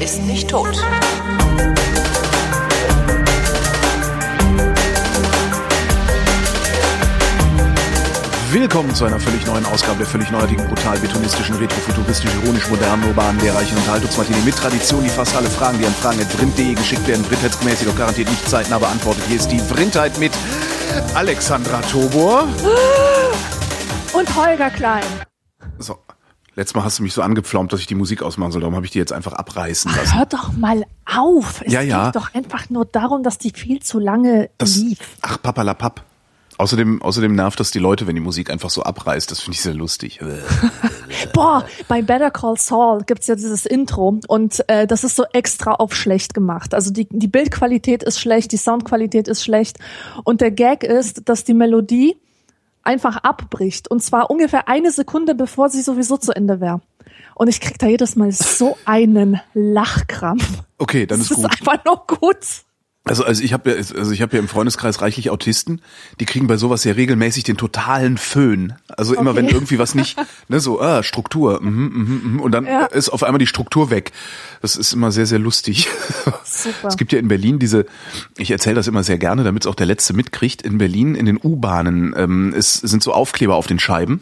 ist nicht tot. Willkommen zu einer völlig neuen Ausgabe der völlig neuartigen, brutal betonistischen, retrofuturistisch, ironisch, modernen, urbanen, lehrreichen Unterhaltungsmartini mit Tradition, die fast alle Fragen, die an fragen.vrind.de geschickt werden, vrindheitsgemäßig auch garantiert nicht zeitnah beantwortet. Hier ist die Vrindheit mit Alexandra Tobor. Und Holger Klein. Letztes Mal hast du mich so angepflaumt, dass ich die Musik ausmachen soll, darum habe ich die jetzt einfach abreißen Ach, lassen. hör doch mal auf. Es Ja, ja. geht doch einfach nur darum, dass die viel zu lange Das, lief. ach, papalapap. Außerdem, außerdem nervt das die Leute, wenn die Musik einfach so abreißt. Das finde ich sehr lustig. Boah, bei Better Call Saul gibt's ja dieses Intro und äh, das ist so extra auf schlecht gemacht. Also die, die Bildqualität ist schlecht, die Soundqualität ist schlecht und der Gag ist, dass die Melodie einfach abbricht und zwar ungefähr eine Sekunde, bevor sie sowieso zu Ende wäre. Und ich krieg da jedes Mal so einen Lachkrampf. Okay, dann Das ist ist gut. einfach nur gut. Also, also ich habe ja, also ich habe ja im Freundeskreis reichlich Autisten, die kriegen bei sowas ja regelmäßig den totalen Föhn. Also immer Okay. wenn irgendwie was nicht, ne, so ah, Struktur, mhm, mhm, mhm, und dann Ja. ist auf einmal die Struktur weg. Das ist immer sehr, sehr lustig. Super. Es gibt ja in Berlin diese, ich erzähle das immer sehr gerne, damit es auch der Letzte mitkriegt. In Berlin in den U-Bahnen ähm, es sind so Aufkleber auf den Scheiben,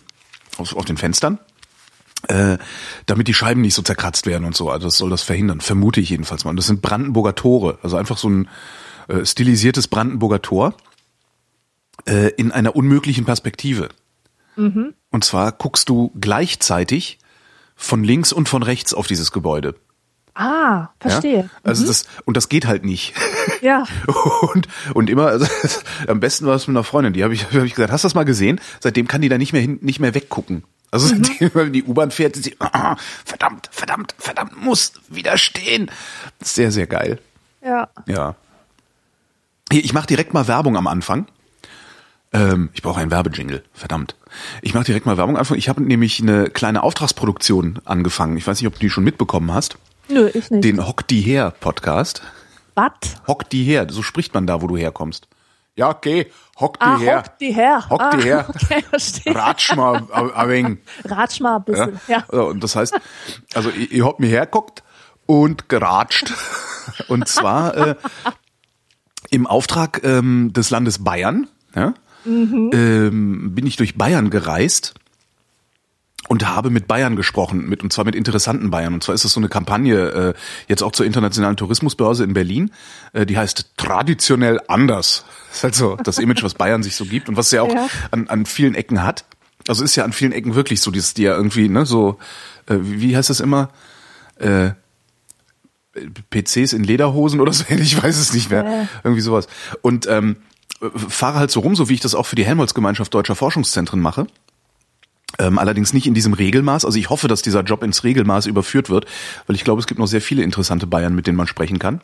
auf, auf den Fenstern. Äh, damit die Scheiben nicht so zerkratzt werden und so. Also das soll das verhindern, vermute ich jedenfalls mal. Und das sind Brandenburger Tore, also einfach so ein äh, stilisiertes Brandenburger Tor äh, in einer unmöglichen Perspektive. Und zwar guckst du gleichzeitig von links und von rechts auf dieses Gebäude. Ah, verstehe. Ja? Also das und das geht halt nicht. Ja. Und, und immer, also, am besten war es mit einer Freundin, die habe ich, hab ich gesagt, hast du das mal gesehen? Seitdem kann die da nicht mehr hin, nicht mehr weggucken. Also seitdem wenn die U-Bahn fährt, ist sie, ah, verdammt, verdammt, verdammt, muss widerstehen. Sehr, sehr geil. Ja. Ja. Hier, ich mache direkt mal Werbung am Anfang. Ähm, ich brauche einen Werbejingle, verdammt. Ich mache direkt mal Werbung am Anfang. Ich habe nämlich eine kleine Auftragsproduktion angefangen. Ich weiß nicht, ob du die schon mitbekommen hast. Nö, ich nicht. Den Hock die her Podcast. Was? Hock die her, so spricht man da, wo du herkommst. Ja, okay, hock die Ah, her. hock die her. Hock ah, die her. Okay, verstehe. Ratsch mal ein wenig. Ratsch mal ein bisschen. Ja. So, Und das heißt, also ihr, ihr habt mir herguckt und geratscht. Und zwar äh, im Auftrag ähm, des Landes Bayern ja, ähm, bin ich durch Bayern gereist und habe mit Bayern gesprochen, mit, und zwar mit interessanten Bayern. Und zwar ist es so eine Kampagne äh, jetzt auch zur internationalen Tourismusbörse in Berlin, äh, die heißt traditionell anders. Das ist halt so das Image, was Bayern sich so gibt und was ja auch Ja. an, an vielen Ecken hat. Also ist ja an vielen Ecken wirklich so, dieses, die ja irgendwie, ne, so, äh, wie, heißt das immer? Äh, PCs in Lederhosen oder so, ich weiß es nicht mehr. Äh. Irgendwie sowas. Und ähm, fahre halt so rum, so wie ich das auch für die Helmholtz-Gemeinschaft Deutscher Forschungszentren mache. Ähm, allerdings nicht in diesem Regelmaß. Also ich hoffe, dass dieser Job ins Regelmaß überführt wird, weil ich glaube, es gibt noch sehr viele interessante Bayern, mit denen man sprechen kann.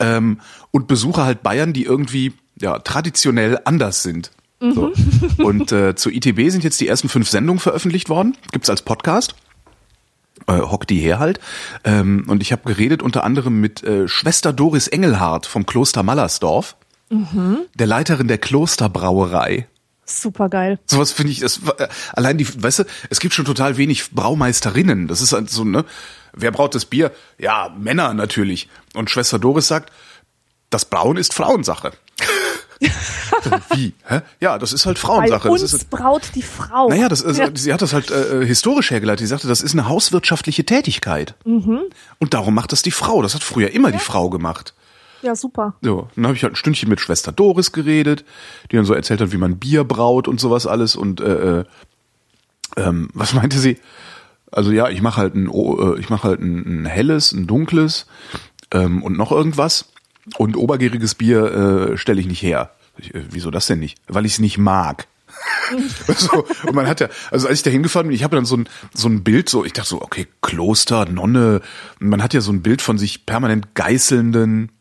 Ähm, und besuche halt Bayern, die irgendwie ja traditionell anders sind. So. Und äh, zur ITB sind jetzt die ersten fünf Sendungen veröffentlicht worden. Gibt's als Podcast. Äh, hock die her halt. Ähm, und ich habe geredet unter anderem mit äh, Schwester Doris Engelhardt vom Kloster Mallersdorf, der Leiterin der Klosterbrauerei. Super geil. Sowas finde ich, das, äh, allein die, weißt du, es gibt schon total wenig Braumeisterinnen. Das ist halt so, ne? Wer braut das Bier? Ja, Männer natürlich. Und Schwester Doris sagt, das Brauen ist Frauensache. Wie? Hä? Ja, das ist halt Bei Frauensache. Das uns ist, braut die Frau. naja, das, also, Ja. sie hat das halt äh, historisch hergeleitet. Sie sagte, das ist eine hauswirtschaftliche Tätigkeit. Mhm. Und darum macht das die Frau. Das hat früher immer die Frau gemacht. ja, super. So, dann habe ich halt ein Stündchen mit Schwester Doris geredet, die dann so erzählt hat, wie man Bier braut und sowas alles. Und äh, äh, ähm, was meinte sie? Also ja, ich mache halt ein, O- äh, ich mache halt ein, ein helles, ein dunkles ähm, und noch irgendwas. Und obergäriges Bier äh, stelle ich nicht her. Ich, äh, wieso das denn nicht? Weil ich es nicht mag. so, und man hat ja, also als ich da hingefahren bin, ich habe dann so ein, so ein Bild, so, ich dachte so, okay, Kloster, Nonne, man hat ja so ein Bild von sich permanent geißelnden,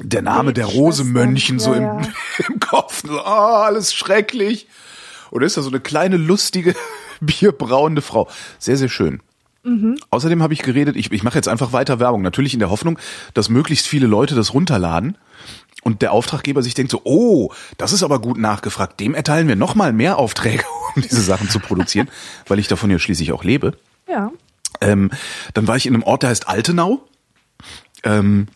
der Name der Rosemönchen so im, Ja, im Kopf, so, ah, alles schrecklich. Und da ist da so eine kleine, lustige, bierbrauende Frau. Sehr, sehr schön. Außerdem habe ich geredet, ich, ich mache jetzt einfach weiter Werbung, natürlich in der Hoffnung, dass möglichst viele Leute das runterladen und der Auftraggeber sich denkt so, oh, das ist aber gut nachgefragt, dem erteilen wir noch mal mehr Aufträge, um diese Sachen zu produzieren, weil ich davon ja schließlich auch lebe. Ja. Ähm, dann war ich in einem Ort, der heißt Altenau. Ähm,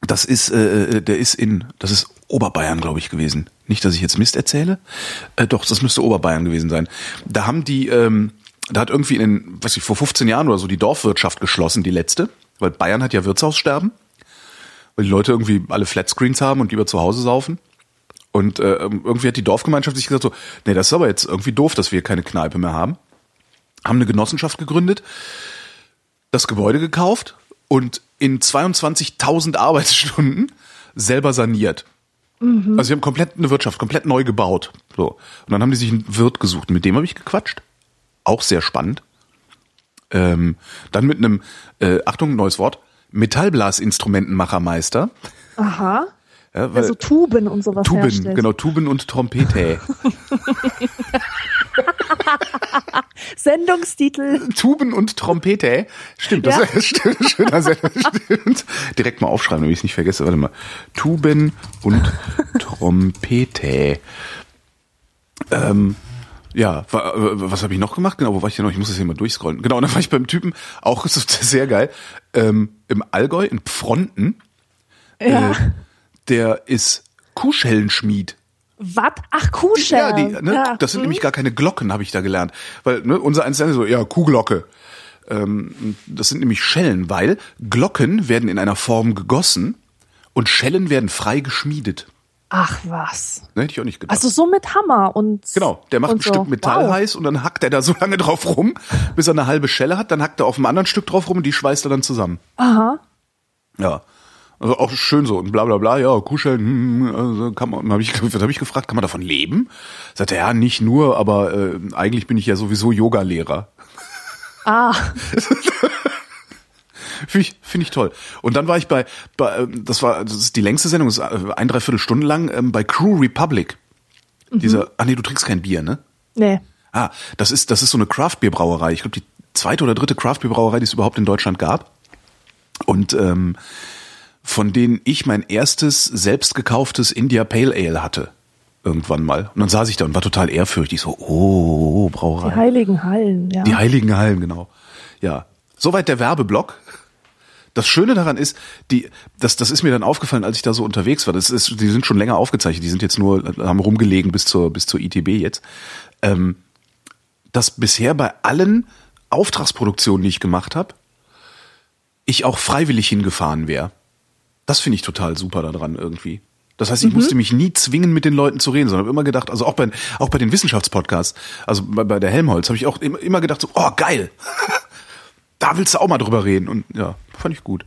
das ist, äh, der ist in, das ist Oberbayern, glaube ich, gewesen. Nicht, dass ich jetzt Mist erzähle. Äh, doch, das müsste Oberbayern gewesen sein. Da haben die, ähm, da hat irgendwie in den, weiß ich, vor 15 Jahren oder so die Dorfwirtschaft geschlossen, die letzte. Weil Bayern hat ja Wirtshaussterben. Weil die Leute irgendwie alle Flatscreens haben und lieber zu Hause saufen. Und äh, irgendwie hat die Dorfgemeinschaft sich gesagt so, nee, das ist aber jetzt irgendwie doof, dass wir keine Kneipe mehr haben. Haben eine Genossenschaft gegründet, das Gebäude gekauft und in 22.000 Arbeitsstunden selber saniert. Also sie haben komplett eine Wirtschaft, komplett neu gebaut. So. Und dann haben die sich einen Wirt gesucht. Mit dem habe ich gequatscht. Auch sehr spannend. Ähm, dann mit einem, äh, Achtung, neues Wort, Metallblasinstrumentenmachermeister. Aha. Ja, Also Tuben und sowas Tuben, herstellt. genau, Tuben und Trompete. Sendungstitel. Tuben und Trompete. Stimmt, das Ja. ist stimmt, schöner Sender, stimmt. Direkt mal aufschreiben, damit ich es nicht vergesse. Warte mal. Tuben und Trompete. Ähm, ja, äh, was habe ich noch gemacht? Genau, wo war ich denn noch? Ich muss das hier mal durchscrollen. Genau, und dann war ich beim Typen, auch sehr geil, ähm, im Allgäu, in Pfronten. Ja. Äh, der ist Kuhschellenschmied. Was? Ach, Kuhschellen. Ja, die, ne, Ja. das sind Hm. nämlich gar keine Glocken, habe ich da gelernt. Weil ne, unser eins so, ja, Kuhglocke. Ähm, das sind nämlich Schellen, weil Glocken werden in einer Form gegossen und Schellen werden frei geschmiedet. Ach was. Ne, hätte ich auch nicht gedacht. Also so mit Hammer und. Genau, der macht ein so. Stück Metall wow. heiß und dann hackt er da so lange drauf rum, bis er eine halbe Schelle hat, dann hackt er auf einem anderen Stück drauf rum und die schweißt er dann zusammen. Aha. Ja. Also auch schön so und bla bla bla, ja, Kuhschellen, hm, also kann man, hab ich, habe ich gefragt, kann man davon leben? Sagt er, ja, nicht nur, aber äh, eigentlich bin ich ja sowieso Yoga-Lehrer. Ah, Finde ich, finde ich toll. Und dann war ich bei, bei ähm, das war, das ist die längste Sendung, das ist ein, dreiviertel Stunde lang, ähm, bei Crew Republic. Dieser, ah nee, du trinkst kein Bier, ne? nee. Ah, das ist, das ist so eine Craft-Bier-Brauerei. Ich glaube, die zweite oder dritte Craft-Bier-Brauerei, die es überhaupt in Deutschland gab. Und ähm, von denen ich mein erstes selbst gekauftes India Pale Ale hatte. Irgendwann mal. Und dann saß ich da und war total ehrfürchtig. So, oh, Brauerei. Die heiligen Hallen, ja. Die heiligen Hallen, genau. Ja. Soweit der Werbeblock. Das Schöne daran ist, die, das, das ist mir dann aufgefallen, als ich da so unterwegs war. Das ist, die sind schon länger aufgezeichnet. Die sind jetzt nur, haben rumgelegen bis zur, bis zur ITB jetzt. Ähm, dass bisher bei allen Auftragsproduktionen, die ich gemacht habe, ich auch freiwillig hingefahren wäre. Das finde ich total super daran irgendwie. Das heißt, ich musste mich nie zwingen, mit den Leuten zu reden, sondern habe immer gedacht, also auch bei, auch bei den Wissenschaftspodcasts, also bei, bei der Helmholtz, habe ich auch immer, immer gedacht, so, oh geil, da willst du auch mal drüber reden. Und ja, fand ich gut.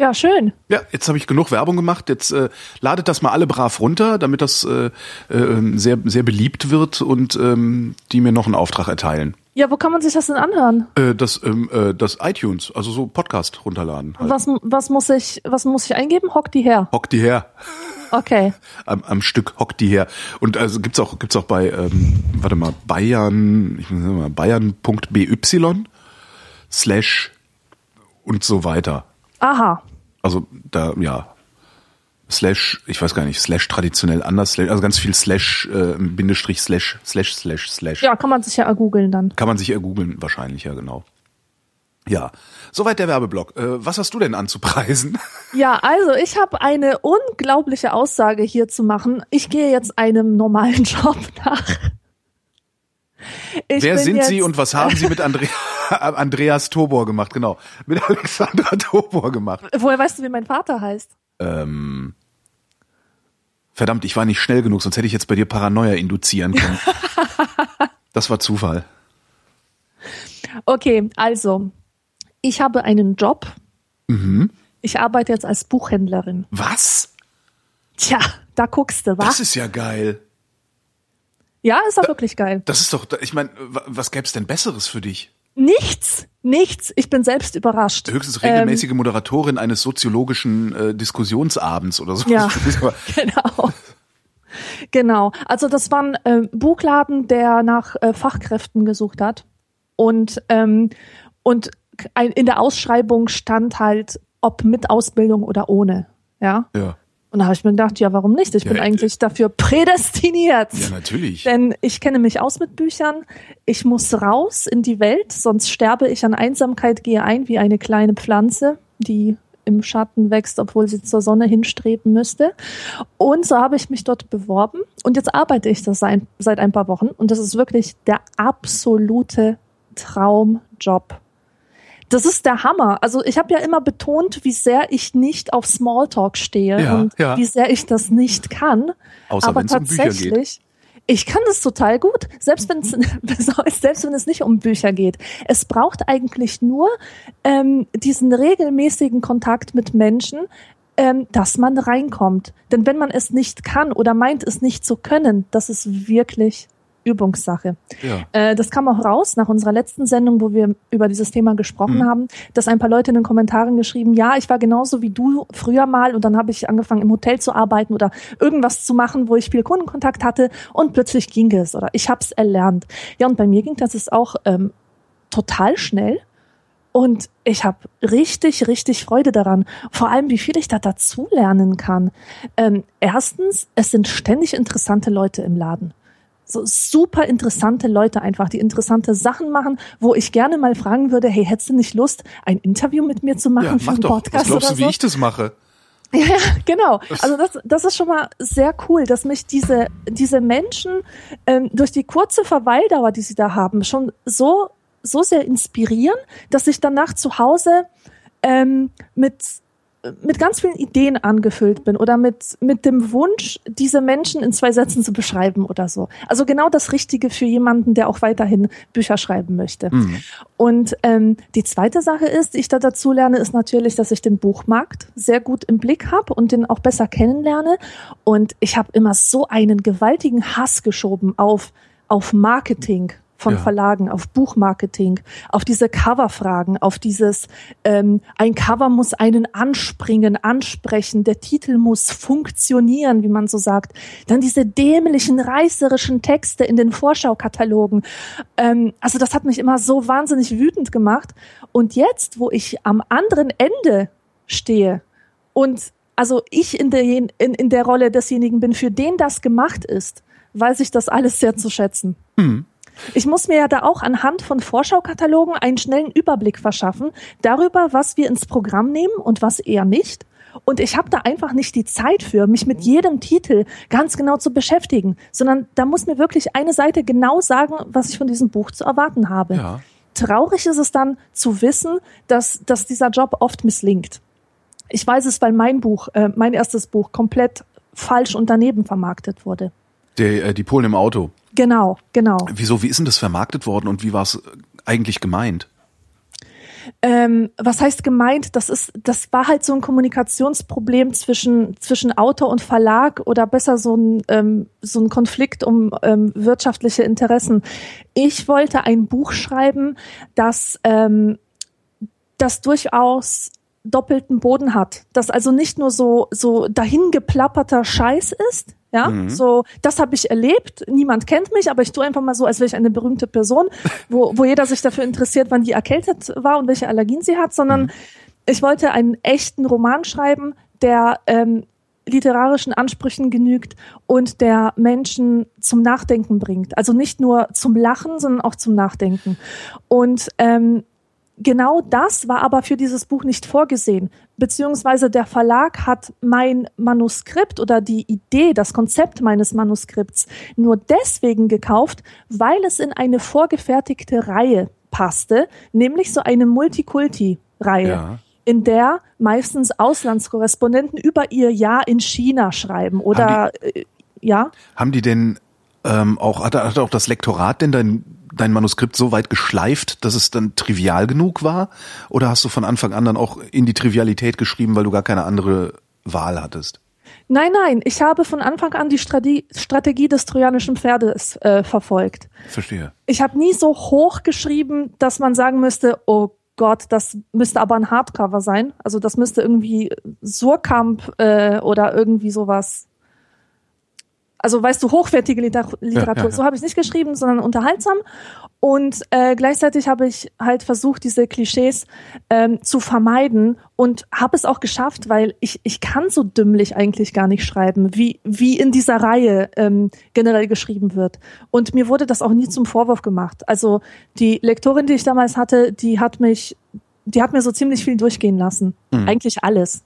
Ja, schön. Ja, jetzt habe ich genug Werbung gemacht. Jetzt äh, ladet das mal alle brav runter, damit das äh, äh, sehr, sehr beliebt wird und ähm, die mir noch einen Auftrag erteilen. Ja, wo kann man sich das denn anhören? Äh, das, ähm, äh, das iTunes, also so Podcast runterladen. Halt. Was, was muss ich, was muss ich eingeben? Hock die her. Hock die her. Okay. Am, am Stück hockt die her. Und also gibt's auch, gibt's auch bei, ähm, warte mal, Bayern, ich muss mal, bayern.by slash und so weiter. Aha. Also da, ja, slash, ich weiß gar nicht, slash traditionell anders, slash, also ganz viel slash, äh, Bindestrich, slash, slash, slash, slash. Ja, kann man sich ja googeln dann. Kann man sich ja googeln, wahrscheinlich, ja, genau. Ja, soweit der Werbeblock. Äh, was hast du denn anzupreisen? Ja, also ich habe eine unglaubliche Aussage hier zu machen. Ich gehe jetzt einem normalen Job nach. Ich Wer sind Sie und was haben Sie mit Andre Andreas Tobor gemacht? Genau, mit Alexandra Tobor gemacht. Woher weißt du, wie mein Vater heißt? Ähm, verdammt, ich war nicht schnell genug, sonst hätte ich jetzt bei dir Paranoia induzieren können. das war Zufall. Okay, also ich habe einen Job. Mhm. Ich arbeite jetzt als Buchhändlerin. Was? Tja, da guckst du, Das was? ist ja geil. Ja, ist auch wirklich geil. Das ist doch, ich meine, was gäb's denn Besseres für dich? Nichts, nichts. Ich bin selbst überrascht. Höchstens Ähm, regelmäßige Moderatorin eines soziologischen äh, Diskussionsabends oder so. Ja. Genau. Genau. Also das war ein ähm, Buchladen, der nach äh, Fachkräften gesucht hat. Und, ähm, und ein, in der Ausschreibung stand halt, ob mit Ausbildung oder ohne. Ja. ja. Und da habe ich mir gedacht, ja, warum nicht? Ich Ja, bin äh, eigentlich dafür prädestiniert. ja, natürlich. Denn ich kenne mich aus mit Büchern. Ich muss raus in die Welt, sonst sterbe ich an Einsamkeit, gehe ein wie eine kleine Pflanze. die im Schatten wächst, obwohl sie zur Sonne hinstreben müsste. Und so habe ich mich dort beworben und jetzt arbeite ich das seit ein paar Wochen und das ist wirklich der absolute Traumjob. Das ist der Hammer. Also ich habe ja immer betont, wie sehr ich nicht auf Smalltalk stehe Ja, und ja. wie sehr ich das nicht kann. Außer Aber es um tatsächlich, ich kann es total gut, selbst wenn es selbst wenn es nicht um Bücher geht. Es braucht eigentlich nur ähm, diesen regelmäßigen Kontakt mit Menschen, ähm, dass man reinkommt. Denn wenn man es nicht kann oder meint es nicht zu können, das ist wirklich Übungssache. Ja. Äh, das kam auch raus nach unserer letzten Sendung, wo wir über dieses Thema gesprochen Mhm. haben, dass ein paar Leute in den Kommentaren geschrieben, ja, ich war genauso wie du früher mal und dann habe ich angefangen im Hotel zu arbeiten oder irgendwas zu machen, wo ich viel Kundenkontakt hatte und plötzlich ging es oder ich habe es erlernt. Ja, und bei mir ging das jetzt auch ähm, total schnell. Und ich habe richtig, richtig Freude daran. Vor allem, wie viel ich da dazulernen kann. Ähm, erstens, es sind ständig interessante Leute im Laden so super interessante Leute einfach, die interessante Sachen machen, wo ich gerne mal fragen würde, hey, hättest du nicht Lust, ein Interview mit mir zu machen Ja, für mach einen doch. Was Podcast glaubst oder du, wie so? ich das mache? Ja, ja, genau. Also das, das ist schon mal sehr cool, dass mich diese, diese Menschen ähm, durch die kurze Verweildauer, die sie da haben, schon so, so sehr inspirieren, dass ich danach zu Hause ähm, mit mit ganz vielen Ideen angefüllt bin oder mit, mit dem Wunsch, diese Menschen in zwei Sätzen zu beschreiben oder so. Also genau das Richtige für jemanden, der auch weiterhin Bücher schreiben möchte. Mhm. Und ähm, die zweite Sache ist, die ich da dazu lerne, ist natürlich, dass ich den Buchmarkt sehr gut im Blick habe und den auch besser kennenlerne. Und ich habe immer so einen gewaltigen Hass geschoben auf, auf Marketing von Ja. Verlagen, auf Buchmarketing, auf diese Coverfragen, auf dieses ähm, ein Cover muss einen anspringen, ansprechen, der Titel muss funktionieren, wie man so sagt. Dann diese dämlichen, reißerischen Texte in den Vorschaukatalogen. Ähm, also das hat mich immer so wahnsinnig wütend gemacht. Und jetzt, wo ich am anderen Ende stehe und also ich in der, in, in der Rolle desjenigen bin, für den das gemacht ist, weiß ich das alles sehr zu schätzen. Hm. Ich muss mir ja da auch anhand von Vorschaukatalogen einen schnellen Überblick verschaffen darüber, was wir ins Programm nehmen und was eher nicht. Und ich habe da einfach nicht die Zeit für, mich mit jedem Titel ganz genau zu beschäftigen, sondern da muss mir wirklich eine Seite genau sagen, was ich von diesem Buch zu erwarten habe. Ja. Traurig ist es dann zu wissen, dass, dass dieser Job oft misslingt. Ich weiß es, weil mein Buch, äh, mein erstes Buch, komplett falsch und daneben vermarktet wurde. Der, äh, die Polen im Auto. Genau, genau. Wieso, wie ist denn das vermarktet worden und wie war es eigentlich gemeint? Ähm, was heißt gemeint? Das ist, das war halt so ein Kommunikationsproblem zwischen zwischen Autor und Verlag oder besser so ein ähm, so ein Konflikt um ähm, wirtschaftliche Interessen. Ich wollte ein Buch schreiben, das ähm, das durchaus doppelten Boden hat, das also nicht nur so so dahingeplapperter Scheiß ist, ja, Mhm. so, das habe ich erlebt. Niemand kennt mich, aber ich tue einfach mal so, als wäre ich eine berühmte Person, wo, wo jeder sich dafür interessiert, wann die erkältet war und welche Allergien sie hat, sondern Mhm. ich wollte einen echten Roman schreiben, der ähm, literarischen Ansprüchen genügt und der Menschen zum Nachdenken bringt. Also nicht nur zum Lachen, sondern auch zum Nachdenken. Und ähm, genau das war aber für dieses Buch nicht vorgesehen. Beziehungsweise der Verlag hat mein Manuskript oder die Idee, das Konzept meines Manuskripts nur deswegen gekauft, weil es in eine vorgefertigte Reihe passte, nämlich so eine Multikulti-Reihe. Ja. In der meistens Auslandskorrespondenten über ihr Jahr in China schreiben oder äh, ja. Haben die denn ähm, auch, hat, hat auch das Lektorat denn dein, dein Manuskript so weit geschleift, dass es dann trivial genug war? Oder hast du von Anfang an dann auch in die Trivialität geschrieben, weil du gar keine andere Wahl hattest? Nein, nein, ich habe von Anfang an die Strategie, des trojanischen Pferdes äh, verfolgt. Verstehe. Ich habe nie so hoch geschrieben, dass man sagen müsste, oh Gott, das müsste aber ein Hardcover sein. Also das müsste irgendwie Surkamp äh, oder irgendwie sowas. Also weißt du, hochwertige Liter Literatur. ja. So habe ich nicht geschrieben, sondern unterhaltsam. Und äh, gleichzeitig habe ich halt versucht, diese Klischees ähm, zu vermeiden und habe es auch geschafft, weil ich, ich kann so dümmlich eigentlich gar nicht schreiben, wie, wie in dieser Reihe ähm, generell geschrieben wird. Und mir wurde das auch nie zum Vorwurf gemacht. Also die Lektorin, die ich damals hatte, die hat mich die hat mir so ziemlich viel durchgehen lassen. Mhm. Eigentlich alles.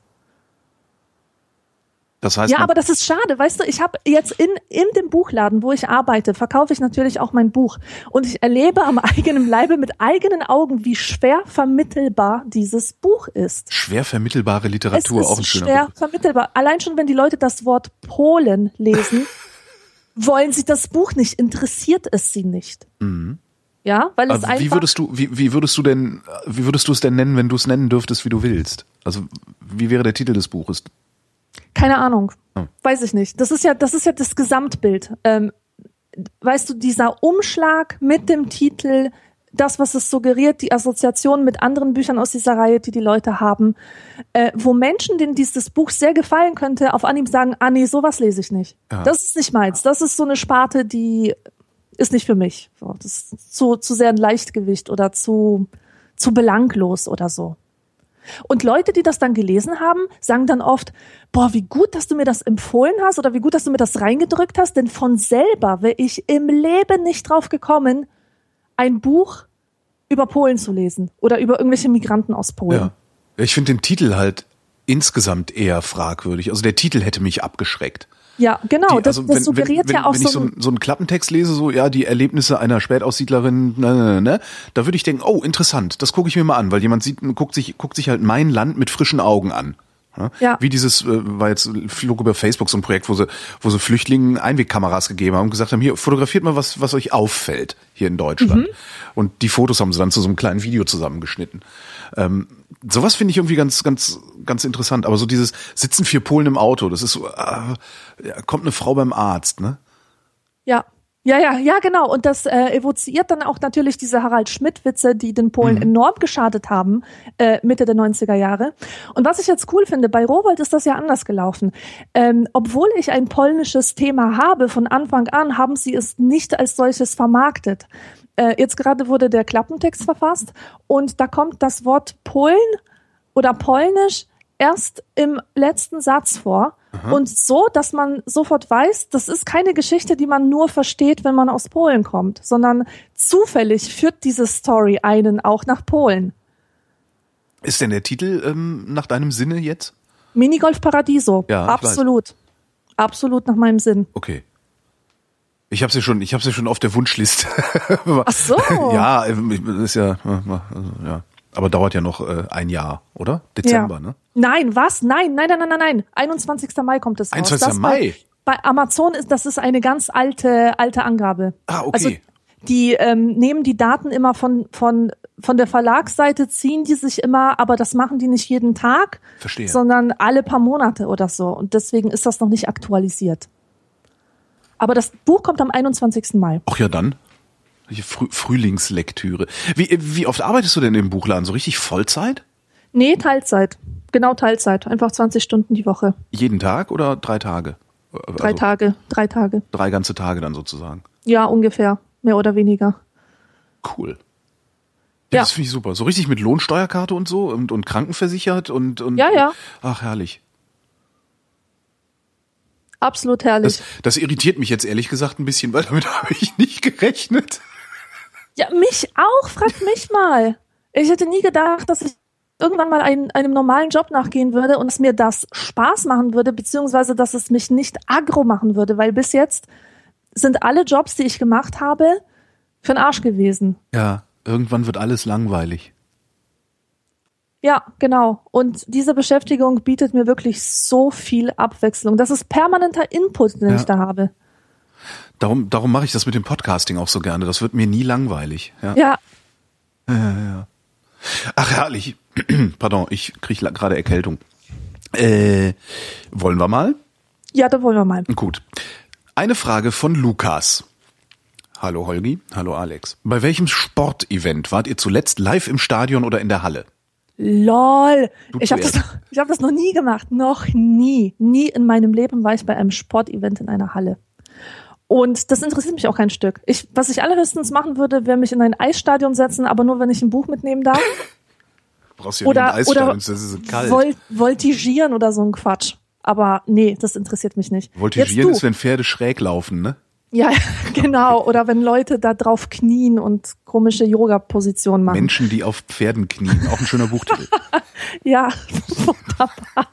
Das heißt, Ja, aber das ist schade, weißt du, ich habe jetzt in, in dem Buchladen, wo ich arbeite, verkaufe ich natürlich auch mein Buch. Und ich erlebe am eigenen Leibe mit eigenen Augen, wie schwer vermittelbar dieses Buch ist. schwer vermittelbare Literatur, es ist auch ein schöner schwer Begriff. vermittelbar. Allein schon, wenn die Leute das Wort Polen lesen, wollen sie das Buch nicht, interessiert es sie nicht. Ja, weil es Aber einfach. Mhm. wie würdest du, wie, wie würdest du denn, wie würdest du es denn nennen, wenn du es nennen dürftest, wie du willst? Also, wie wäre der Titel des Buches? Keine Ahnung. Oh. Weiß ich nicht. Das ist ja, das ist ja das Gesamtbild. Ähm, weißt du, dieser Umschlag mit dem Titel, das, was es suggeriert, die Assoziation mit anderen Büchern aus dieser Reihe, die die Leute haben, äh, wo Menschen, denen dieses Buch sehr gefallen könnte, auf Anhieb sagen, ah nee, sowas lese ich nicht. Ja. Das ist nicht meins. Das ist so eine Sparte, die ist nicht für mich. So, das ist zu, zu sehr ein Leichtgewicht oder zu, zu belanglos oder so. Und Leute, die das dann gelesen haben, sagen dann oft, boah, wie gut, dass du mir das empfohlen hast oder wie gut, dass du mir das reingedrückt hast, denn von selber wäre ich im Leben nicht drauf gekommen, ein Buch über Polen zu lesen oder über irgendwelche Migranten aus Polen. Ja. Ich finde den Titel halt insgesamt eher fragwürdig. Also der Titel hätte mich abgeschreckt. Ja, genau. Die- das, also das wenn, suggeriert wenn, ja auch wenn ich so. so, einen- so Klappentext lese, so ja die Erlebnisse einer Spätaussiedlerin, ne, ne, ne, da würde ich denken, oh interessant, das gucke ich mir mal an, weil jemand sieht, guckt sich, guckt sich halt mein Land mit frischen Augen an. Ja? Ja. Wie dieses äh, war jetzt flog über Facebook so ein Projekt, wo sie, wo sie Flüchtlingen Einwegkameras gegeben haben und gesagt haben, hier fotografiert mal was, was euch auffällt hier in Deutschland. Und die Fotos haben sie dann zu so einem kleinen Video zusammengeschnitten. Ähm, sowas finde ich irgendwie ganz, ganz, ganz interessant. Aber so dieses sitzen vier Polen im Auto, das ist so, äh, kommt eine Frau beim Arzt, ne? Ja. Ja, ja, ja, genau. Und das äh, evoziert dann auch natürlich diese Harald Schmidt-Witze, die den Polen Mhm. enorm geschadet haben, äh, Mitte der 90er Jahre. Und was ich jetzt cool finde, bei Rowold ist das ja anders gelaufen. Ähm, obwohl ich ein polnisches Thema habe, von Anfang an haben sie es nicht als solches vermarktet. Äh, jetzt gerade wurde der Klappentext verfasst und da kommt das Wort Polen oder Polnisch erst im letzten Satz vor. Und so, dass man sofort weiß, das ist keine Geschichte, die man nur versteht, wenn man aus Polen kommt, sondern zufällig führt diese Story einen auch nach Polen. Ist denn der Titel ähm, nach deinem Sinne jetzt? Minigolf Paradiso. Ja, Absolut. Absolut nach meinem Sinn. Okay. Ich habe sie schon, ich habe sie schon auf der Wunschliste. Ach so. Ja, ist ja, also, ja. Aber dauert ja noch äh, ein Jahr, oder? Dezember, ja. ne? Nein, was? Nein, nein, nein, nein, nein, nein. 21. Mai kommt es raus. 21. Das Mai? Bei, bei Amazon ist das ist eine ganz alte alte Angabe. Ah, okay. Also die ähm, nehmen die Daten immer von von von der Verlagsseite ziehen die sich immer, aber das machen die nicht jeden Tag, Verstehe. sondern alle paar Monate oder so. Und deswegen ist das noch nicht aktualisiert. Aber das Buch kommt am 21. Mai. Ach ja, dann. Frü Frühlingslektüre. Wie, äh, wie oft arbeitest du denn im Buchladen? So richtig Vollzeit? Nee, Teilzeit. Genau Teilzeit. Einfach 20 Stunden die Woche. Jeden Tag oder drei Tage? Also Drei Tage. Drei Tage. Drei ganze Tage dann sozusagen. Ja, ungefähr. Mehr oder weniger. Cool. Ja, Ja. Das finde ich super. So richtig mit Lohnsteuerkarte und so und, und krankenversichert und, und Ja, ja. Ach, herrlich. Absolut herrlich. Das, das irritiert mich jetzt ehrlich gesagt ein bisschen, weil damit habe ich nicht gerechnet. Ja, mich auch, fragt mich mal. Ich hätte nie gedacht, dass ich irgendwann mal ein, einem normalen Job nachgehen würde und es mir das Spaß machen würde, beziehungsweise dass es mich nicht aggro machen würde, weil bis jetzt sind alle Jobs, die ich gemacht habe, für den Arsch gewesen. Ja, irgendwann wird alles langweilig. Ja, genau. Und diese Beschäftigung bietet mir wirklich so viel Abwechslung. Das ist permanenter Input, den Ja. ich da habe. Darum, darum mache ich das mit dem Podcasting auch so gerne. Das wird mir nie langweilig. Ja. Ja, Ach, herrlich. Pardon, ich kriege gerade Erkältung. Äh, wollen wir mal? ja, da wollen wir mal. Gut. Eine Frage von Lukas. Hallo Holgi, hallo Alex. Bei welchem Sportevent wart ihr zuletzt live im Stadion oder in der Halle? Lol. Du Ich habe das, ich hab das noch nie gemacht. Noch nie. Nie in meinem Leben war ich bei einem Sportevent in einer Halle. Und das interessiert mich auch kein Stück. Ich, was ich allerhöchstens machen würde, wäre mich in ein Eisstadion setzen, aber nur, wenn ich ein Buch mitnehmen darf. Brauchst ja Oder, ein Eisstadion, oder das ist so kalt. Vol voltigieren oder so ein Quatsch. Aber nee, das interessiert mich nicht. Voltigieren ist, du. wenn Pferde schräg laufen, ne? Ja, genau. Oder wenn Leute da drauf knien und komische Yoga-Positionen machen. Menschen, die auf Pferden knien. Auch ein schöner Buchtitel. ja, wunderbar.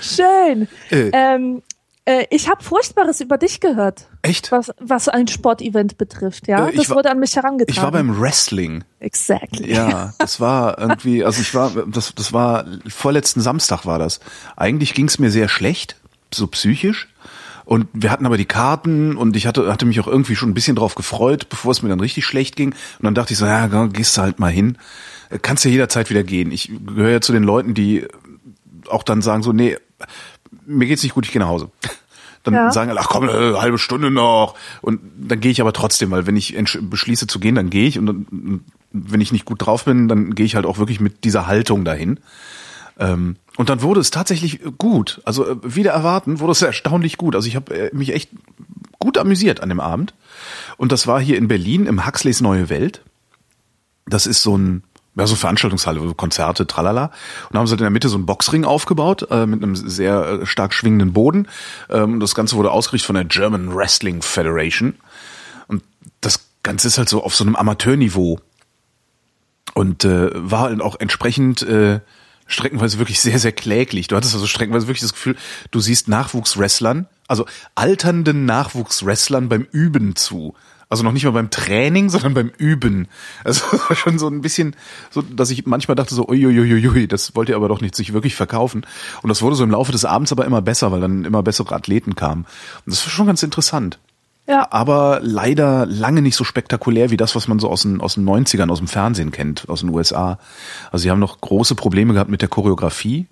Schön. Äh. Ähm, äh, ich habe Furchtbares über dich gehört. Echt? Was, was ein Sportevent betrifft, ja. Äh, das war, wurde an mich herangetragen. Ich war beim Wrestling. Exactly. Ja, das war irgendwie, also ich war, das, das war, vorletzten Samstag war das. Eigentlich ging es mir sehr schlecht, so psychisch. Und wir hatten aber die Karten und ich hatte, hatte mich auch irgendwie schon ein bisschen drauf gefreut, bevor es mir dann richtig schlecht ging. Und dann dachte ich so, ja, gehst du halt mal hin. Kannst ja jederzeit wieder gehen. Ich gehöre ja zu den Leuten, die auch dann sagen so, nee, mir geht's nicht gut, ich gehe nach Hause. Dann ja. sagen alle, ach komm, eine halbe Stunde noch. Und dann gehe ich aber trotzdem, weil wenn ich beschließe zu gehen, dann gehe ich. Und dann, wenn ich nicht gut drauf bin, dann gehe ich halt auch wirklich mit dieser Haltung dahin. Ähm, und dann wurde es tatsächlich gut. Also äh, wieder erwarten, wurde es erstaunlich gut. Also ich habe äh, mich echt gut amüsiert an dem Abend. Und das war hier in Berlin im Huxleys Neue Welt. Das ist so ein ja, so Veranstaltungshalle, Konzerte, tralala. Und da haben sie in der Mitte so einen Boxring aufgebaut, äh, mit einem sehr äh, stark schwingenden Boden. Ähm, das Ganze wurde ausgerichtet von der German Wrestling Federation. Und das Ganze ist halt so auf so einem Amateurniveau. Und äh, war halt auch entsprechend äh, streckenweise wirklich sehr, sehr kläglich. Du hattest also streckenweise wirklich das Gefühl, du siehst Nachwuchswrestlern, also alternden Nachwuchswrestlern beim Üben zu. Also noch nicht mal beim Training, sondern beim Üben. Also schon so ein bisschen, so, dass ich manchmal dachte so, uiuiuiui, das wollt ihr aber doch nicht sich wirklich verkaufen. Und das wurde so im Laufe des Abends aber immer besser, weil dann immer bessere Athleten kamen. Und das war schon ganz interessant. Ja. Aber leider lange nicht so spektakulär wie das, was man so aus den, aus den 90ern, aus dem Fernsehen kennt, aus den USA. Also sie haben noch große Probleme gehabt mit der Choreografie.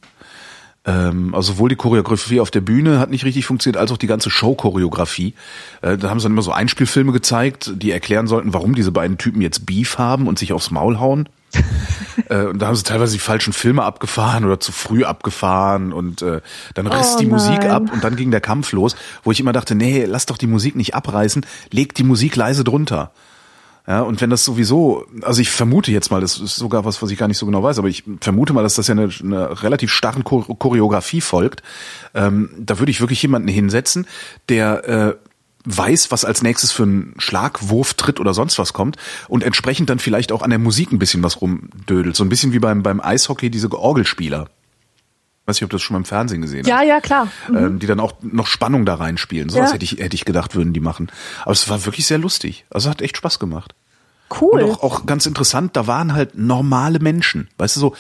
Ähm, also sowohl die Choreografie auf der Bühne hat nicht richtig funktioniert, als auch die ganze Show-Choreografie. Äh, da haben sie dann immer so Einspielfilme gezeigt, die erklären sollten, warum diese beiden Typen jetzt Beef haben und sich aufs Maul hauen. Äh, und da haben sie teilweise die falschen Filme abgefahren oder zu früh abgefahren und äh, dann riss oh, die Musik ab und dann ging der Kampf los, wo ich immer dachte, nee, lass doch die Musik nicht abreißen, leg die Musik leise drunter. Ja, und wenn das sowieso, also ich vermute jetzt mal, das ist sogar was, was ich gar nicht so genau weiß, aber ich vermute mal, dass das ja eine, eine relativ starren Choreografie folgt. Ähm, da würde ich wirklich jemanden hinsetzen, der äh, weiß, was als nächstes für ein Schlag, Wurf, Tritt oder sonst was kommt und entsprechend dann vielleicht auch an der Musik ein bisschen was rumdödelt. So ein bisschen wie beim, beim Eishockey diese Orgelspieler. Weiß nicht, ob du das schon mal im Fernsehen gesehen hast. Ja, ja, klar. Mhm. Ähm, die dann auch noch Spannung da reinspielen. So was ja. hätte ich, hätte ich gedacht, würden die machen. Aber es war wirklich sehr lustig. Also hat echt Spaß gemacht. Cool. Und auch, auch ganz interessant, da waren halt normale Menschen. Weißt du, so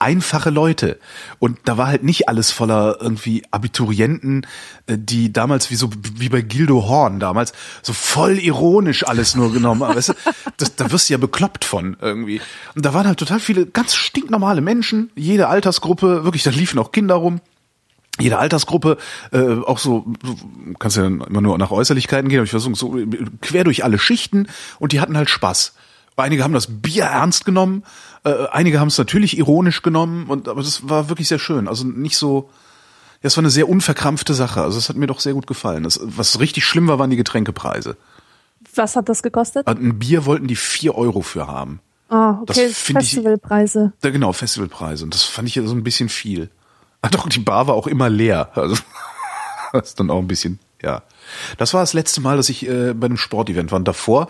einfache Leute. Und da war halt nicht alles voller irgendwie Abiturienten, äh, die damals wie so wie bei Gildo Horn damals so voll ironisch alles nur genommen haben. Weißt du, das, da wirst du ja bekloppt von irgendwie. Und da waren halt total viele ganz stinknormale Menschen, jede Altersgruppe, wirklich, da liefen auch Kinder rum jede Altersgruppe, äh, auch so, kannst ja immer nur nach Äußerlichkeiten gehen, aber ich versuche so quer durch alle Schichten und die hatten halt Spaß. Einige haben das Bier ernst genommen, äh, einige haben es natürlich ironisch genommen, und aber das war wirklich sehr schön. Also nicht so, ja, es war eine sehr unverkrampfte Sache. Also es hat mir doch sehr gut gefallen. Das, was richtig schlimm war, waren die Getränkepreise. Was hat das gekostet? Ein Bier wollten die vier Euro für haben. Ah, okay, Festivalpreise. Ich, genau, Festivalpreise. Und das fand ich ja so ein bisschen viel. Ah, doch, die Bar war auch immer leer. Also, das ist dann auch ein bisschen, ja. Das war das letzte Mal, dass ich äh, bei einem Sportevent war. Und davor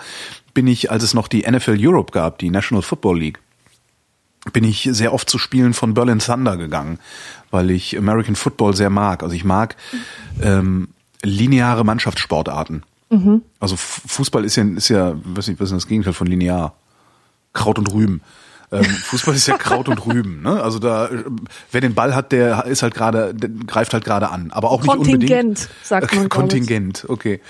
bin ich, als es noch die NFL Europe gab, die National Football League, bin ich sehr oft zu Spielen von Berlin Thunder gegangen, weil ich American Football sehr mag. Also ich mag ähm, lineare Mannschaftssportarten. Mhm. Also Fußball ist ja, ist ja, weiß nicht, was ist das Gegenteil von linear? Kraut und Rüben. Ähm, Fußball ist ja Kraut und Rüben. Ne? Also da, wer den Ball hat, der ist halt gerade, greift halt gerade an, aber auch nicht unbedingt. Kontingent, sagt man. Kontingent, okay.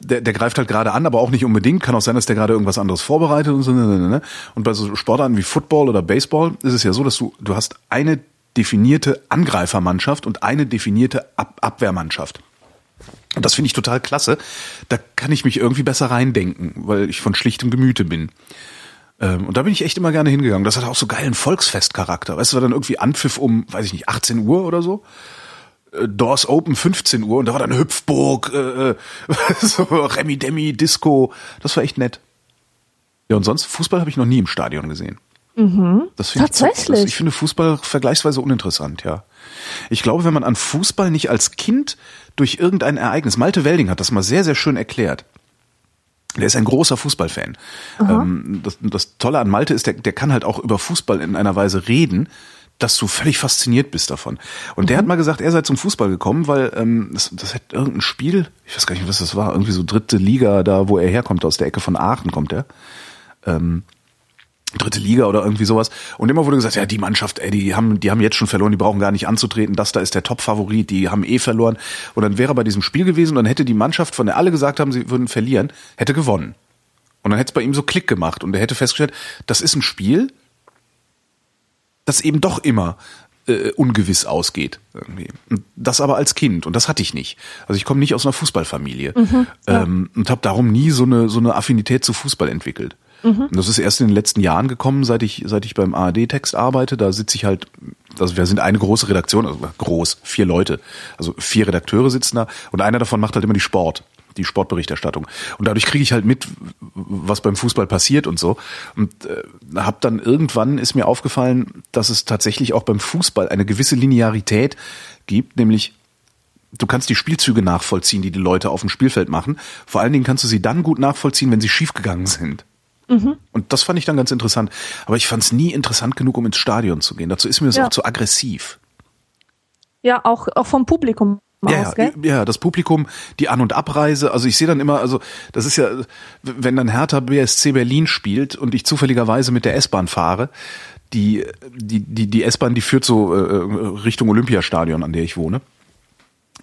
Der, der greift halt gerade an, aber auch nicht unbedingt. Kann auch sein, dass der gerade irgendwas anderes vorbereitet und so. Ne, ne, ne. Und bei so Sportarten wie Football oder Baseball ist es ja so, dass du, du hast eine definierte Angreifermannschaft und eine definierte Ab Abwehrmannschaft. Und das finde ich total klasse. Da kann ich mich irgendwie besser reindenken, weil ich von schlichtem Gemüte bin. Ähm, und da bin ich echt immer gerne hingegangen. Das hat auch so geilen Volksfestcharakter. Weißt du, war dann irgendwie Anpfiff um, weiß ich nicht, 18 Uhr oder so. Äh, Doors Open 15 Uhr und da war dann Hüpfburg, äh, äh so Remi Demi, Disco. Das war echt nett. Ja, und sonst, Fußball habe ich noch nie im Stadion gesehen. Mhm. Das finde ich, Tatsächlich. das, ich finde Fußball vergleichsweise uninteressant, ja. Ich glaube, wenn man an Fußball nicht als Kind durch irgendein Ereignis, Malte Welding hat das mal sehr, sehr schön erklärt. Der ist ein großer Fußballfan. Ähm, das, das Tolle an Malte ist, der, der kann halt auch über Fußball in einer Weise reden, dass du völlig fasziniert bist davon. Und der hat mal gesagt, er sei zum Fußball gekommen, weil ähm, das, das hat irgendein Spiel, ich weiß gar nicht, was das war, irgendwie so dritte Liga, da wo er herkommt, aus der Ecke von Aachen kommt er. Ähm, dritte Liga oder irgendwie sowas. Und immer wurde gesagt, ja, die Mannschaft, ey, die haben, die haben jetzt schon verloren, die brauchen gar nicht anzutreten. Das da ist der Top-Favorit, die haben eh verloren. Und dann wäre er bei diesem Spiel gewesen und dann hätte die Mannschaft, von der alle gesagt haben, sie würden verlieren, hätte gewonnen. Und dann hätte es bei ihm so Klick gemacht und er hätte festgestellt, das ist ein Spiel, das eben doch immer äh, ungewiss ausgeht. Irgendwie. Und das aber als Kind und das hatte ich nicht. Also ich komme nicht aus einer Fußballfamilie ähm, und habe darum nie so eine so eine Affinität zu Fußball entwickelt. Und das ist erst in den letzten Jahren gekommen, seit ich seit ich beim ARD-Text arbeite. Da sitze ich halt, also wir sind eine große Redaktion, also groß, vier Leute, also vier Redakteure sitzen da und einer davon macht halt immer die Sport die Sportberichterstattung. Und dadurch kriege ich halt mit, was beim Fußball passiert und so. Und äh, habe dann irgendwann ist mir aufgefallen, dass es tatsächlich auch beim Fußball eine gewisse Linearität gibt, nämlich du kannst die Spielzüge nachvollziehen, die die Leute auf dem Spielfeld machen. Vor allen Dingen kannst du sie dann gut nachvollziehen, wenn sie schiefgegangen sind. Und das fand ich dann ganz interessant. Aber ich fand es nie interessant genug, um ins Stadion zu gehen. Dazu ist mir das Ja. auch zu aggressiv. Ja, auch, auch vom Publikum Ja, aus, gell? ja, ja, das Publikum, die An- und Abreise, also ich sehe dann immer, also das ist ja, wenn dann Hertha BSC Berlin spielt und ich zufälligerweise mit der S-Bahn fahre, die, die, die, die S-Bahn, die führt so äh, Richtung Olympiastadion, an der ich wohne,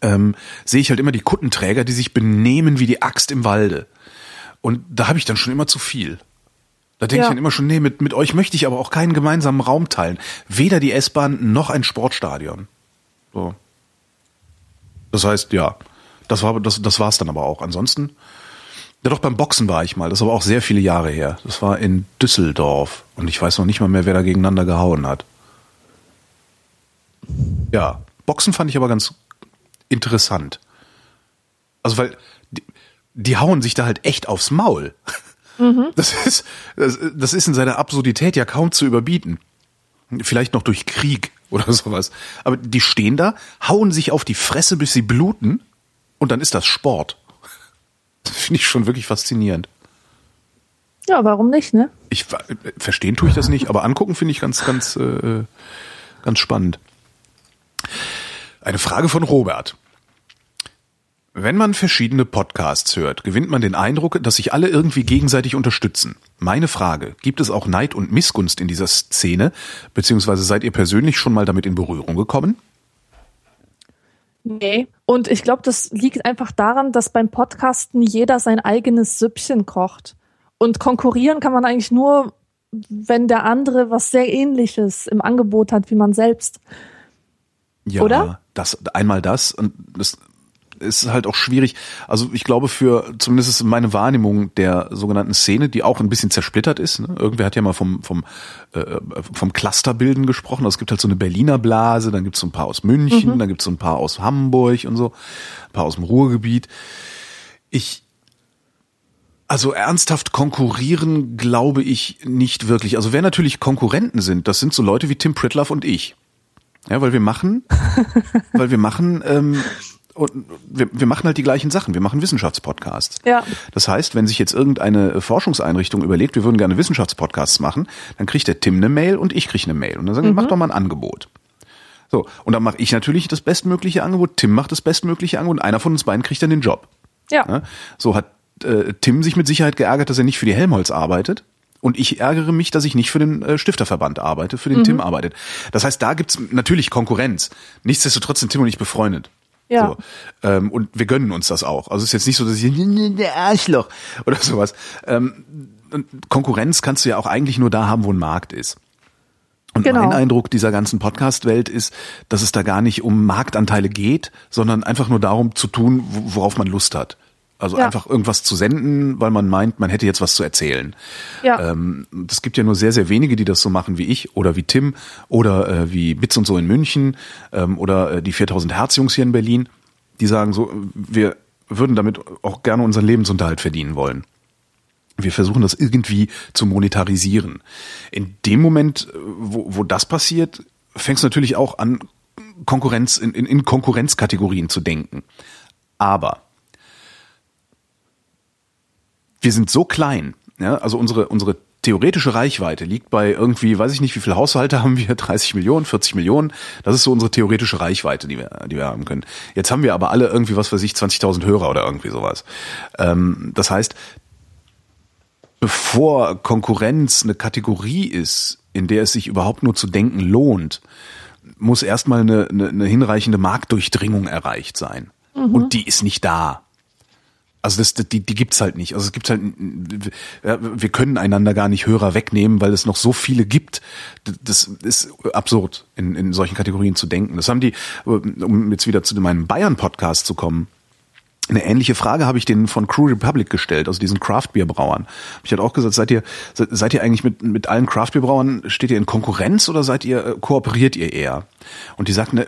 ähm, sehe ich halt immer die Kuttenträger, die sich benehmen wie die Axt im Walde. Und da habe ich dann schon immer zu viel. Da denke Ja. ich dann immer schon, nee, mit, mit euch möchte ich aber auch keinen gemeinsamen Raum teilen. Weder die S-Bahn noch ein Sportstadion. So. Das heißt, ja, das war das, das war's dann aber auch. Ansonsten, ja doch beim Boxen war ich mal. Das ist aber auch sehr viele Jahre her. Das war in Düsseldorf und ich weiß noch nicht mal mehr, wer da gegeneinander gehauen hat. Ja, Boxen fand ich aber ganz interessant. Also weil die, die hauen sich da halt echt aufs Maul. Das ist das, das ist in seiner Absurdität ja kaum zu überbieten. Vielleicht noch durch Krieg oder sowas. Aber die stehen da, hauen sich auf die Fresse, bis sie bluten und dann ist das Sport. Das finde ich schon wirklich faszinierend. Ja, warum nicht, ne? Ich äh, verstehen tue ich das nicht, aber angucken finde ich ganz, ganz, äh, ganz spannend. Eine Frage von Robert. Wenn man verschiedene Podcasts hört, gewinnt man den Eindruck, dass sich alle irgendwie gegenseitig unterstützen. Meine Frage, gibt es auch Neid und Missgunst in dieser Szene, beziehungsweise seid ihr persönlich schon mal damit in Berührung gekommen? Nee. Und ich glaube, das liegt einfach daran, dass beim Podcasten jeder sein eigenes Süppchen kocht. Und konkurrieren kann man eigentlich nur, wenn der andere was sehr ähnliches im Angebot hat wie man selbst. Ja, Oder? das einmal das und das ist halt auch schwierig. Also ich glaube für zumindest ist meine Wahrnehmung der sogenannten Szene, die auch ein bisschen zersplittert ist. Ne? Irgendwer hat ja mal vom vom äh, vom Clusterbilden gesprochen. Also es gibt halt so eine Berliner Blase, dann gibt es so ein paar aus München, dann gibt es so ein paar aus Hamburg und so, ein paar aus dem Ruhrgebiet. Ich also ernsthaft konkurrieren glaube ich nicht wirklich. Also wer natürlich Konkurrenten sind, das sind so Leute wie Tim Pritloff und ich. Ja, weil wir machen, weil wir machen, ähm, und wir, wir machen halt die gleichen Sachen. Wir machen Wissenschaftspodcasts. Ja. Das heißt, wenn sich jetzt irgendeine Forschungseinrichtung überlegt, wir würden gerne Wissenschaftspodcasts machen, dann kriegt der Tim eine Mail und ich kriege eine Mail. Und dann sagen wir, mach doch mal ein Angebot. So, und dann mache ich natürlich das bestmögliche Angebot, Tim macht das bestmögliche Angebot und einer von uns beiden kriegt dann den Job. Ja. Ne? So hat äh, Tim sich mit Sicherheit geärgert, dass er nicht für die Helmholtz arbeitet. Und ich ärgere mich, dass ich nicht für den äh, Stifterverband arbeite, für den Tim arbeitet. Das heißt, da gibt's natürlich Konkurrenz. Nichtsdestotrotz sind Tim und ich befreundet. Ja. So. Ähm, und wir gönnen uns das auch. Also es ist jetzt nicht so, dass ich der Arschloch oder sowas. Ähm, und Konkurrenz kannst du ja auch eigentlich nur da haben, wo ein Markt ist. Und Genau. mein Eindruck dieser ganzen Podcast-Welt ist, dass es da gar nicht um Marktanteile geht, sondern einfach nur darum zu tun, wo- worauf man Lust hat. Also Ja. einfach irgendwas zu senden, weil man meint, man hätte jetzt was zu erzählen. Ja. Ähm, es gibt ja nur sehr, sehr wenige, die das so machen wie ich oder wie Tim oder äh, wie Bits und so in München ähm, oder äh, die 4000 Hertz Jungs hier in Berlin, die sagen so, wir würden damit auch gerne unseren Lebensunterhalt verdienen wollen. Wir versuchen das irgendwie zu monetarisieren. In dem Moment, wo, wo das passiert, fängst du natürlich auch an, Konkurrenz in, in, in Konkurrenzkategorien zu denken. Aber wir sind so klein, ja, also unsere, unsere theoretische Reichweite liegt bei irgendwie, weiß ich nicht, wie viele Haushalte haben wir, 30 Millionen, 40 Millionen. Das ist so unsere theoretische Reichweite, die wir, die wir haben können. Jetzt haben wir aber alle irgendwie, was weiß ich, 20.000 Hörer oder irgendwie sowas. Ähm, das heißt, bevor Konkurrenz eine Kategorie ist, in der es sich überhaupt nur zu denken lohnt, muss erstmal eine, eine, eine hinreichende Marktdurchdringung erreicht sein. Mhm. Und die ist nicht da. Also das, die, die gibt's halt nicht. Also es gibt halt, wir können einander gar nicht Hörer wegnehmen, weil es noch so viele gibt. Das ist absurd, in, in solchen Kategorien zu denken. Das haben die, um jetzt wieder zu meinem Bayern-Podcast zu kommen. Eine ähnliche Frage habe ich denen von Crew Republic gestellt, also diesen Craft-Bier-Brauern. Ich hatte auch gesagt, seid ihr, seid ihr eigentlich mit, mit allen Craft-Bier-Brauern, steht ihr in Konkurrenz oder seid ihr, kooperiert ihr eher? Und die sagten,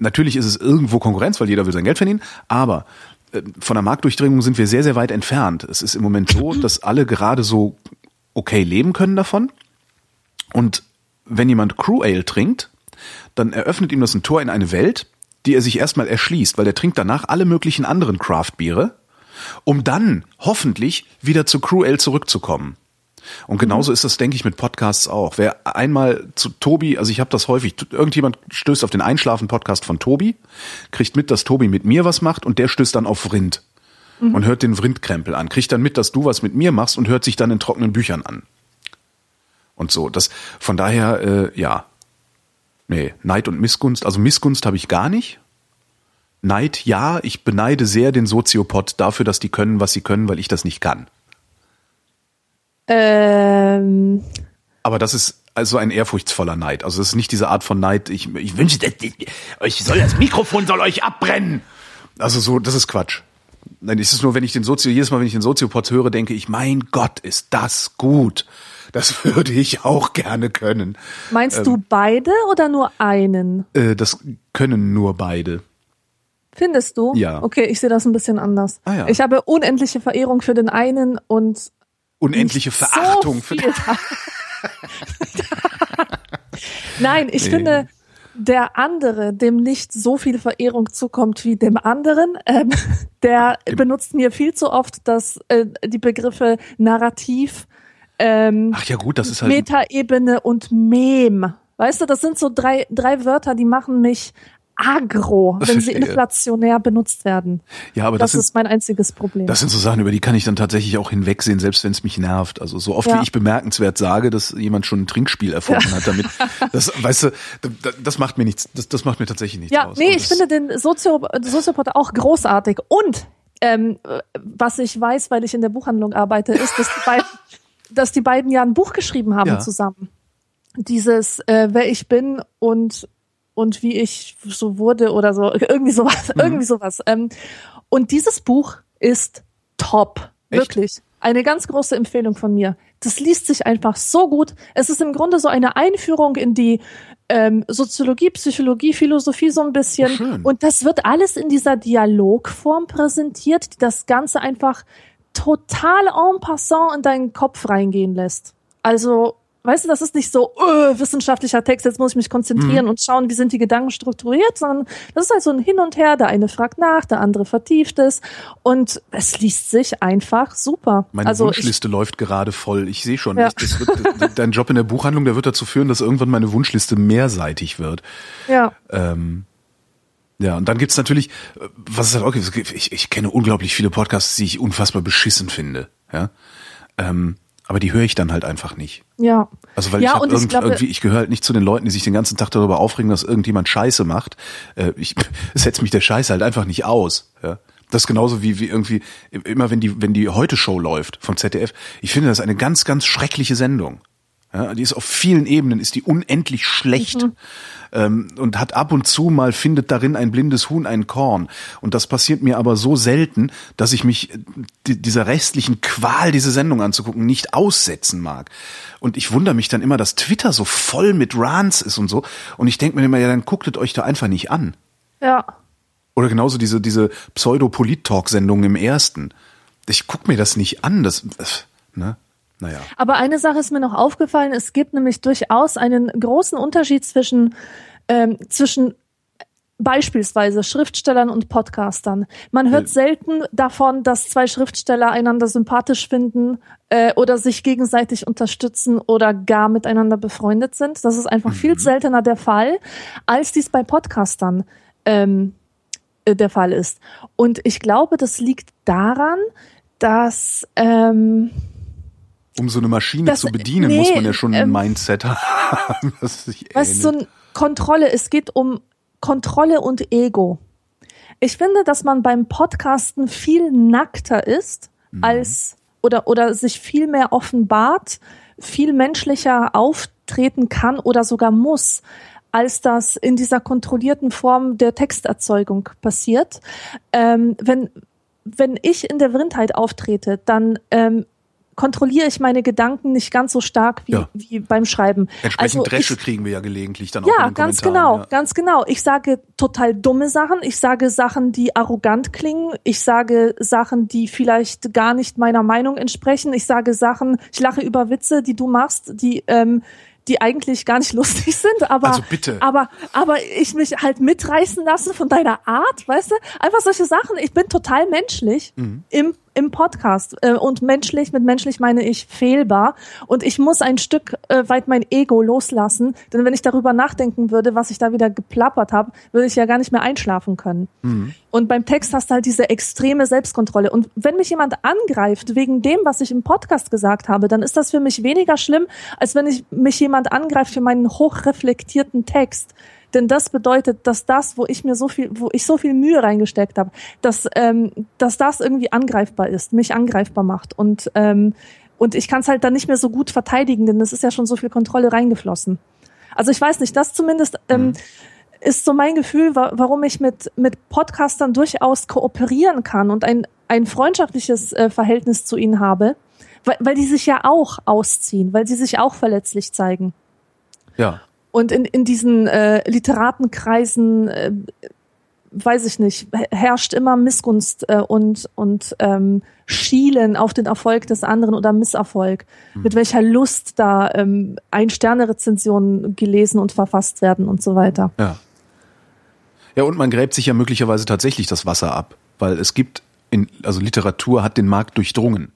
natürlich ist es irgendwo Konkurrenz, weil jeder will sein Geld verdienen, aber äh, von der Marktdurchdringung sind wir sehr, sehr weit entfernt. Es ist im Moment so, dass alle gerade so okay leben können davon. Und wenn jemand Crew Ale trinkt, dann eröffnet ihm das ein Tor in eine Welt, die er sich erstmal erschließt, weil er trinkt danach alle möglichen anderen Craft-Biere, um dann hoffentlich wieder zu Crew Ale zurückzukommen. Und genauso ist das, denke ich, mit Podcasts auch. Wer einmal zu Tobi, also ich habe das häufig, irgendjemand stößt auf den Einschlafen-Podcast von Tobi, kriegt mit, dass Tobi mit mir was macht und der stößt dann auf Vrind mhm. und hört den Vrindkrempel an, kriegt dann mit, dass du was mit mir machst und hört sich dann in trockenen Büchern an. Und so, das von daher, äh, ja, nee, Neid und Missgunst, also Missgunst habe ich gar nicht. Neid, ja, ich beneide sehr den Soziopod dafür, dass die können, was sie können, weil ich das nicht kann. Ähm. Aber das ist also ein ehrfurchtsvoller Neid. Also das ist nicht diese Art von Neid, ich, ich wünsche, euch soll das Mikrofon soll euch abbrennen. Also so, das ist Quatsch. Nein, es ist nur, wenn ich den Sozio, jedes Mal, wenn ich den Soziopod höre, denke ich, mein Gott, ist das gut. Das würde ich auch gerne können. Meinst ähm, du beide oder nur einen? Äh, das können nur beide. Findest du? Ja. Okay, ich sehe das ein bisschen anders. Ah, ja. Ich habe unendliche Verehrung für den einen und unendliche Verachtung so für Nein, ich nee. finde, der andere, dem nicht so viel Verehrung zukommt wie dem anderen, ähm, der dem benutzt mir viel zu oft das, äh, die Begriffe Narrativ, ähm, Ach ja gut, das ist halt Metaebene und Mem. Weißt du, das sind so drei, drei Wörter, die machen mich agro, wenn sie inflationär benutzt werden. Ja, aber das, das sind, ist mein einziges Problem. Das sind so Sachen, über die kann ich dann tatsächlich auch hinwegsehen, selbst wenn es mich nervt. Also so oft ja. wie ich bemerkenswert sage, dass jemand schon ein Trinkspiel erfunden ja. hat damit. Das, weißt du, das macht mir nichts, das, das macht mir tatsächlich nichts ja, aus. Nee, ich finde den Sozio, Soziopod auch großartig. Und ähm, was ich weiß, weil ich in der Buchhandlung arbeite, ist, dass die beiden, dass die beiden ja ein Buch geschrieben haben ja. zusammen. Dieses äh, Wer ich bin und und wie ich so wurde oder so, irgendwie sowas, mhm. irgendwie sowas. Ähm, und dieses Buch ist top. Echt? Wirklich. Eine ganz große Empfehlung von mir. Das liest sich einfach so gut. Es ist im Grunde so eine Einführung in die ähm, Soziologie, Psychologie, Philosophie so ein bisschen. Oh, und das wird alles in dieser Dialogform präsentiert, die das Ganze einfach total en passant in deinen Kopf reingehen lässt. Also Weißt du, das ist nicht so öh, wissenschaftlicher Text, jetzt muss ich mich konzentrieren mhm. und schauen, wie sind die Gedanken strukturiert, sondern das ist halt so ein Hin und Her, der eine fragt nach, der andere vertieft es und es liest sich einfach super. Meine also Wunschliste ich, läuft gerade voll. Ich sehe schon, ja. ich, das wird, dein Job in der Buchhandlung, der wird dazu führen, dass irgendwann meine Wunschliste mehrseitig wird. Ja. Ähm, ja, und dann gibt's natürlich, was ist halt auch, ich, ich kenne unglaublich viele Podcasts, die ich unfassbar beschissen finde. Ja. Ähm, aber die höre ich dann halt einfach nicht. Ja. Also weil ja, ich, und irgend, ich glaube, irgendwie, ich gehöre halt nicht zu den Leuten, die sich den ganzen Tag darüber aufregen, dass irgendjemand Scheiße macht. Äh, ich setze mich der Scheiße halt einfach nicht aus. Ja. Das ist genauso wie, wie irgendwie, immer wenn die, wenn die Heute-Show läuft vom ZDF. Ich finde das eine ganz, ganz schreckliche Sendung. Ja, die ist auf vielen Ebenen, ist die unendlich schlecht. Mhm ähm, und hat ab und zu mal findet darin ein blindes Huhn ein Korn. Und das passiert mir aber so selten, dass ich mich dieser restlichen Qual, diese Sendung anzugucken, nicht aussetzen mag. Und ich wundere mich dann immer, dass Twitter so voll mit Rants ist und so. Und ich denke mir immer, ja, dann gucktet euch da einfach nicht an. Ja. Oder genauso diese, diese Pseudo-Polit-Talk-Sendungen im ersten ich guck mir das nicht an. Das, ne? Naja. Aber eine Sache ist mir noch aufgefallen. Es gibt nämlich durchaus einen großen Unterschied zwischen, ähm, zwischen beispielsweise Schriftstellern und Podcastern. Man hört selten davon, dass zwei Schriftsteller einander sympathisch finden äh, oder sich gegenseitig unterstützen oder gar miteinander befreundet sind. Das ist einfach mhm. viel seltener der Fall, als dies bei Podcastern ähm, äh, der Fall ist. Und ich glaube, das liegt daran, dass ähm, um so eine Maschine das, zu bedienen, nee, muss man ja schon ähm, ein Mindset haben. was so eine Kontrolle, es geht um Kontrolle und Ego. Ich finde, dass man beim Podcasten viel nackter ist mhm. als oder oder sich viel mehr offenbart, viel menschlicher auftreten kann oder sogar muss, als das in dieser kontrollierten Form der Texterzeugung passiert. Ähm, wenn wenn ich in der Vrindheit auftrete, dann ähm, kontrolliere ich meine Gedanken nicht ganz so stark wie, ja. wie beim Schreiben. Entsprechend also Dresche ich, kriegen wir ja gelegentlich dann auch Ja, ganz genau, ja. ganz genau. Ich sage total dumme Sachen. Ich sage Sachen, die arrogant klingen. Ich sage Sachen, die vielleicht gar nicht meiner Meinung entsprechen. Ich sage Sachen, ich lache über Witze, die du machst, die ähm, die eigentlich gar nicht lustig sind, aber also bitte. aber aber ich mich halt mitreißen lassen von deiner Art, weißt du? Einfach solche Sachen. Ich bin total menschlich mhm. im im Podcast äh, und menschlich mit menschlich meine ich fehlbar und ich muss ein Stück äh, weit mein Ego loslassen, denn wenn ich darüber nachdenken würde, was ich da wieder geplappert habe, würde ich ja gar nicht mehr einschlafen können. Mhm. Und beim Text hast du halt diese extreme Selbstkontrolle und wenn mich jemand angreift wegen dem, was ich im Podcast gesagt habe, dann ist das für mich weniger schlimm, als wenn ich mich jemand angreift für meinen hochreflektierten Text. Denn das bedeutet, dass das, wo ich mir so viel, wo ich so viel Mühe reingesteckt habe, dass, ähm, dass das irgendwie angreifbar ist, mich angreifbar macht. Und, ähm, und ich kann es halt dann nicht mehr so gut verteidigen, denn es ist ja schon so viel Kontrolle reingeflossen. Also ich weiß nicht, das zumindest ähm, mhm. ist so mein Gefühl, wa warum ich mit, mit Podcastern durchaus kooperieren kann und ein, ein freundschaftliches äh, Verhältnis zu ihnen habe, weil, weil die sich ja auch ausziehen, weil sie sich auch verletzlich zeigen. Ja. Und in, in diesen äh, Literatenkreisen, äh, weiß ich nicht, herrscht immer Missgunst äh, und, und ähm, Schielen auf den Erfolg des anderen oder Misserfolg. Mhm. Mit welcher Lust da ähm, Ein-Sterne-Rezensionen gelesen und verfasst werden und so weiter. Ja. Ja, und man gräbt sich ja möglicherweise tatsächlich das Wasser ab, weil es gibt, in, also Literatur hat den Markt durchdrungen.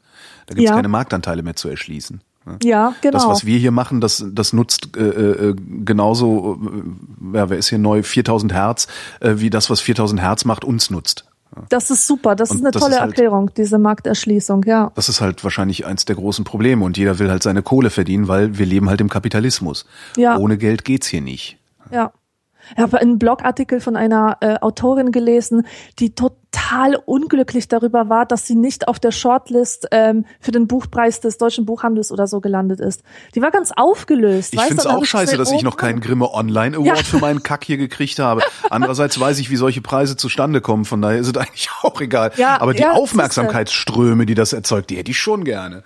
Da gibt es ja. keine Marktanteile mehr zu erschließen. Ja, genau. Das, was wir hier machen, das, das nutzt äh, äh, genauso, äh, ja, wer ist hier neu, 4000 Hertz, äh, wie das, was 4000 Hertz macht, uns nutzt. Das ist super, das und ist eine tolle ist halt, Erklärung, diese Markterschließung, ja. Das ist halt wahrscheinlich eins der großen Probleme und jeder will halt seine Kohle verdienen, weil wir leben halt im Kapitalismus. Ja. Ohne Geld geht's hier nicht. Ja. Ich habe einen Blogartikel von einer äh, Autorin gelesen, die total unglücklich darüber war, dass sie nicht auf der Shortlist ähm, für den Buchpreis des deutschen Buchhandels oder so gelandet ist. Die war ganz aufgelöst. Ich finde es auch scheiße, dass ich noch keinen Grimme Online Award ja. für meinen Kack hier gekriegt habe. Andererseits weiß ich, wie solche Preise zustande kommen, von daher ist es eigentlich auch egal. Ja, Aber die ja, Aufmerksamkeitsströme, die das erzeugt, die hätte ich schon gerne.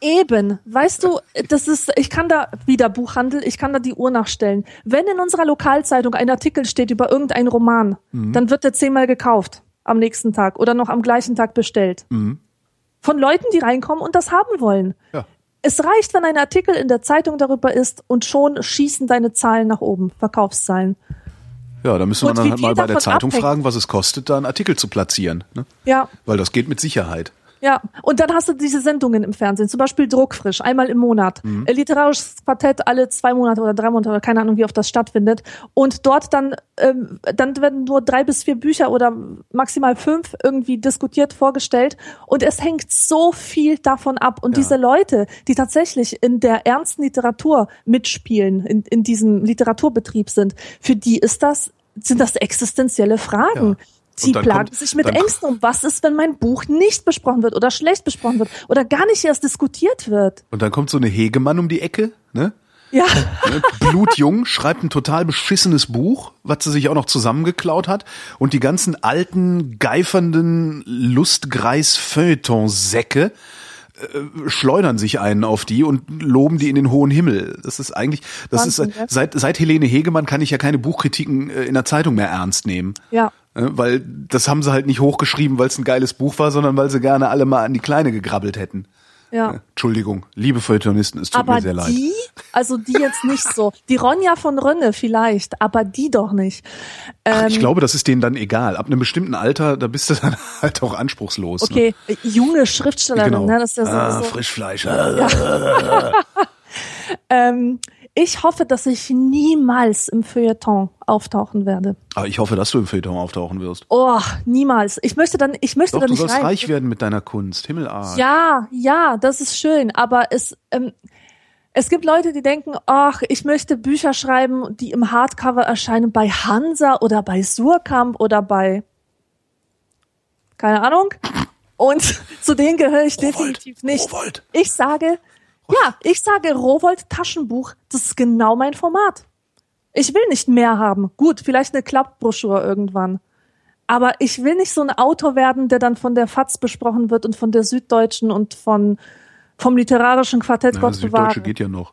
Eben, weißt du, das ist, ich kann da wieder Buchhandel, ich kann da die Uhr nachstellen. Wenn in unserer Lokalzeitung ein Artikel steht über irgendeinen Roman, mhm. dann wird der zehnmal gekauft am nächsten Tag oder noch am gleichen Tag bestellt. Mhm. Von Leuten, die reinkommen und das haben wollen. Ja. Es reicht, wenn ein Artikel in der Zeitung darüber ist und schon schießen deine Zahlen nach oben, Verkaufszahlen. Ja, da müssen wir dann halt mal bei der Zeitung abhängt. fragen, was es kostet, da einen Artikel zu platzieren. Ne? Ja. Weil das geht mit Sicherheit. Ja, und dann hast du diese Sendungen im Fernsehen, zum Beispiel Druckfrisch, einmal im Monat. Mhm. Literarisches Quartett alle zwei Monate oder drei Monate oder keine Ahnung, wie oft das stattfindet. Und dort dann, ähm, dann werden nur drei bis vier Bücher oder maximal fünf irgendwie diskutiert, vorgestellt. Und es hängt so viel davon ab. Und ja. diese Leute, die tatsächlich in der ernsten Literatur mitspielen, in, in diesem Literaturbetrieb sind, für die ist das sind das existenzielle Fragen. Ja. Sie plagen sich mit Ängsten um. Was ist, wenn mein Buch nicht besprochen wird oder schlecht besprochen wird oder gar nicht erst diskutiert wird? Und dann kommt so eine Hegemann um die Ecke, ne? Ja. Ne? Blutjung schreibt ein total beschissenes Buch, was sie sich auch noch zusammengeklaut hat. Und die ganzen alten, geifernden Lustgreis-Feuilleton-Säcke äh, schleudern sich einen auf die und loben die in den hohen Himmel. Das ist eigentlich, das Wahnsinn, ist, seit, seit Helene Hegemann kann ich ja keine Buchkritiken äh, in der Zeitung mehr ernst nehmen. Ja. Äh, Weil das haben sie halt nicht hochgeschrieben, weil es ein geiles Buch war, sondern weil sie gerne alle mal an die Kleine gegrabbelt hätten. Ja. Entschuldigung, liebe Feuilletonisten, es tut Aber mir sehr leid. die, also die jetzt nicht so. Die Ronja von Rönne vielleicht, aber die doch nicht. Ach, Ähm, ich glaube, das ist denen dann egal. Ab einem bestimmten Alter, da bist du dann halt auch anspruchslos. Ne? okay, äh, junge Schriftstellerin, Genau. ne? Das ist ja so, ah, so. Frischfleisch. Ähm, ich hoffe, dass ich niemals im Feuilleton auftauchen werde. Aber ich hoffe, dass du im Feuilleton auftauchen wirst. Oh, niemals. Ich möchte dann, ich möchte Doch, da du nicht sollst rein. reich werden mit deiner Kunst. Himmelarsch. Ja, ja, das ist schön, aber es, ähm, es gibt Leute, die denken, ach, ich möchte Bücher schreiben, die im Hardcover erscheinen bei Hansa oder bei Surkamp oder bei, keine Ahnung. Und zu denen gehöre ich Rowold, definitiv nicht. Rowold. Ich sage, ja, ich sage Rowold Taschenbuch, das ist genau mein Format. Ich will nicht mehr haben. Gut, vielleicht eine Klappbroschüre irgendwann. Aber ich will nicht so ein Autor werden, der dann von der FAZ besprochen wird und von der Süddeutschen und von, vom literarischen Quartett Na, Gott Süddeutsche bewahre. geht ja noch.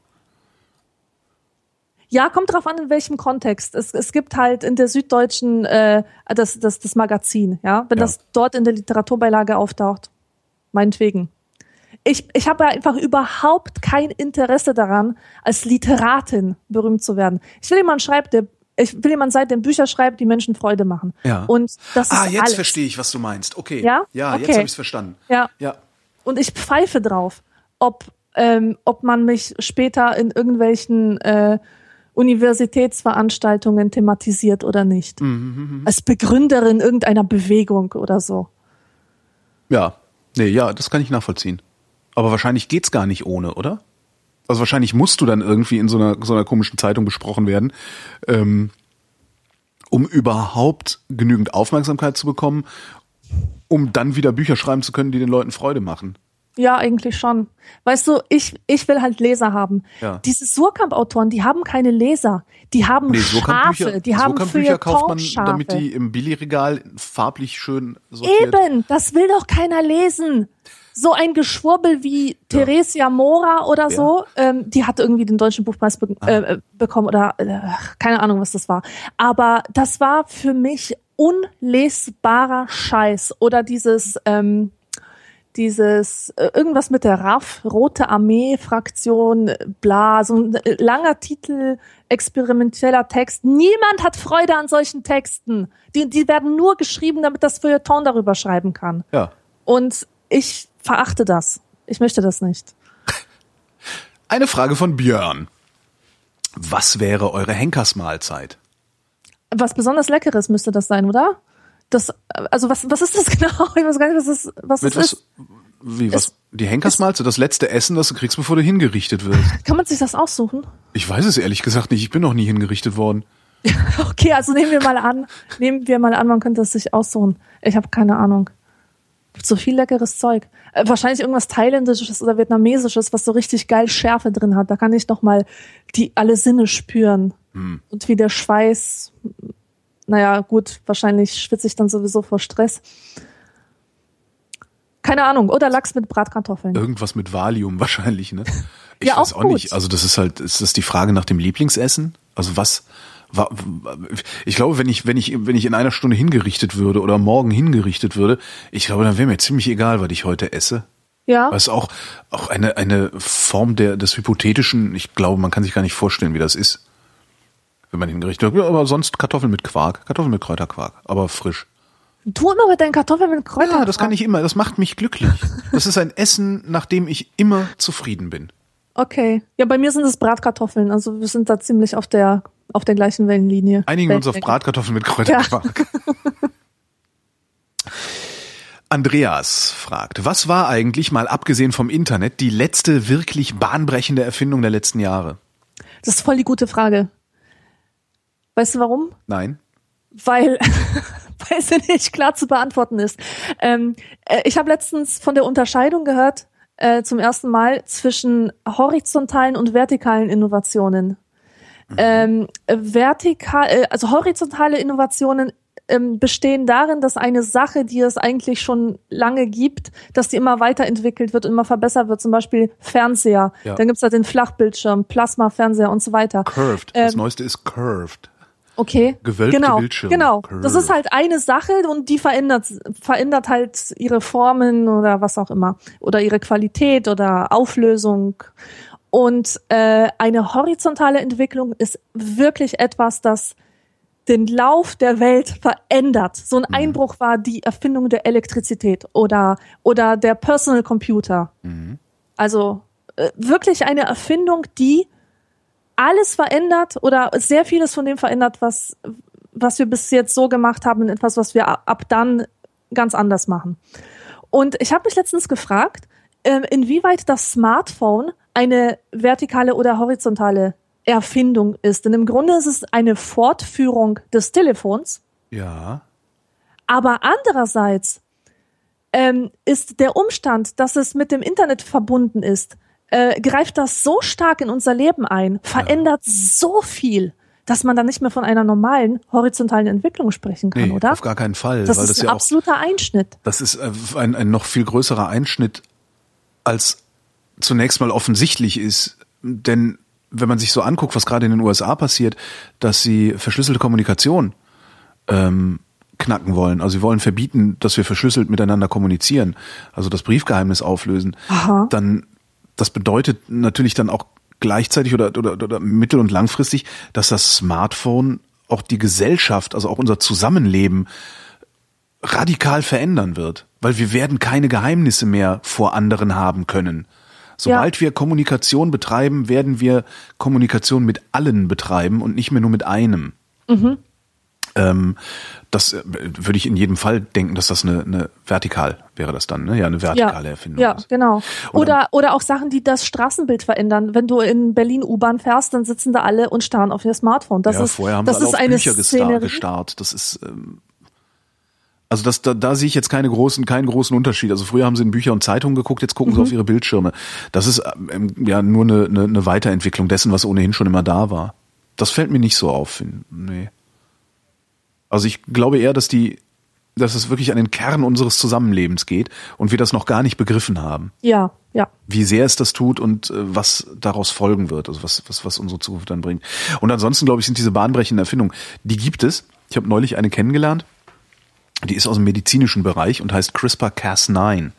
Ja, kommt drauf an, in welchem Kontext. Es, es gibt halt in der Süddeutschen äh, das, das, das Magazin, ja. Wenn Ja. das dort in der Literaturbeilage auftaucht, meinetwegen. Ich, ich habe einfach überhaupt kein Interesse daran, als Literatin berühmt zu werden. Ich will jemand schreibt, der ich will jemand sein, der Bücher schreibt, die Menschen Freude machen. Ja. Und das Ah, ist jetzt alles. verstehe ich, was du meinst. Okay. Ja? Ja, jetzt Okay. habe ich es verstanden. Ja. Ja. Und ich pfeife drauf, ob, ähm, ob man mich später in irgendwelchen äh, Universitätsveranstaltungen thematisiert oder nicht. Als Begründerin irgendeiner Bewegung oder so. Ja. Nee, ja, das kann ich nachvollziehen. Aber wahrscheinlich geht's gar nicht ohne, oder? Also wahrscheinlich musst du dann irgendwie in so einer, so einer komischen Zeitung besprochen werden, ähm, um überhaupt genügend Aufmerksamkeit zu bekommen, um dann wieder Bücher schreiben zu können, die den Leuten Freude machen. Ja, eigentlich schon. Weißt du, ich, ich will halt Leser haben. Ja. Diese Surkamp-Autoren, die haben keine Leser. Die haben Nee, Schafe. Die haben Bücher kauft man, damit die im Billigregal farblich schön sortiert. Eben, das will doch keiner lesen. So ein Geschwurbel wie Theresia Mora oder so, ähm, die hat irgendwie den deutschen Buchpreis be Ah. äh, bekommen oder äh, keine Ahnung, was das war. Aber das war für mich unlesbarer Scheiß. Oder dieses, ähm, dieses äh, irgendwas mit der RAF, Rote Armee Fraktion, äh, bla, so ein äh, langer Titel, experimenteller Text. Niemand hat Freude an solchen Texten. Die, die werden nur geschrieben, damit das Feuilleton darüber schreiben kann. Ja. Und ich verachte das. Ich möchte das nicht. Eine Frage von Björn. Was wäre eure Henkersmahlzeit? Was besonders Leckeres müsste das sein, oder? Das, also was, was ist das genau? Ich weiß gar nicht, was das, was Mit das was, ist. wie, was, Es- die Henkersmahlzeit, das letzte Essen, das du kriegst, bevor du hingerichtet wirst. Kann man sich das aussuchen? Ich weiß es ehrlich gesagt nicht, ich bin noch nie hingerichtet worden. Okay, also nehmen wir mal an, nehmen wir mal an, man könnte es sich aussuchen. Ich habe keine Ahnung. Gibt so viel leckeres Zeug. Äh, wahrscheinlich irgendwas Thailändisches oder Vietnamesisches, was so richtig geil Schärfe drin hat. Da kann ich noch mal die alle Sinne spüren. Und wie der Schweiß. Naja, gut, wahrscheinlich schwitze ich dann sowieso vor Stress. Keine Ahnung. Oder Lachs mit Bratkartoffeln. Irgendwas mit Valium wahrscheinlich, ne? Ich Ja, weiß auch auch nicht. Also das ist halt, ist das die Frage nach dem Lieblingsessen? Also was, wa- wa- ich glaube, wenn ich, wenn ich, wenn ich in einer Stunde hingerichtet würde oder morgen hingerichtet würde, ich glaube, dann wäre mir ziemlich egal, was ich heute esse. Ja. Das ist auch, auch eine, eine Form der, des Hypothetischen. Ich glaube, man kann sich gar nicht vorstellen, wie das ist. Wenn man hingerichtet wird. Ja, aber sonst Kartoffeln mit Quark. Kartoffeln mit Kräuterquark. Aber frisch. Du immer mit deinen Kartoffeln mit Kräutern. Ja, das kann ich immer. Das macht mich glücklich. Das ist ein Essen, nach dem ich immer zufrieden bin. Okay. Ja, bei mir sind es Bratkartoffeln. Also wir sind da ziemlich auf der, auf der gleichen Wellenlinie. Einigen wir uns auf. Bratkartoffeln mit Kräuterquark. Andreas fragt, was war eigentlich, mal abgesehen vom Internet, die letzte wirklich bahnbrechende Erfindung der letzten Jahre? Das ist voll die gute Frage. Weißt du warum? Nein? Weil, weil sie nicht klar zu beantworten ist. Ähm, äh, ich habe letztens von der Unterscheidung gehört, äh, zum ersten Mal zwischen horizontalen und vertikalen Innovationen. Ähm, äh, vertikal, äh, also horizontale Innovationen ähm, bestehen darin, dass eine Sache, die es eigentlich schon lange gibt, dass die immer weiterentwickelt wird und immer verbessert wird. Zum Beispiel Fernseher. Ja. Dann gibt's da den Flachbildschirm, Plasma-Fernseher und so weiter. Curved. Das Ähm, neueste ist curved. Okay. Gewölbte genau, Bildschirme. Genau. Das Grrr. ist halt eine Sache und die verändert, verändert halt ihre Formen oder was auch immer. Oder ihre Qualität oder Auflösung. Und äh, eine horizontale Entwicklung ist wirklich etwas, das den Lauf der Welt verändert. So ein Einbruch war die Erfindung der Elektrizität oder, oder der Personal Computer. Also äh, wirklich eine Erfindung, die alles verändert oder sehr vieles von dem verändert, was, was wir bis jetzt so gemacht haben, in etwas, was wir ab dann ganz anders machen. Und ich habe mich letztens gefragt, ähm, inwieweit das Smartphone eine vertikale oder horizontale Erfindung ist. Denn im Grunde ist es eine Fortführung des Telefons. Ja. Aber andererseits ähm, ist der Umstand, dass es mit dem Internet verbunden ist, äh, greift das so stark in unser Leben ein, verändert so viel, dass man dann nicht mehr von einer normalen horizontalen Entwicklung sprechen kann, Nee, oder? auf gar keinen Fall. das weil ist das ein ja auch, absoluter Einschnitt. das ist äh, ein, ein noch viel größerer Einschnitt, als zunächst mal offensichtlich ist. Denn wenn man sich so anguckt, was gerade in den USA passiert, dass sie verschlüsselte Kommunikation ähm, knacken wollen. Also sie wollen verbieten, dass wir verschlüsselt miteinander kommunizieren, also das Briefgeheimnis auflösen. Aha. Dann das bedeutet natürlich dann auch gleichzeitig oder, oder, oder mittel- und langfristig, dass das Smartphone auch die Gesellschaft, also auch unser Zusammenleben radikal verändern wird, weil wir werden keine Geheimnisse mehr vor anderen haben können. Sobald wir Kommunikation betreiben, werden wir Kommunikation mit allen betreiben und nicht mehr nur mit einem. Ähm, das äh, würde ich in jedem Fall denken, dass das eine, eine vertikal wäre das dann, ne? Ja, eine vertikale ja, Erfindung Ja, ist. genau. Oder, oder auch Sachen, die das Straßenbild verändern. Wenn du in Berlin U-Bahn fährst, dann sitzen da alle und starren auf ihr Smartphone. Das ja, ist, vorher haben das alle ist auf eine Bücher gestarrt. Das ist ähm, also das, da, da sehe ich jetzt keine großen, keinen großen Unterschied. Also früher haben sie in Bücher und Zeitungen geguckt, jetzt gucken sie auf ihre Bildschirme. Das ist ähm, ja nur eine, eine, eine Weiterentwicklung dessen, was ohnehin schon immer da war. Das fällt mir nicht so auf. Nee. Also ich glaube eher, dass die, dass es wirklich an den Kern unseres Zusammenlebens geht und wir das noch gar nicht begriffen haben. Ja, ja. Wie sehr es das tut und äh, was daraus folgen wird, also was, was, was unsere Zukunft dann bringt. Und ansonsten, glaube ich, sind diese bahnbrechenden Erfindungen, die gibt es. Ich habe neulich eine kennengelernt, die ist aus dem medizinischen Bereich und heißt CRISPR-Cas9.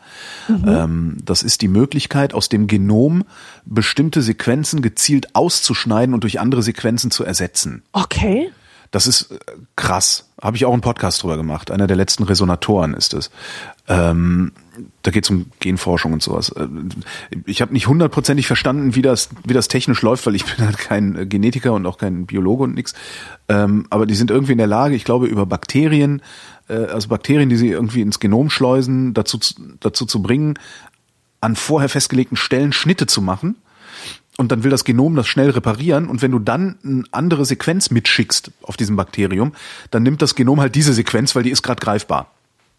Ähm, das ist die Möglichkeit, aus dem Genom bestimmte Sequenzen gezielt auszuschneiden und durch andere Sequenzen zu ersetzen. Okay. Das ist äh, krass. Habe ich auch einen Podcast drüber gemacht. Einer der letzten Resonatoren ist es. Ähm, da geht es um Genforschung und sowas. Äh, Ich habe nicht hundertprozentig verstanden, wie das, wie das technisch läuft, weil ich bin halt kein äh, Genetiker und auch kein Biologe und nix. Ähm, aber die sind irgendwie in der Lage, ich glaube, über Bakterien, äh, also Bakterien, die sie irgendwie ins Genom schleusen, dazu, zu- dazu zu bringen, an vorher festgelegten Stellen Schnitte zu machen und dann will das Genom das schnell reparieren und wenn du dann eine andere Sequenz mitschickst auf diesem Bakterium, dann nimmt das Genom halt diese Sequenz, weil die ist gerade greifbar.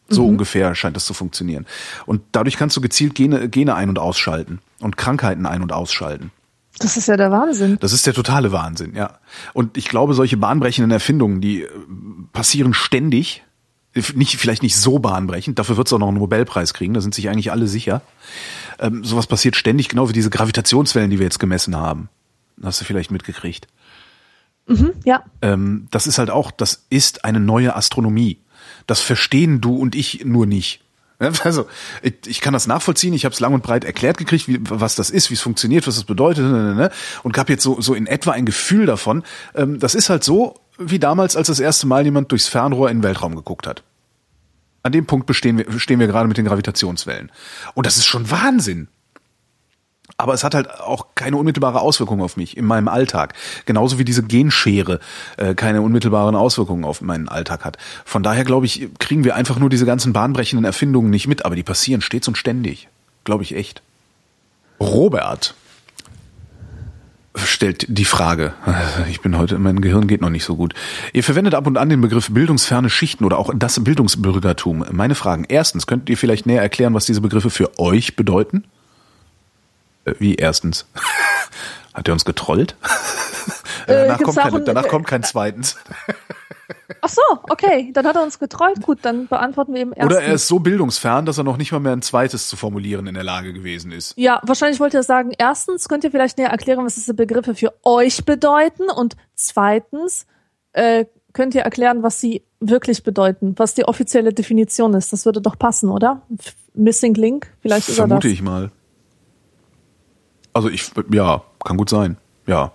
So ungefähr scheint das zu funktionieren. Und dadurch kannst du gezielt Gene, Gene ein- und ausschalten und Krankheiten ein- und ausschalten. Das ist ja der Wahnsinn. Das ist der totale Wahnsinn, ja. Und ich glaube, solche bahnbrechenden Erfindungen, die äh, passieren ständig. Nicht, vielleicht nicht so bahnbrechend, dafür wird es auch noch einen Nobelpreis kriegen, da sind sich eigentlich alle sicher. Ähm, sowas passiert ständig, genau wie diese Gravitationswellen, die wir jetzt gemessen haben. Hast du vielleicht mitgekriegt. Ja. Ähm, das ist halt auch, das ist eine neue Astronomie. Das verstehen du und ich nur nicht. Also ich, ich kann das nachvollziehen. Ich habe es lang und breit erklärt gekriegt, wie, was das ist, wie es funktioniert, was das bedeutet, ne, ne, ne, und gab jetzt so, so in etwa ein Gefühl davon. Ähm, das ist halt so wie damals, als das erste Mal jemand durchs Fernrohr in den Weltraum geguckt hat. An dem Punkt bestehen wir, stehen wir gerade mit den Gravitationswellen. Und das ist schon Wahnsinn. Aber es hat halt auch keine unmittelbare Auswirkung auf mich in meinem Alltag. Genauso wie diese Genschere äh, keine unmittelbaren Auswirkungen auf meinen Alltag hat. Von daher glaube ich, kriegen wir einfach nur diese ganzen bahnbrechenden Erfindungen nicht mit, aber die passieren stets und ständig. Glaube ich echt. Robert stellt die Frage. Ich bin heute, mein Gehirn geht noch nicht so gut. Ihr verwendet ab und an den Begriff bildungsferne Schichten oder auch das Bildungsbürgertum. Meine Fragen. Erstens, könnt ihr vielleicht näher erklären, was diese Begriffe für euch bedeuten? Äh, Wie erstens? Hat er uns getrollt? Äh, danach, kommt da keine, auch ein- danach kommt kein zweitens. Ach so, okay. Dann hat er uns getrollt. Gut, dann beantworten wir eben erst. Oder er ist so bildungsfern, dass er noch nicht mal mehr ein zweites zu formulieren in der Lage gewesen ist. Ja, wahrscheinlich wollte er sagen, erstens könnt ihr vielleicht näher erklären, was diese Begriffe für euch bedeuten und zweitens, äh, könnt ihr erklären, was sie wirklich bedeuten, was die offizielle Definition ist. Das würde doch passen, oder? F Missing Link, vielleicht ist Vermute er ich mal. Also ich, ja, kann gut sein. Ja.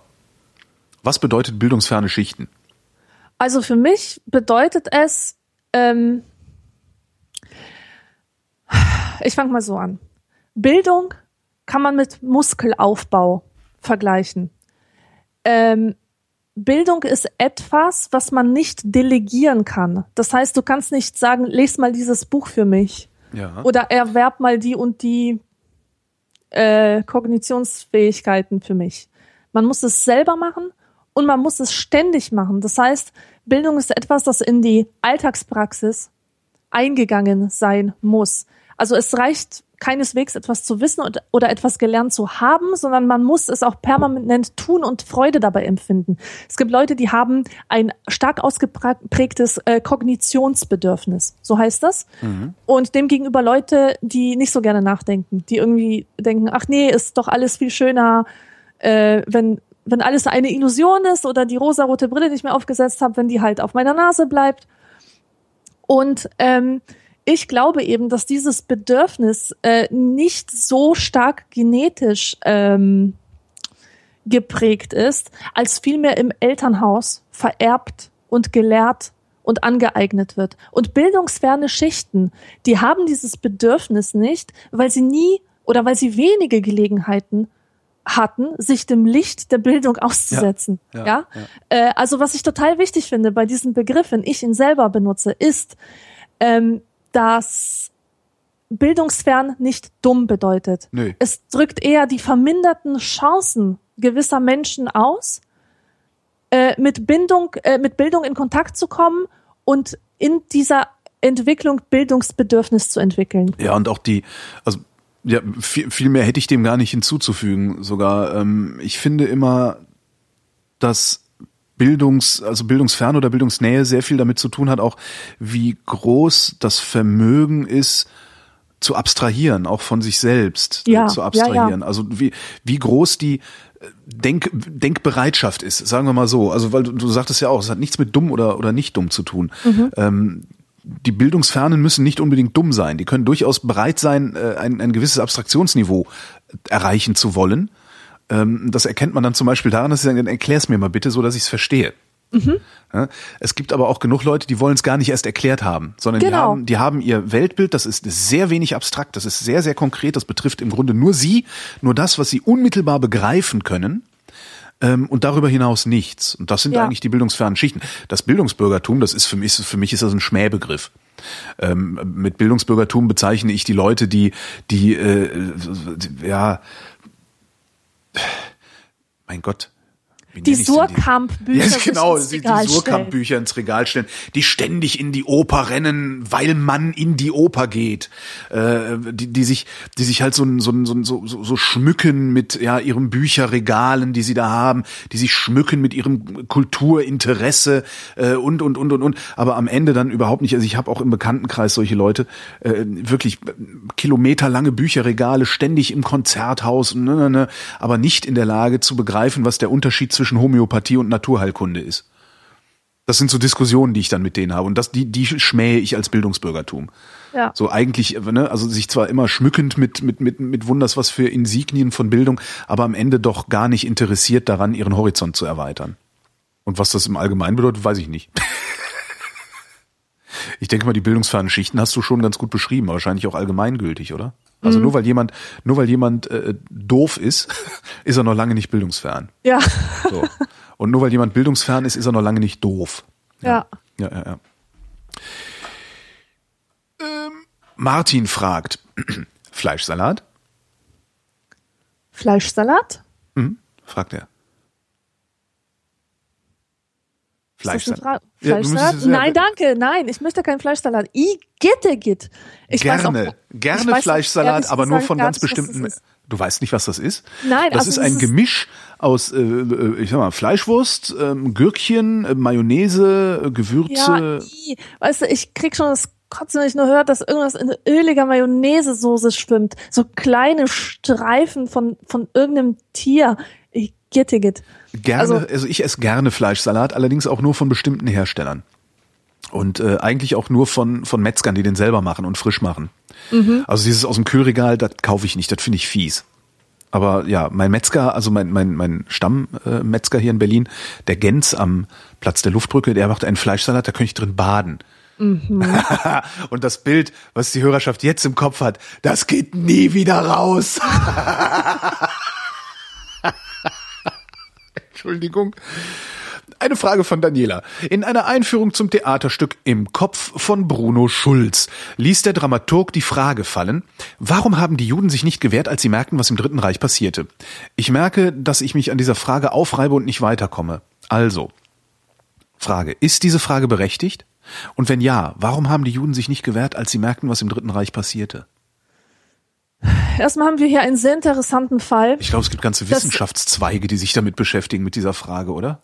Was bedeutet bildungsferne Schichten? Also für mich bedeutet es, ähm, ich fange mal so an. Bildung kann man mit Muskelaufbau vergleichen. Ähm, Bildung ist etwas, was man nicht delegieren kann. Das heißt, du kannst nicht sagen, les mal dieses Buch für mich Ja. oder erwerb mal die und die äh, Kognitionsfähigkeiten für mich. Man muss es selber machen und man muss es ständig machen. Das heißt, Bildung ist etwas, das in die Alltagspraxis eingegangen sein muss. Also es reicht keineswegs etwas zu wissen oder etwas gelernt zu haben, sondern man muss es auch permanent tun und Freude dabei empfinden. Es gibt Leute, die haben ein stark ausgeprägtes äh, Kognitionsbedürfnis, so heißt das. Und demgegenüber Leute, die nicht so gerne nachdenken, die irgendwie denken, ach nee, ist doch alles viel schöner, äh, wenn wenn alles eine Illusion ist oder die rosarote Brille, ich mir aufgesetzt habe, wenn die halt auf meiner Nase bleibt. Und ähm, ich glaube eben, dass dieses Bedürfnis äh, nicht so stark genetisch ähm, geprägt ist, als vielmehr im Elternhaus vererbt und gelehrt und angeeignet wird. Und bildungsferne Schichten, die haben dieses Bedürfnis nicht, weil sie nie oder weil sie wenige Gelegenheiten hatten, sich dem Licht der Bildung auszusetzen. Ja, Ja, ja, Äh, also was ich total wichtig finde bei diesem Begriff, wenn ich ihn selber benutze, ist, ähm, dass bildungsfern nicht dumm bedeutet. Nö. Es drückt eher die verminderten Chancen gewisser Menschen aus, äh, mit Bindung, äh, mit Bildung in Kontakt zu kommen und in dieser Entwicklung Bildungsbedürfnis zu entwickeln. Ja, und auch die, also ja, viel, viel mehr hätte ich dem gar nicht hinzuzufügen. Sogar, ähm, ich finde immer, dass Bildungs, also Bildungsfern oder Bildungsnähe sehr viel damit zu tun hat, auch wie groß das Vermögen ist, zu abstrahieren, auch von sich selbst Ja, äh, zu ja, abstrahieren. Also wie, wie groß die äh, Denk, Denkbereitschaft ist, sagen wir mal so. Also weil du, du sagtest ja auch, es hat nichts mit dumm oder, oder nicht dumm zu tun. Ähm, die Bildungsfernen müssen nicht unbedingt dumm sein. Die können durchaus bereit sein, äh, ein, ein gewisses Abstraktionsniveau erreichen zu wollen. Ähm, das erkennt man dann zum Beispiel daran, dass sie sagen, dann erklär's mir mal bitte, so dass ich es verstehe. Ja, es gibt aber auch genug Leute, die wollen es gar nicht erst erklärt haben, sondern die, Genau. haben, die haben ihr Weltbild, das ist sehr wenig abstrakt, das ist sehr, sehr konkret, das betrifft im Grunde nur sie, nur das, was sie unmittelbar begreifen können. Ähm, und darüber hinaus nichts. Und das sind Ja. eigentlich die bildungsfernen Schichten. Das Bildungsbürgertum, das ist für mich, für mich ist das ein Schmähbegriff. Ähm, mit Bildungsbürgertum bezeichne ich die Leute, die, die, äh, ja, mein Gott. Die? Surkamp-Bücher Ja, genau, ins die, Regal die Surkamp-Bücher ins Regal stellen, die ständig in die Oper rennen, weil man in die Oper geht, äh, die, die sich, die sich halt so, so, so, so, so, so schmücken mit ja ihren Bücherregalen, die sie da haben, die sich schmücken mit ihrem Kulturinteresse äh, und und und und und, aber am Ende dann überhaupt nicht. Also ich habe auch im Bekanntenkreis solche Leute, äh, wirklich kilometerlange Bücherregale, ständig im Konzerthaus, ne, ne, ne, aber nicht in der Lage zu begreifen, was der Unterschied zwischen Homöopathie und Naturheilkunde ist. Das sind so Diskussionen, die ich dann mit denen habe. Und das, die, die schmähe ich als Bildungsbürgertum. Ja. So eigentlich, ne, also sich zwar immer schmückend mit, mit, mit, mit Wunders was für Insignien von Bildung, aber am Ende doch gar nicht interessiert daran, ihren Horizont zu erweitern. Und was das im Allgemeinen bedeutet, weiß ich nicht. Ich denke mal, die bildungsfernen Schichten hast du schon ganz gut beschrieben, wahrscheinlich auch allgemeingültig, oder? Also nur weil jemand, nur weil jemand äh, doof ist, ist er noch lange nicht bildungsfern. Ja, So. Und nur weil jemand bildungsfern ist, ist er noch lange nicht doof. ja. Ja, ja, ja. Ähm, Martin fragt, Fleischsalat? Fleischsalat? Hm? Fragt er. Das Fleischsalat. Ja, Fleischsalat? ja- Nein, danke. Nein, ich möchte keinen Fleischsalat. I gitte git. Ich weiß gerne, auch, gerne ich weiß Fleischsalat, ehrlich aber nur von ganz nicht, das bestimmten. Du weißt nicht, was das ist? Nein, das also ist ein dieses- Gemisch aus, äh, äh, ich sag mal, Fleischwurst, ähm, Gürkchen, äh, Mayonnaise, äh, Gewürze. Ja, i. weißt du, ich krieg schon das Kotzen, wenn ich nur höre, dass irgendwas in öliger Mayonnaise-Soße schwimmt. So kleine Streifen von, von irgendeinem Tier. Ich Gittigit. Gerne, also, also ich esse gerne Fleischsalat, allerdings auch nur von bestimmten Herstellern. Und äh, eigentlich auch nur von, von Metzgern, die den selber machen und frisch machen. Mhm. Also dieses aus dem Kühlregal, das kaufe ich nicht, das finde ich fies. Aber ja, mein Metzger, also mein, mein, mein Stammmetzger hier in Berlin, der Gens am Platz der Luftbrücke, der macht einen Fleischsalat, da könnte ich drin baden. Mhm. und das Bild, was die Hörerschaft jetzt im Kopf hat, das geht nie wieder raus. Entschuldigung. Eine Frage von Daniela. In einer Einführung zum Theaterstück Im Kopf von Bruno Schulz ließ der Dramaturg die Frage fallen, warum haben die Juden sich nicht gewehrt, als sie merkten, was im Dritten Reich passierte? Ich merke, dass ich mich an dieser Frage aufreibe und nicht weiterkomme. Also, Frage, ist diese Frage berechtigt? Und wenn ja, warum haben die Juden sich nicht gewehrt, als sie merkten, was im Dritten Reich passierte? Erstmal haben wir hier einen sehr interessanten Fall. Ich glaube, es gibt ganze Wissenschaftszweige, die sich damit beschäftigen, mit dieser Frage, oder?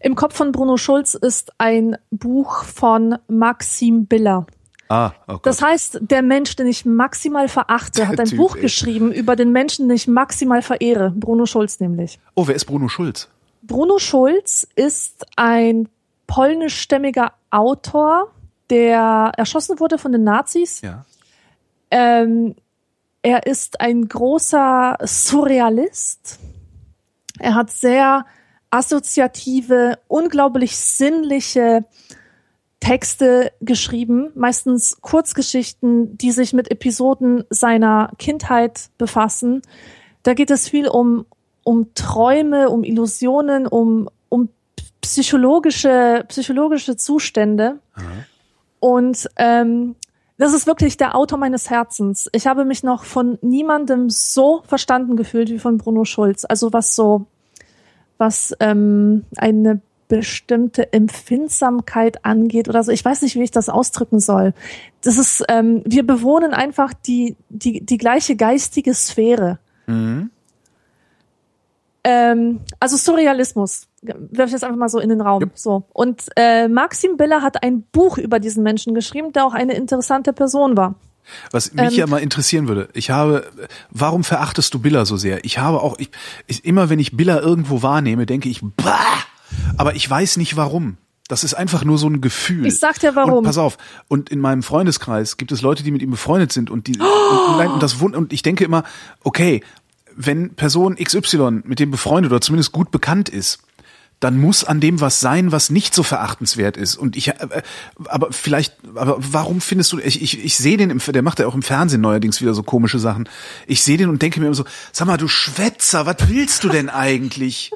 Im Kopf von Bruno Schulz ist ein Buch von Maxim Biller. Ah, oh das heißt, der Mensch, den ich maximal verachte, hat ein typ, Buch ey. geschrieben über den Menschen, den ich maximal verehre. Bruno Schulz nämlich. Oh, wer ist Bruno Schulz? Bruno Schulz ist ein polnischstämmiger Autor, der erschossen wurde von den Nazis. Ja. Ähm, er ist ein großer Surrealist. Er hat sehr assoziative, unglaublich sinnliche Texte geschrieben, meistens Kurzgeschichten, die sich mit Episoden seiner Kindheit befassen. Da geht es viel um, um Träume, um Illusionen, um, um psychologische, psychologische Zustände. Mhm. Und ähm, das ist wirklich der Autor meines Herzens. Ich habe mich noch von niemandem so verstanden gefühlt wie von Bruno Schulz. Also was so was ähm, eine bestimmte Empfindsamkeit angeht oder so. Ich weiß nicht, wie ich das ausdrücken soll. Das ist, ähm, wir bewohnen einfach die, die, die gleiche geistige Sphäre. Mhm. Ähm, also Surrealismus, werfe ich jetzt einfach mal so in den Raum. Yep. So. Und äh, Maxim Biller hat ein Buch über diesen Menschen geschrieben, der auch eine interessante Person war. Was mich ähm, ja mal interessieren würde, ich habe, warum verachtest du Biller so sehr? Ich habe auch, ich, ich, immer wenn ich Biller irgendwo wahrnehme, denke ich, bah! Aber ich weiß nicht warum. Das ist einfach nur so ein Gefühl. Ich sag dir warum. Und pass auf. Und in meinem Freundeskreis gibt es Leute, die mit ihm befreundet sind und die oh. und, und, das und ich denke immer, okay, wenn Person XY mit dem befreundet oder zumindest gut bekannt ist, dann muss an dem was sein, was nicht so verachtenswert ist. Und ich, äh, aber vielleicht, aber warum findest du, ich, ich, ich sehe den, im, der macht ja auch im Fernsehen neuerdings wieder so komische Sachen. Ich sehe den und denke mir immer so, sag mal, du Schwätzer, was willst du denn eigentlich?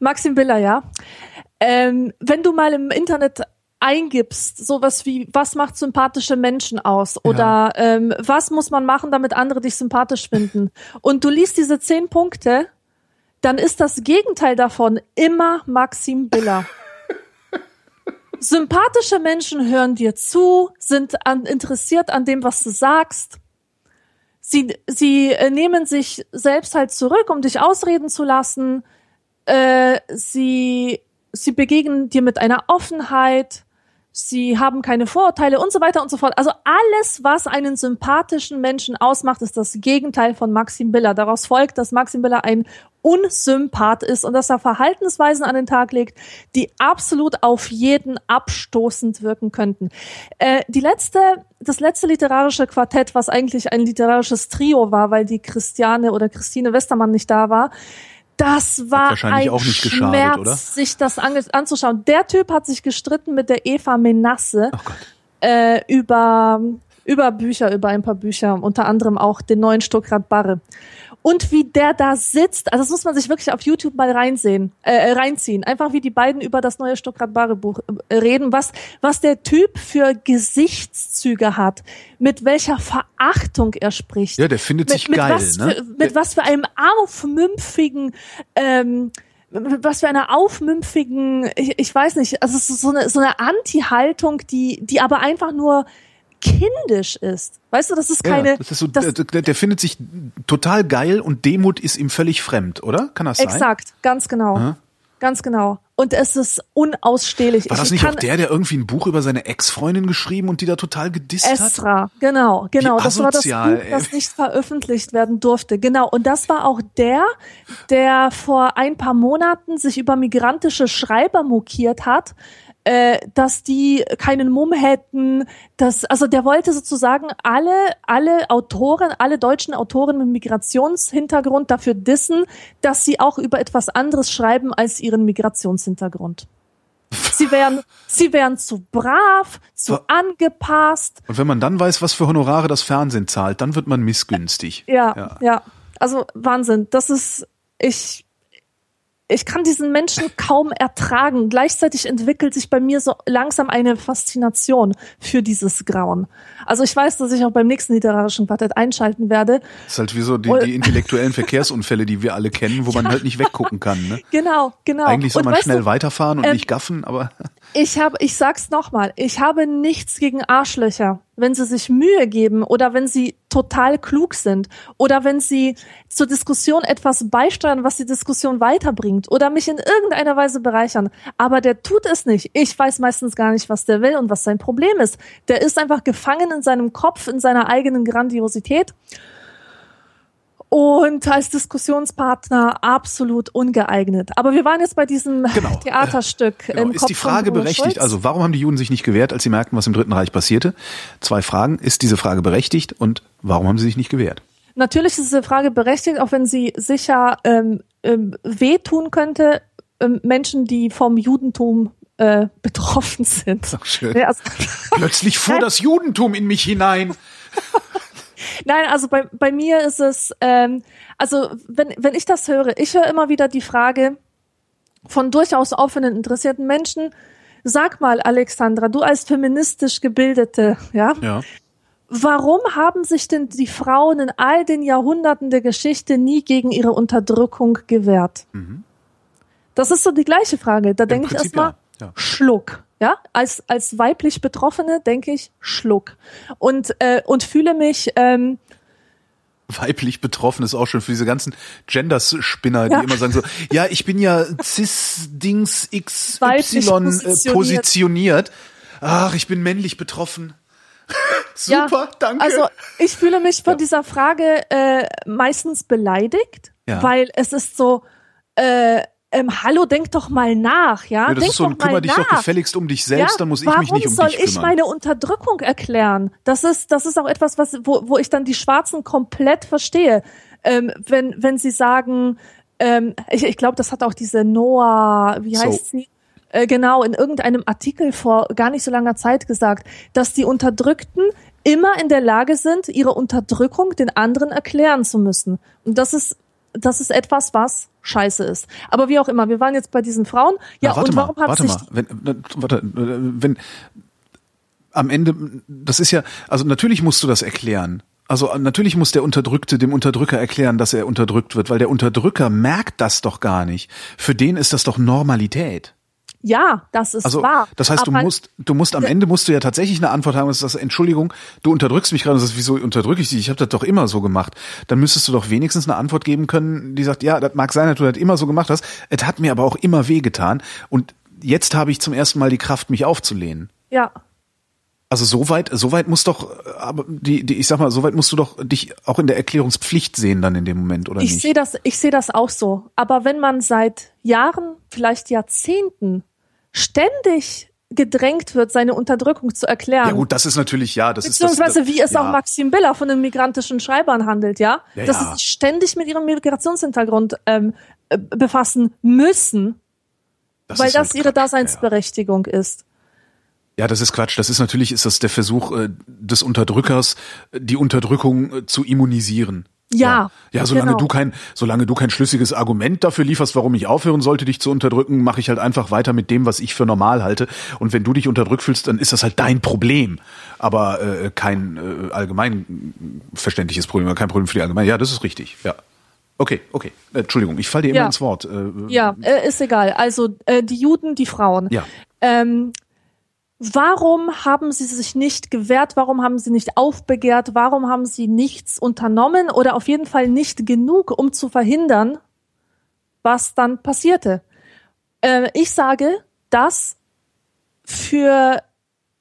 Maxim Biller, ja. Ähm, wenn du mal im Internet eingibst, sowas wie, was macht sympathische Menschen aus? Oder ja. ähm, was muss man machen, damit andere dich sympathisch finden? Und du liest diese zehn Punkte dann ist das Gegenteil davon immer Maxim Biller. Sympathische Menschen hören dir zu, sind an, interessiert an dem, was du sagst. Sie, sie äh, nehmen sich selbst halt zurück, um dich ausreden zu lassen. Äh, sie, sie begegnen dir mit einer Offenheit sie haben keine Vorurteile und so weiter und so fort. Also alles, was einen sympathischen Menschen ausmacht, ist das Gegenteil von Maxim Biller. Daraus folgt, dass Maxim Biller ein Unsympath ist und dass er Verhaltensweisen an den Tag legt, die absolut auf jeden abstoßend wirken könnten. Äh, die letzte, das letzte literarische Quartett, was eigentlich ein literarisches Trio war, weil die Christiane oder Christine Westermann nicht da war, das war ein geschadet, Schmerz, oder? sich das an, anzuschauen. Der Typ hat sich gestritten mit der Eva Menasse äh, über über Bücher, über ein paar Bücher, unter anderem auch den neuen Stuckrad Barre und wie der da sitzt. Also das muss man sich wirklich auf YouTube mal reinsehen, äh, reinziehen. Einfach wie die beiden über das neue Stuttgart Bare Buch äh, reden, was was der Typ für Gesichtszüge hat, mit welcher Verachtung er spricht. Ja, der findet mit, sich mit geil, was ne? Für, mit was für einem aufmümpfigen ähm, was für einer aufmümpfigen, ich, ich weiß nicht, also so eine, so eine Anti-Haltung, die, die aber einfach nur kindisch ist. Weißt du, das ist keine. Ja, das ist so, das, der, der, findet sich total geil und Demut ist ihm völlig fremd, oder? Kann das sein? Exakt, ganz genau. Aha. Ganz genau. und es ist unausstehlich. War das Ich nicht auch der, der irgendwie ein Buch über seine Ex-Freundin geschrieben und die da total gedisst hat? Esra, genau, genau. Wie Das war das asozial, Buch, ey. das nicht veröffentlicht werden durfte. Genau. Und das war auch der, der vor ein paar Monaten sich über migrantische Schreiber mokiert hat, äh, dass die keinen Mumm hätten, dass, also der wollte sozusagen alle, alle Autoren, alle deutschen Autoren mit Migrationshintergrund dafür dissen, dass sie auch über etwas anderes schreiben als ihren Migrationshintergrund. Sie wären, sie wären zu brav, zu angepasst. Und wenn man dann weiß, was für Honorare das Fernsehen zahlt, dann wird man missgünstig. Ja, Ja. ja, Also Wahnsinn. Das ist, ich, ich kann diesen Menschen kaum ertragen. Gleichzeitig entwickelt sich bei mir so langsam eine Faszination für dieses Grauen. Also ich weiß, dass ich auch beim nächsten literarischen Quartett einschalten werde. Das ist halt wie so die, die intellektuellen Verkehrsunfälle, die wir alle kennen, wo man halt nicht weggucken kann. Ne? Genau, genau. Eigentlich soll Und man schnell du, weiterfahren und ähm, nicht gaffen, aber Ich habe, ich sag's nochmal, ich habe nichts gegen Arschlöcher, wenn sie sich Mühe geben oder wenn sie total klug sind oder wenn sie zur Diskussion etwas beisteuern, was die Diskussion weiterbringt oder mich in irgendeiner Weise bereichern. Aber der tut es nicht. Ich weiß meistens gar nicht, was der will und was sein Problem ist. Der ist einfach gefangen in seinem Kopf, in seiner eigenen Grandiosität. Und als Diskussionspartner absolut ungeeignet. Aber wir waren jetzt bei diesem Genau. Theaterstück. Genau. im Ist Kopf die Frage berechtigt? Schulz. Also warum haben die Juden sich nicht gewehrt, als sie merkten, was im Dritten Reich passierte? Zwei Fragen. Ist diese Frage berechtigt und warum haben sie sich nicht gewehrt? Natürlich ist diese Frage berechtigt, auch wenn sie sicher ähm, ähm, wehtun könnte, ähm, Menschen, die vom Judentum äh, betroffen sind. Ach, schön. Ja, also, Plötzlich fuhr das Judentum in mich hinein. nein, also bei, bei mir ist es, ähm, also wenn, wenn ich das höre, ich höre immer wieder die Frage von durchaus offenen, interessierten Menschen, sag mal, Alexandra, du als feministisch gebildete, ja, Ja. Warum haben sich denn die Frauen in all den Jahrhunderten der Geschichte nie gegen ihre Unterdrückung gewehrt? Das ist so die gleiche Frage. Da denke ich Mhm. Erstmal, ja, ja. Schluck. Ja, als, als weiblich Betroffene denke ich Schluck. Und, äh, und fühle mich, ähm, Weiblich betroffen ist auch schon für diese ganzen Gender-Spinner, die Ja. immer sagen so, ja, ich bin ja cis-Dings XY Weiblich äh, positioniert. positioniert. Ach, ich bin männlich betroffen. Super, ja, danke. Also ich fühle mich von Ja. dieser Frage äh, meistens beleidigt, weil es ist so, äh, ähm, hallo, denk doch mal nach, ja? ja, das denk ist so ein doch kümmere dich doch nach. gefälligst um dich selbst, Ja, dann muss ich warum mich nicht um soll dich ich kümmern. meine Unterdrückung erklären? Das ist, das ist auch etwas, was, wo, wo ich dann die Schwarzen komplett verstehe. Ähm, wenn, wenn sie sagen, ähm, ich, ich glaube, das hat auch diese Noah, wie So. heißt sie? Äh, genau, in irgendeinem Artikel vor gar nicht so langer Zeit gesagt, dass die Unterdrückten immer in der Lage sind, ihre Unterdrückung den anderen erklären zu müssen. Und das ist, das ist etwas, was scheiße ist. Aber wie auch immer, wir waren jetzt bei diesen Frauen. Ja, Na, warte und mal, warum hat warte sich mal, wenn, warte, äh, wenn am Ende, das ist ja, also natürlich musst du das erklären. Also äh, natürlich muss der Unterdrückte dem Unterdrücker erklären, dass er unterdrückt wird, weil der Unterdrücker merkt das doch gar nicht. Für den ist das doch Normalität. Ja, das ist Also wahr. das heißt, du Aber musst, du musst am Ende musst du ja tatsächlich eine Antwort haben. Das ist das, Entschuldigung, du unterdrückst mich gerade. Das ist, wieso unterdrücke ich dich? Ich habe das doch immer so gemacht. Dann müsstest du doch wenigstens eine Antwort geben können, die sagt, ja, das mag sein, dass du das immer so gemacht hast. Es hat mir aber auch immer wehgetan. Und jetzt habe ich zum ersten Mal die Kraft, mich aufzulehnen. Ja, Also so weit, so weit muss doch, aber die, die, ich sag mal, so weit musst du doch dich auch in der Erklärungspflicht sehen dann in dem Moment, oder ich nicht? sehe das, ich sehe das auch so. Aber wenn man seit Jahren, vielleicht Jahrzehnten ständig gedrängt wird, seine Unterdrückung zu erklären. ja gut, das ist natürlich, ja, das ist das. Beziehungsweise wie es ja. auch Maxim Biller von den migrantischen Schreibern handelt, ja, Ja, dass ja. sie sich ständig mit ihrem Migrationshintergrund ähm, äh, befassen müssen, Das weil das halt ihre Quatsch. Daseinsberechtigung ist. Ja, das ist Quatsch. Das ist natürlich, ist das der Versuch äh, des Unterdrückers, die Unterdrückung äh, zu immunisieren. Ja, Ja, ja solange genau. du kein, solange du kein schlüssiges Argument dafür lieferst, warum ich aufhören sollte, dich zu unterdrücken, mache ich halt einfach weiter mit dem, was ich für normal halte. Und wenn du dich unterdrückt fühlst, dann ist das halt dein Problem, aber äh, kein äh, allgemein verständliches Problem, kein Problem für die Allgemein. Ja, das ist richtig. Ja. Okay, okay. Äh, Entschuldigung, ich falle dir immer Ja. ins Wort. Äh, Ja, äh, ist egal. Also äh, die Juden, die Frauen. Ja. Ähm, warum haben sie sich nicht gewehrt? Warum haben sie nicht aufbegehrt? Warum haben sie nichts unternommen oder auf jeden Fall nicht genug, um zu verhindern, was dann passierte? Äh, ich sage, dass für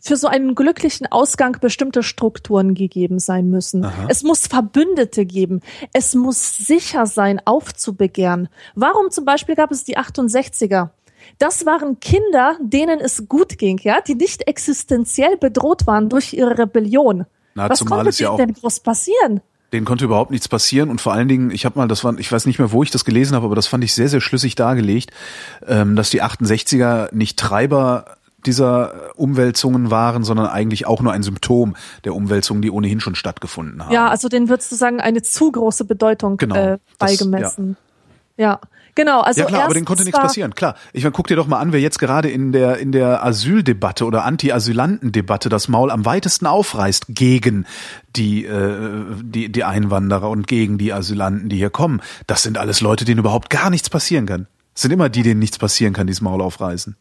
für so einen glücklichen Ausgang bestimmte Strukturen gegeben sein müssen. Aha. Es muss Verbündete geben. Es muss sicher sein, aufzubegehren. Warum zum Beispiel gab es die 68er? Das waren Kinder, denen es gut ging, ja, die nicht existenziell bedroht waren durch ihre Rebellion. Na, Was konnte ja denn groß passieren? Denen konnte überhaupt nichts passieren und vor allen Dingen, ich habe mal, das war, ich weiß nicht mehr, wo ich das gelesen habe, aber das fand ich sehr, sehr schlüssig dargelegt, ähm, dass die 68er nicht Treiber dieser Umwälzungen waren, sondern eigentlich auch nur ein Symptom der Umwälzungen, die ohnehin schon stattgefunden haben. Ja, also denen würdest du sagen, eine zu große Bedeutung genau, äh, beigemessen. Das, ja. ja. Genau, also ja klar, aber denen konnte nichts passieren. Klar, ich meine, guck dir doch mal an, wer jetzt gerade in der in der Asyldebatte oder Anti-Asylanten-Debatte das Maul am weitesten aufreißt gegen die äh, die die Einwanderer und gegen die Asylanten, die hier kommen. Das sind alles Leute, denen überhaupt gar nichts passieren kann. Das sind immer die, denen nichts passieren kann, die das Maul aufreißen.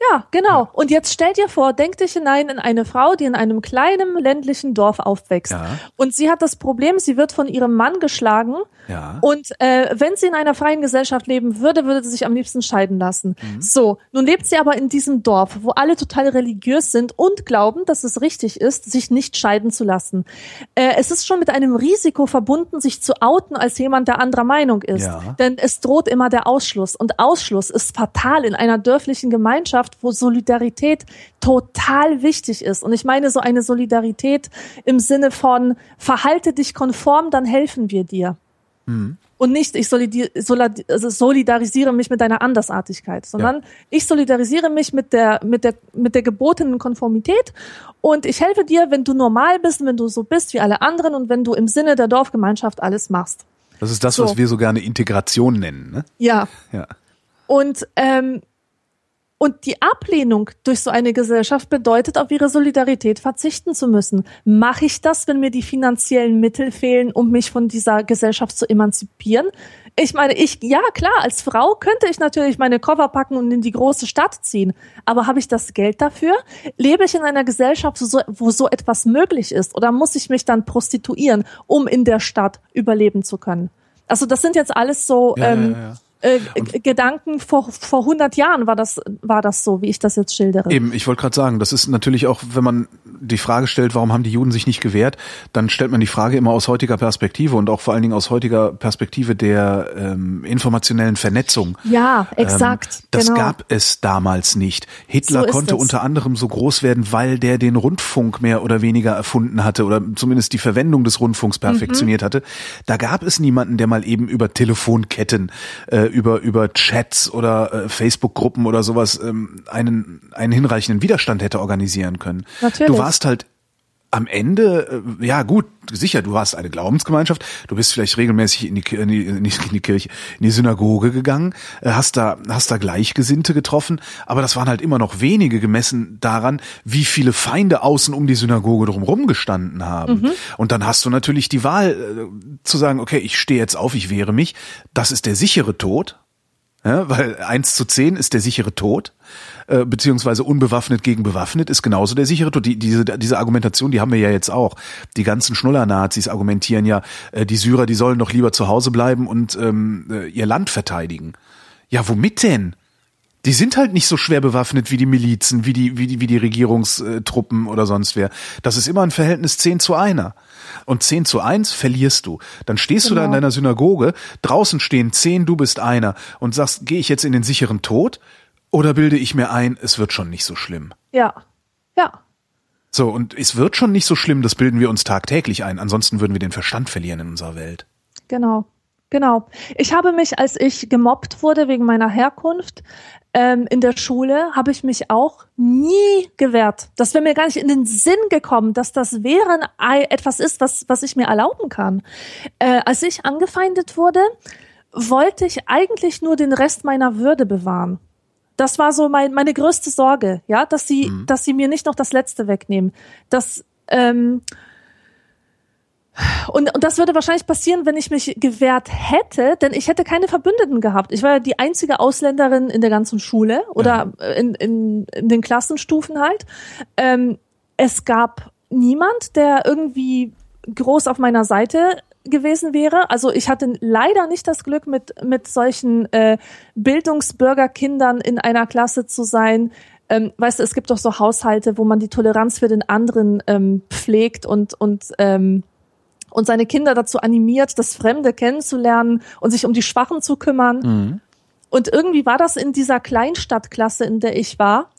Ja, genau. Und jetzt stell dir vor, denk dich hinein in eine Frau, die in einem kleinen ländlichen Dorf aufwächst. Ja. Und sie hat das Problem, sie wird von ihrem Mann geschlagen. Ja. Und äh, wenn sie in einer freien Gesellschaft leben würde, würde sie sich am liebsten scheiden lassen. Mhm. So, nun lebt sie aber in diesem Dorf, wo alle total religiös sind und glauben, dass es richtig ist, sich nicht scheiden zu lassen. Äh, es ist schon mit einem Risiko verbunden, sich zu outen als jemand, der anderer Meinung ist. Ja. Denn es droht immer der Ausschluss. Und Ausschluss ist fatal in einer dörflichen Gemeinschaft Gesellschaft, wo Solidarität total wichtig ist. Und ich meine so eine Solidarität im Sinne von, verhalte dich konform, dann helfen wir dir. Mhm. Und nicht, ich also solidarisiere mich mit deiner Andersartigkeit, sondern ja. ich solidarisiere mich mit der, mit der, mit der gebotenen Konformität und ich helfe dir, wenn du normal bist, wenn du so bist wie alle anderen und wenn du im Sinne der Dorfgemeinschaft alles machst. Das ist das, so. was wir so gerne Integration nennen, ne? Ja. Ja. Und ähm, und die Ablehnung durch so eine Gesellschaft bedeutet, auf ihre Solidarität verzichten zu müssen. Mache ich das, wenn mir die finanziellen Mittel fehlen, um mich von dieser Gesellschaft zu emanzipieren? Ich meine, ich, ja klar, als Frau könnte ich natürlich meine Koffer packen und in die große Stadt ziehen. Aber habe ich das Geld dafür? Lebe ich in einer Gesellschaft, wo so, wo so etwas möglich ist? Oder muss ich mich dann prostituieren, um in der Stadt überleben zu können? Also das sind jetzt alles so ja, ähm, ja, ja äh, Gedanken vor vor 100 Jahren war das war das so, wie ich das jetzt schildere. Eben, ich wollte gerade sagen, das ist natürlich auch, wenn man die Frage stellt, warum haben die Juden sich nicht gewehrt, dann stellt man die Frage immer aus heutiger Perspektive und auch vor allen Dingen aus heutiger Perspektive der ähm, informationellen Vernetzung. Ja, exakt. Ähm, das genau. gab es damals nicht. Hitler so konnte es. unter anderem so groß werden, weil der den Rundfunk mehr oder weniger erfunden hatte oder zumindest die Verwendung des Rundfunks perfektioniert mhm. hatte. Da gab es niemanden, der mal eben über Telefonketten äh, über über Chats oder äh, Facebook-Gruppen oder sowas ähm, einen einen hinreichenden Widerstand hätte organisieren können. Natürlich. Du warst halt am Ende, äh, ja gut, sicher, du hast eine Glaubensgemeinschaft, du bist vielleicht regelmäßig in die, in die, in die Kirche, in die Synagoge gegangen, äh, hast da, hast da Gleichgesinnte getroffen, aber das waren halt immer noch wenige gemessen daran, wie viele Feinde außen um die Synagoge drumherum gestanden haben. Mhm. Und dann hast du natürlich die Wahl äh, zu sagen, okay, ich stehe jetzt auf, ich wehre mich, das ist der sichere Tod, ja, weil eins zu zehn ist der sichere Tod. Äh, beziehungsweise unbewaffnet gegen bewaffnet ist genauso der sichere Tod. Die, diese, diese Argumentation, die haben wir ja jetzt auch. Die ganzen Schnuller-Nazis argumentieren ja, äh, die Syrer, die sollen doch lieber zu Hause bleiben und ähm, äh, ihr Land verteidigen. Ja, womit denn? Die sind halt nicht so schwer bewaffnet wie die Milizen, wie die, wie die, wie die Regierungstruppen oder sonst wer. Das ist immer ein Verhältnis 10 zu einer. Und 10 zu 1 verlierst du. Dann stehst genau. du da in genau. deiner Synagoge, draußen stehen 10, du bist einer und sagst, gehe ich jetzt in den sicheren Tod? Oder bilde ich mir ein, es wird schon nicht so schlimm? Ja. Ja. So, und es wird schon nicht so schlimm, das bilden wir uns tagtäglich ein. Ansonsten würden wir den Verstand verlieren in unserer Welt. Genau. Genau. Ich habe mich, als ich gemobbt wurde wegen meiner Herkunft ähm, in der Schule, habe ich mich auch nie gewehrt. Das wäre mir gar nicht in den Sinn gekommen, dass das wäre etwas ist, was, was ich mir erlauben kann. Äh, als ich angefeindet wurde, wollte ich eigentlich nur den Rest meiner Würde bewahren. Das war so mein, meine größte Sorge, ja, dass sie, mhm. dass sie mir nicht noch das Letzte wegnehmen. Das, ähm, und, und das würde wahrscheinlich passieren, wenn ich mich gewehrt hätte, denn ich hätte keine Verbündeten gehabt. Ich war ja die einzige Ausländerin in der ganzen Schule oder ja. in, in, in den Klassenstufen halt. Ähm, es gab niemand, der irgendwie groß auf meiner Seite gewesen wäre. Also ich hatte leider nicht das Glück, mit, mit solchen äh, Bildungsbürgerkindern in einer Klasse zu sein. Ähm, weißt du, es gibt doch so Haushalte, wo man die Toleranz für den anderen ähm, pflegt und, und, ähm, und seine Kinder dazu animiert, das Fremde kennenzulernen und sich um die Schwachen zu kümmern. Mhm. Und irgendwie war das in dieser Kleinstadtklasse, in der ich war,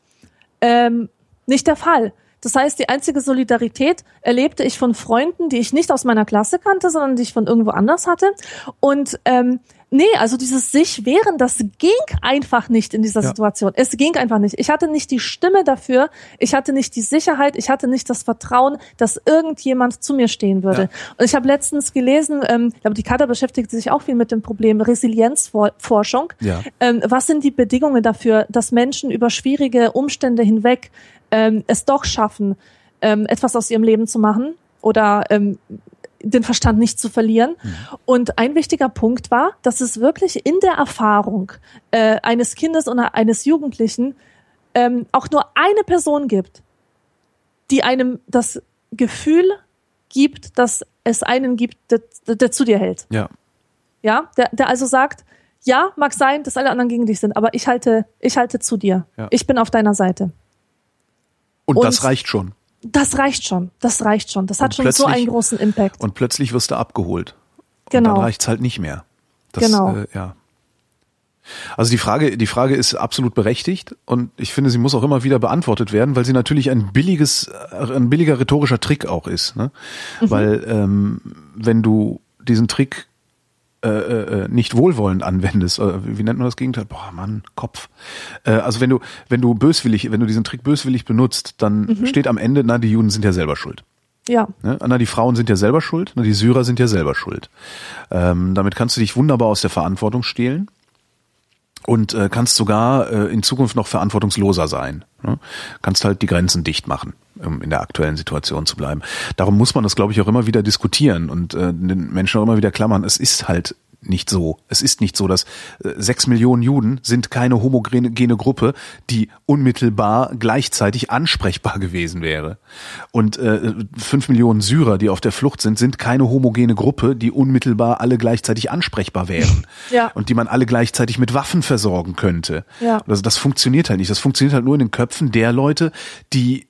ähm, nicht der Fall. Das heißt, die einzige Solidarität erlebte ich von Freunden, die ich nicht aus meiner Klasse kannte, sondern die ich von irgendwo anders hatte. Und ähm, nee, also dieses sich wehren, das ging einfach nicht in dieser Ja. Situation. Es ging einfach nicht. Ich hatte nicht die Stimme dafür, ich hatte nicht die Sicherheit, ich hatte nicht das Vertrauen, dass irgendjemand zu mir stehen würde. Ja. Und ich habe letztens gelesen, ähm, ich glaube, die Kata beschäftigt sich auch viel mit dem Problem Resilienzforschung. Ja. Ähm, was sind die Bedingungen dafür, dass Menschen über schwierige Umstände hinweg ähm, es doch schaffen, ähm, etwas aus ihrem Leben zu machen oder ähm, den Verstand nicht zu verlieren. Und ein wichtiger Punkt war, dass es wirklich in der Erfahrung äh, eines Kindes oder eines Jugendlichen ähm, auch nur eine Person gibt, die einem das Gefühl gibt, dass es einen gibt, der, der zu dir hält. Ja. Ja, der, der also sagt, ja, mag sein, dass alle anderen gegen dich sind, aber ich halte, ich halte zu dir. Ja. Ich bin auf deiner Seite. Und, Und- das reicht schon. Das reicht schon. Das reicht schon. Das hat Und schon so einen großen Impact. Und plötzlich wirst du abgeholt. Und Genau. dann reicht's halt nicht mehr. Das, Genau. Äh, ja. Also die Frage, die Frage ist absolut berechtigt und ich finde, sie muss auch immer wieder beantwortet werden, weil sie natürlich ein billiges, äh, ein billiger rhetorischer Trick auch ist. Ne? Mhm. Weil ähm, wenn du diesen Trick äh, äh, nicht wohlwollend anwendest, wie nennt man das Gegenteil? Boah, Mann, Kopf. Äh, also wenn du, wenn du böswillig, wenn du diesen Trick böswillig benutzt, dann Mhm. steht am Ende, na, die Juden sind ja selber schuld. Ja. Ne? Na, die Frauen sind ja selber schuld, na, die Syrer sind ja selber schuld. Ähm, damit kannst du dich wunderbar aus der Verantwortung stehlen und äh, kannst sogar äh, in Zukunft noch verantwortungsloser sein. Ne? Kannst halt die Grenzen dicht machen, in der aktuellen Situation zu bleiben. Darum muss man das, glaube ich, auch immer wieder diskutieren und äh, den Menschen auch immer wieder klammern. Es ist halt nicht so. Es ist nicht so, dass äh, sechs Millionen Juden sind keine homogene Gruppe, die unmittelbar gleichzeitig ansprechbar gewesen wäre. Und äh, fünf Millionen Syrer, die auf der Flucht sind, sind keine homogene Gruppe, die unmittelbar alle gleichzeitig ansprechbar wären. Ja. Und die man alle gleichzeitig mit Waffen versorgen könnte. Ja. Also das funktioniert halt nicht. Das funktioniert halt nur in den Köpfen der Leute, die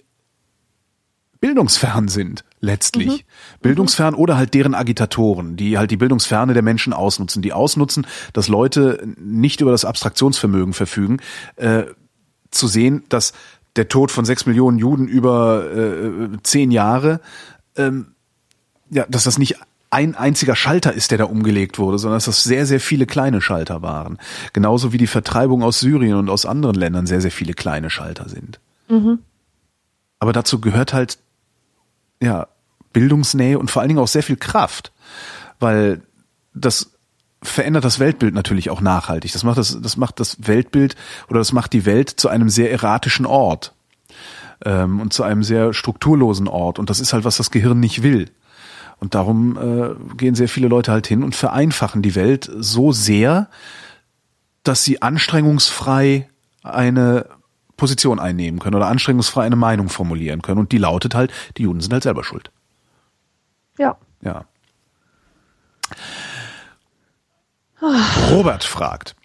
bildungsfern sind, letztlich. Bildungsfern oder halt deren Agitatoren, die halt die Bildungsferne der Menschen ausnutzen, die ausnutzen, dass Leute nicht über das Abstraktionsvermögen verfügen, äh, zu sehen, dass der Tod von sechs Millionen Juden über äh, zehn Jahre, ähm, ja, dass das nicht ein einziger Schalter ist, der da umgelegt wurde, sondern dass das sehr, sehr viele kleine Schalter waren. Genauso wie die Vertreibung aus Syrien und aus anderen Ländern sehr, sehr viele kleine Schalter sind. Aber dazu gehört halt ja Bildungsnähe und vor allen Dingen auch sehr viel Kraft, weil das verändert das Weltbild natürlich auch nachhaltig. Das macht das, das macht das Weltbild oder das macht die Welt zu einem sehr erratischen Ort ähm, und zu einem sehr strukturlosen Ort. Und das ist halt was das Gehirn nicht will. Und darum äh, gehen sehr viele Leute halt hin und vereinfachen die Welt so sehr, dass sie anstrengungsfrei eine Position einnehmen können oder anstrengungsfrei eine Meinung formulieren können. Und die lautet halt, die Juden sind halt selber schuld. Ja. Ja. Robert fragt,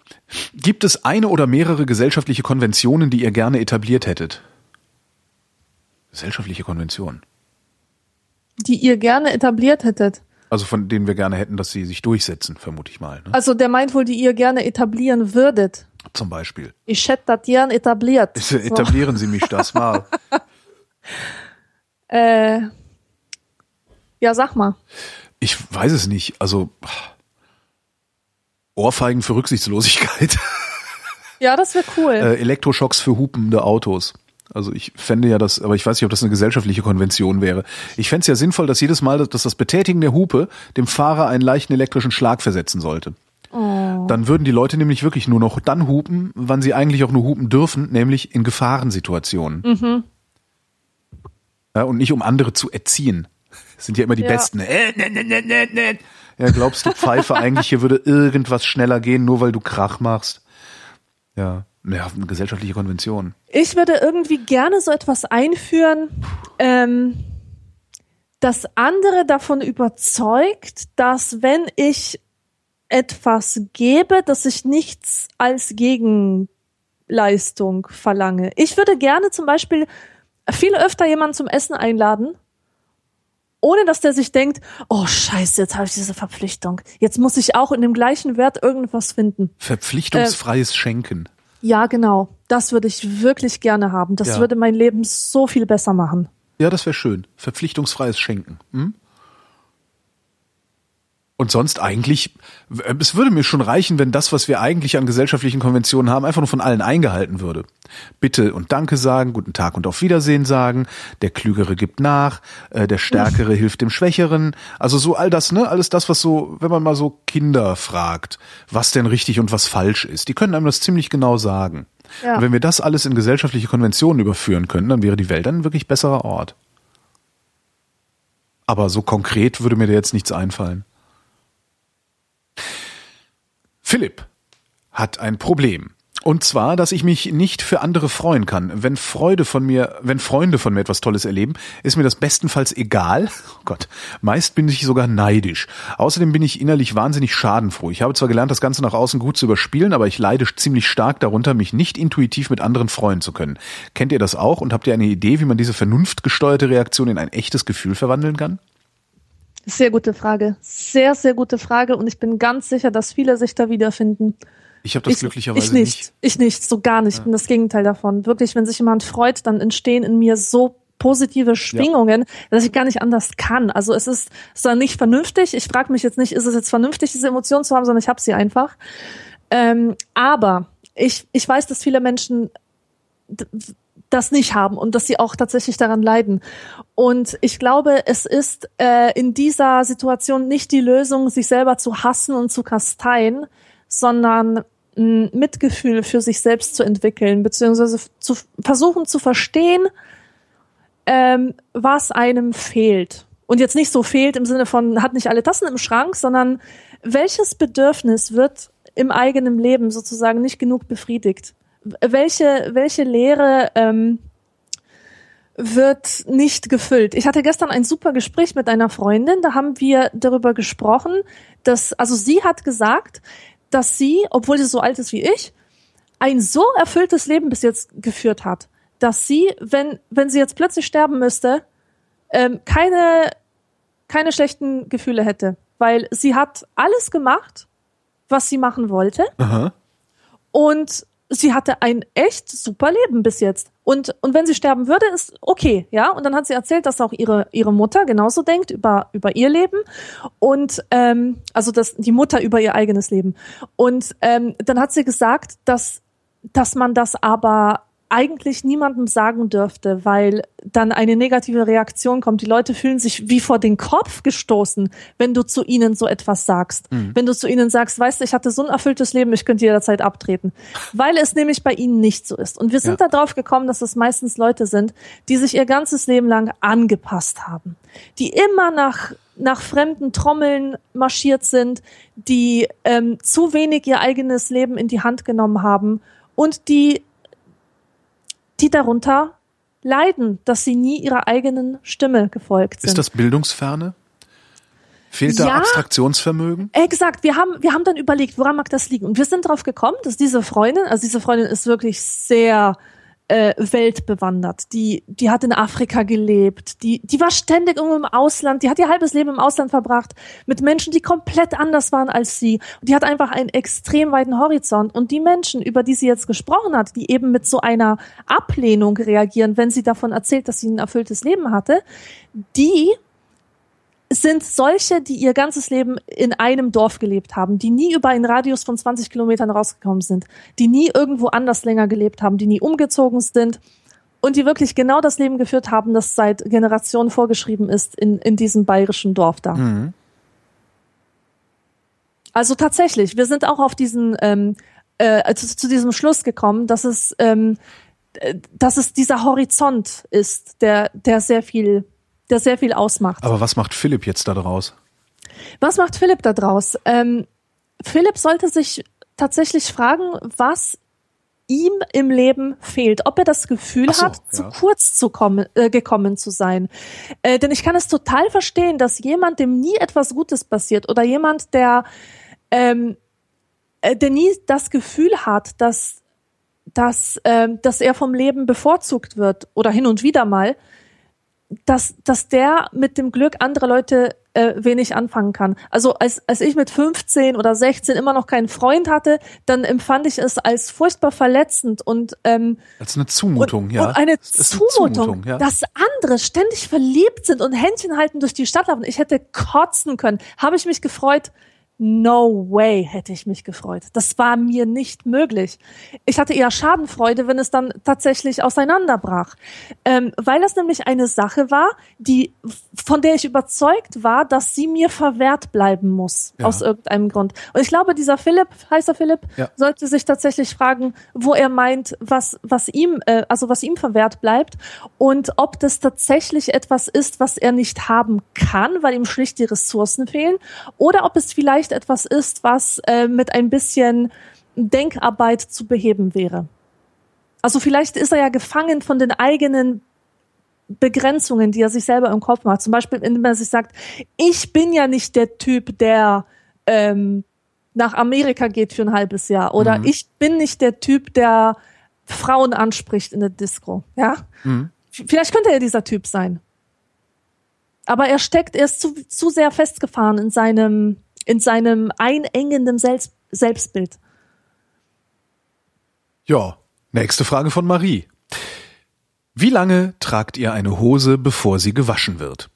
gibt es eine oder mehrere gesellschaftliche Konventionen, die ihr gerne etabliert hättet? Gesellschaftliche Konventionen. Die ihr gerne etabliert hättet. Also von denen wir gerne hätten, dass sie sich durchsetzen, vermute ich mal. Ne? Also der meint wohl, die ihr gerne etablieren würdet. Zum Beispiel. Ich hätte das gern etabliert. So. Etablieren Sie mich das mal. Äh, ja, sag mal. Ich weiß es nicht. Also Ohrfeigen für Rücksichtslosigkeit. Ja, das wäre cool. äh, Elektroschocks für hupende Autos. Also ich fände ja das, aber ich weiß nicht, ob das eine gesellschaftliche Konvention wäre. Ich fände es ja sinnvoll, dass jedes Mal, dass das Betätigen der Hupe dem Fahrer einen leichten elektrischen Schlag versetzen sollte. Dann würden die Leute nämlich wirklich nur noch dann hupen, wann sie eigentlich auch nur hupen dürfen, nämlich in Gefahrensituationen. Ja, und nicht um andere zu erziehen. Das sind ja immer die Ja. Besten. Äh, ne, ne, ne. Ja, glaubst du, Pfeife, eigentlich hier würde irgendwas schneller gehen, nur weil du Krach machst? Ja, ja eine gesellschaftliche Konvention. Ich würde irgendwie gerne so etwas einführen, ähm, das andere davon überzeugt, dass wenn ich etwas gebe, dass ich nichts als Gegenleistung verlange. Ich würde gerne zum Beispiel viel öfter jemanden zum Essen einladen, ohne dass der sich denkt, oh scheiße, jetzt habe ich diese Verpflichtung. Jetzt muss ich auch in dem gleichen Wert irgendwas finden. Verpflichtungsfreies äh, Schenken. Ja, genau. Das würde ich wirklich gerne haben. Das ja. würde mein Leben so viel besser machen. Ja, das wäre schön. Verpflichtungsfreies Schenken. Hm? Und sonst eigentlich, es würde mir schon reichen, wenn das, was wir eigentlich an gesellschaftlichen Konventionen haben, einfach nur von allen eingehalten würde. Bitte und Danke sagen, guten Tag und auf Wiedersehen sagen, der Klügere gibt nach, äh, der Stärkere hilft dem Schwächeren. Also so all das, ne? Alles das, was so, wenn man mal so Kinder fragt, was denn richtig und was falsch ist, die können einem das ziemlich genau sagen. Ja. Und wenn wir das alles in gesellschaftliche Konventionen überführen können, dann wäre die Welt ein wirklich besserer Ort. Aber so konkret würde mir da jetzt nichts einfallen. Philipp hat ein Problem. Und zwar, dass ich mich nicht für andere freuen kann. Wenn Freude von mir, wenn Freunde von mir etwas Tolles erleben, ist mir das bestenfalls egal. Oh Gott, meist bin ich sogar neidisch. Außerdem bin ich innerlich wahnsinnig schadenfroh. Ich habe zwar gelernt, das Ganze nach außen gut zu überspielen, aber ich leide ziemlich stark darunter, mich nicht intuitiv mit anderen freuen zu können. Kennt ihr das auch und habt ihr eine Idee, wie man diese vernunftgesteuerte Reaktion in ein echtes Gefühl verwandeln kann? Sehr gute Frage. Sehr, sehr gute Frage. Und ich bin ganz sicher, dass viele sich da wiederfinden. Ich habe das ich, glücklicherweise ich nicht. nicht. Ich nicht, so gar nicht. Ja. Ich bin das Gegenteil davon. Wirklich, wenn sich jemand freut, dann entstehen in mir so positive Schwingungen, ja. dass ich gar nicht anders kann. Also es ist, es ist dann nicht vernünftig. Ich frage mich jetzt nicht, ist es jetzt vernünftig, diese Emotionen zu haben, sondern ich habe sie einfach. Ähm, aber ich, ich weiß, dass viele Menschen das nicht haben und dass sie auch tatsächlich daran leiden. Und ich glaube, es ist äh, in dieser Situation nicht die Lösung, sich selber zu hassen und zu kasteien, sondern ein Mitgefühl für sich selbst zu entwickeln, beziehungsweise zu versuchen zu verstehen, ähm, was einem fehlt. Und jetzt nicht so fehlt im Sinne von, hat nicht alle Tassen im Schrank, sondern welches Bedürfnis wird im eigenen Leben sozusagen nicht genug befriedigt? Welche, welche Lehre ähm, wird nicht gefüllt. Ich hatte gestern ein super Gespräch mit einer Freundin, da haben wir darüber gesprochen, dass, also sie hat gesagt, dass sie, obwohl sie so alt ist wie ich, ein so erfülltes Leben bis jetzt geführt hat, dass sie, wenn, wenn sie jetzt plötzlich sterben müsste, ähm, keine, keine schlechten Gefühle hätte. Weil sie hat alles gemacht, was sie machen wollte. Aha. Und sie hatte ein echt super Leben bis jetzt. Und, und wenn sie sterben würde, ist okay, ja. Und dann hat sie erzählt, dass auch ihre, ihre Mutter genauso denkt über, über ihr Leben. Und ähm, also dass die Mutter über ihr eigenes Leben. Und ähm, dann hat sie gesagt, dass, dass man das aber eigentlich niemandem sagen dürfte, weil dann eine negative Reaktion kommt. Die Leute fühlen sich wie vor den Kopf gestoßen, wenn du zu ihnen so etwas sagst. Mhm. Wenn du zu ihnen sagst, weißt du, ich hatte so ein erfülltes Leben, ich könnte jederzeit abtreten. Weil es nämlich bei ihnen nicht so ist. Und wir sind ja. darauf gekommen, dass es meistens Leute sind, die sich ihr ganzes Leben lang angepasst haben. Die immer nach nach fremden Trommeln marschiert sind, die ähm, zu wenig ihr eigenes Leben in die Hand genommen haben und die die darunter leiden, dass sie nie ihrer eigenen Stimme gefolgt sind. Ist das Bildungsferne? Fehlt da ja, Abstraktionsvermögen? Exakt. Wir haben, wir haben dann überlegt, woran mag das liegen? Und wir sind darauf gekommen, dass diese Freundin, also diese Freundin ist wirklich sehr äh, weltbewandert. Die, die hat in Afrika gelebt. Die, die war ständig irgendwo im Ausland. Die hat ihr halbes Leben im Ausland verbracht mit Menschen, die komplett anders waren als sie. Und die hat einfach einen extrem weiten Horizont. Und die Menschen, über die sie jetzt gesprochen hat, die eben mit so einer Ablehnung reagieren, wenn sie davon erzählt, dass sie ein erfülltes Leben hatte, die sind solche, die ihr ganzes Leben in einem Dorf gelebt haben, die nie über einen Radius von 20 Kilometern rausgekommen sind, die nie irgendwo anders länger gelebt haben, die nie umgezogen sind und die wirklich genau das Leben geführt haben, das seit Generationen vorgeschrieben ist in, in diesem bayerischen Dorf da. Mhm. Also tatsächlich, wir sind auch auf diesen, ähm, äh, zu, zu diesem Schluss gekommen, dass es, ähm, äh, dass es dieser Horizont ist, der, der sehr viel der sehr viel ausmacht. Aber was macht Philipp jetzt da draus? Was macht Philipp da draus? Ähm, Philipp sollte sich tatsächlich fragen, was ihm im Leben fehlt, ob er das Gefühl so, hat, zu ja. kurz zu kommen, äh, gekommen zu sein. Äh, denn ich kann es total verstehen, dass jemand, dem nie etwas Gutes passiert oder jemand, der, ähm, äh, der nie das Gefühl hat, dass, dass, ähm, dass er vom Leben bevorzugt wird oder hin und wieder mal, dass, dass der mit dem Glück anderer Leute äh, wenig anfangen kann. Also als, als ich mit 15 oder 16 immer noch keinen Freund hatte, dann empfand ich es als furchtbar verletzend und ähm, Als eine Zumutung, und, ja. und eine ist eine Zumutung, ja. dass andere ständig verliebt sind und Händchen halten durch die Stadt laufen. Ich hätte kotzen können. Habe ich mich gefreut? No way hätte ich mich gefreut. Das war mir nicht möglich. Ich hatte eher Schadenfreude, wenn es dann tatsächlich auseinanderbrach. Ähm, weil das nämlich eine Sache war, die, von der ich überzeugt war, dass sie mir verwehrt bleiben muss. Ja. Aus irgendeinem Grund. Und ich glaube, dieser Philipp, heißt er Philipp, Ja. sollte sich tatsächlich fragen, wo er meint, was, was ihm, äh, also was ihm verwehrt bleibt und ob das tatsächlich etwas ist, was er nicht haben kann, weil ihm schlicht die Ressourcen fehlen, oder ob es vielleicht etwas ist, was äh, mit ein bisschen Denkarbeit zu beheben wäre. Also vielleicht ist er ja gefangen von den eigenen Begrenzungen, die er sich selber im Kopf macht. Zum Beispiel, indem er sich sagt, ich bin ja nicht der Typ, der ähm, nach Amerika geht für ein halbes Jahr. Oder ich bin nicht der Typ, der Frauen anspricht in der Disco. Ja? Vielleicht könnte er dieser Typ sein. Aber er steckt, er ist zu, zu sehr festgefahren in seinem, in seinem einengenden Selbst, Selbstbild. Ja, nächste Frage von Marie. Wie lange tragt ihr eine Hose, bevor sie gewaschen wird?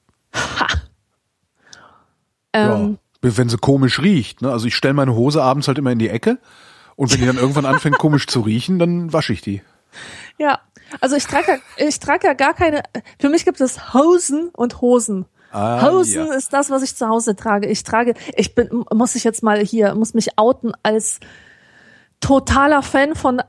Ähm, ja, wenn sie komisch riecht. Ne? Also ich stelle meine Hose abends halt immer in die Ecke und wenn die dann irgendwann anfängt komisch zu riechen, dann wasche ich die. Ja, also ich trage ich trage ja gar keine. Für mich gibt es Hosen und Hosen. Ah, Hosen ja. ist das, was ich zu Hause trage. Ich trage, ich bin, muss ich jetzt mal hier, muss mich outen als totaler Fan von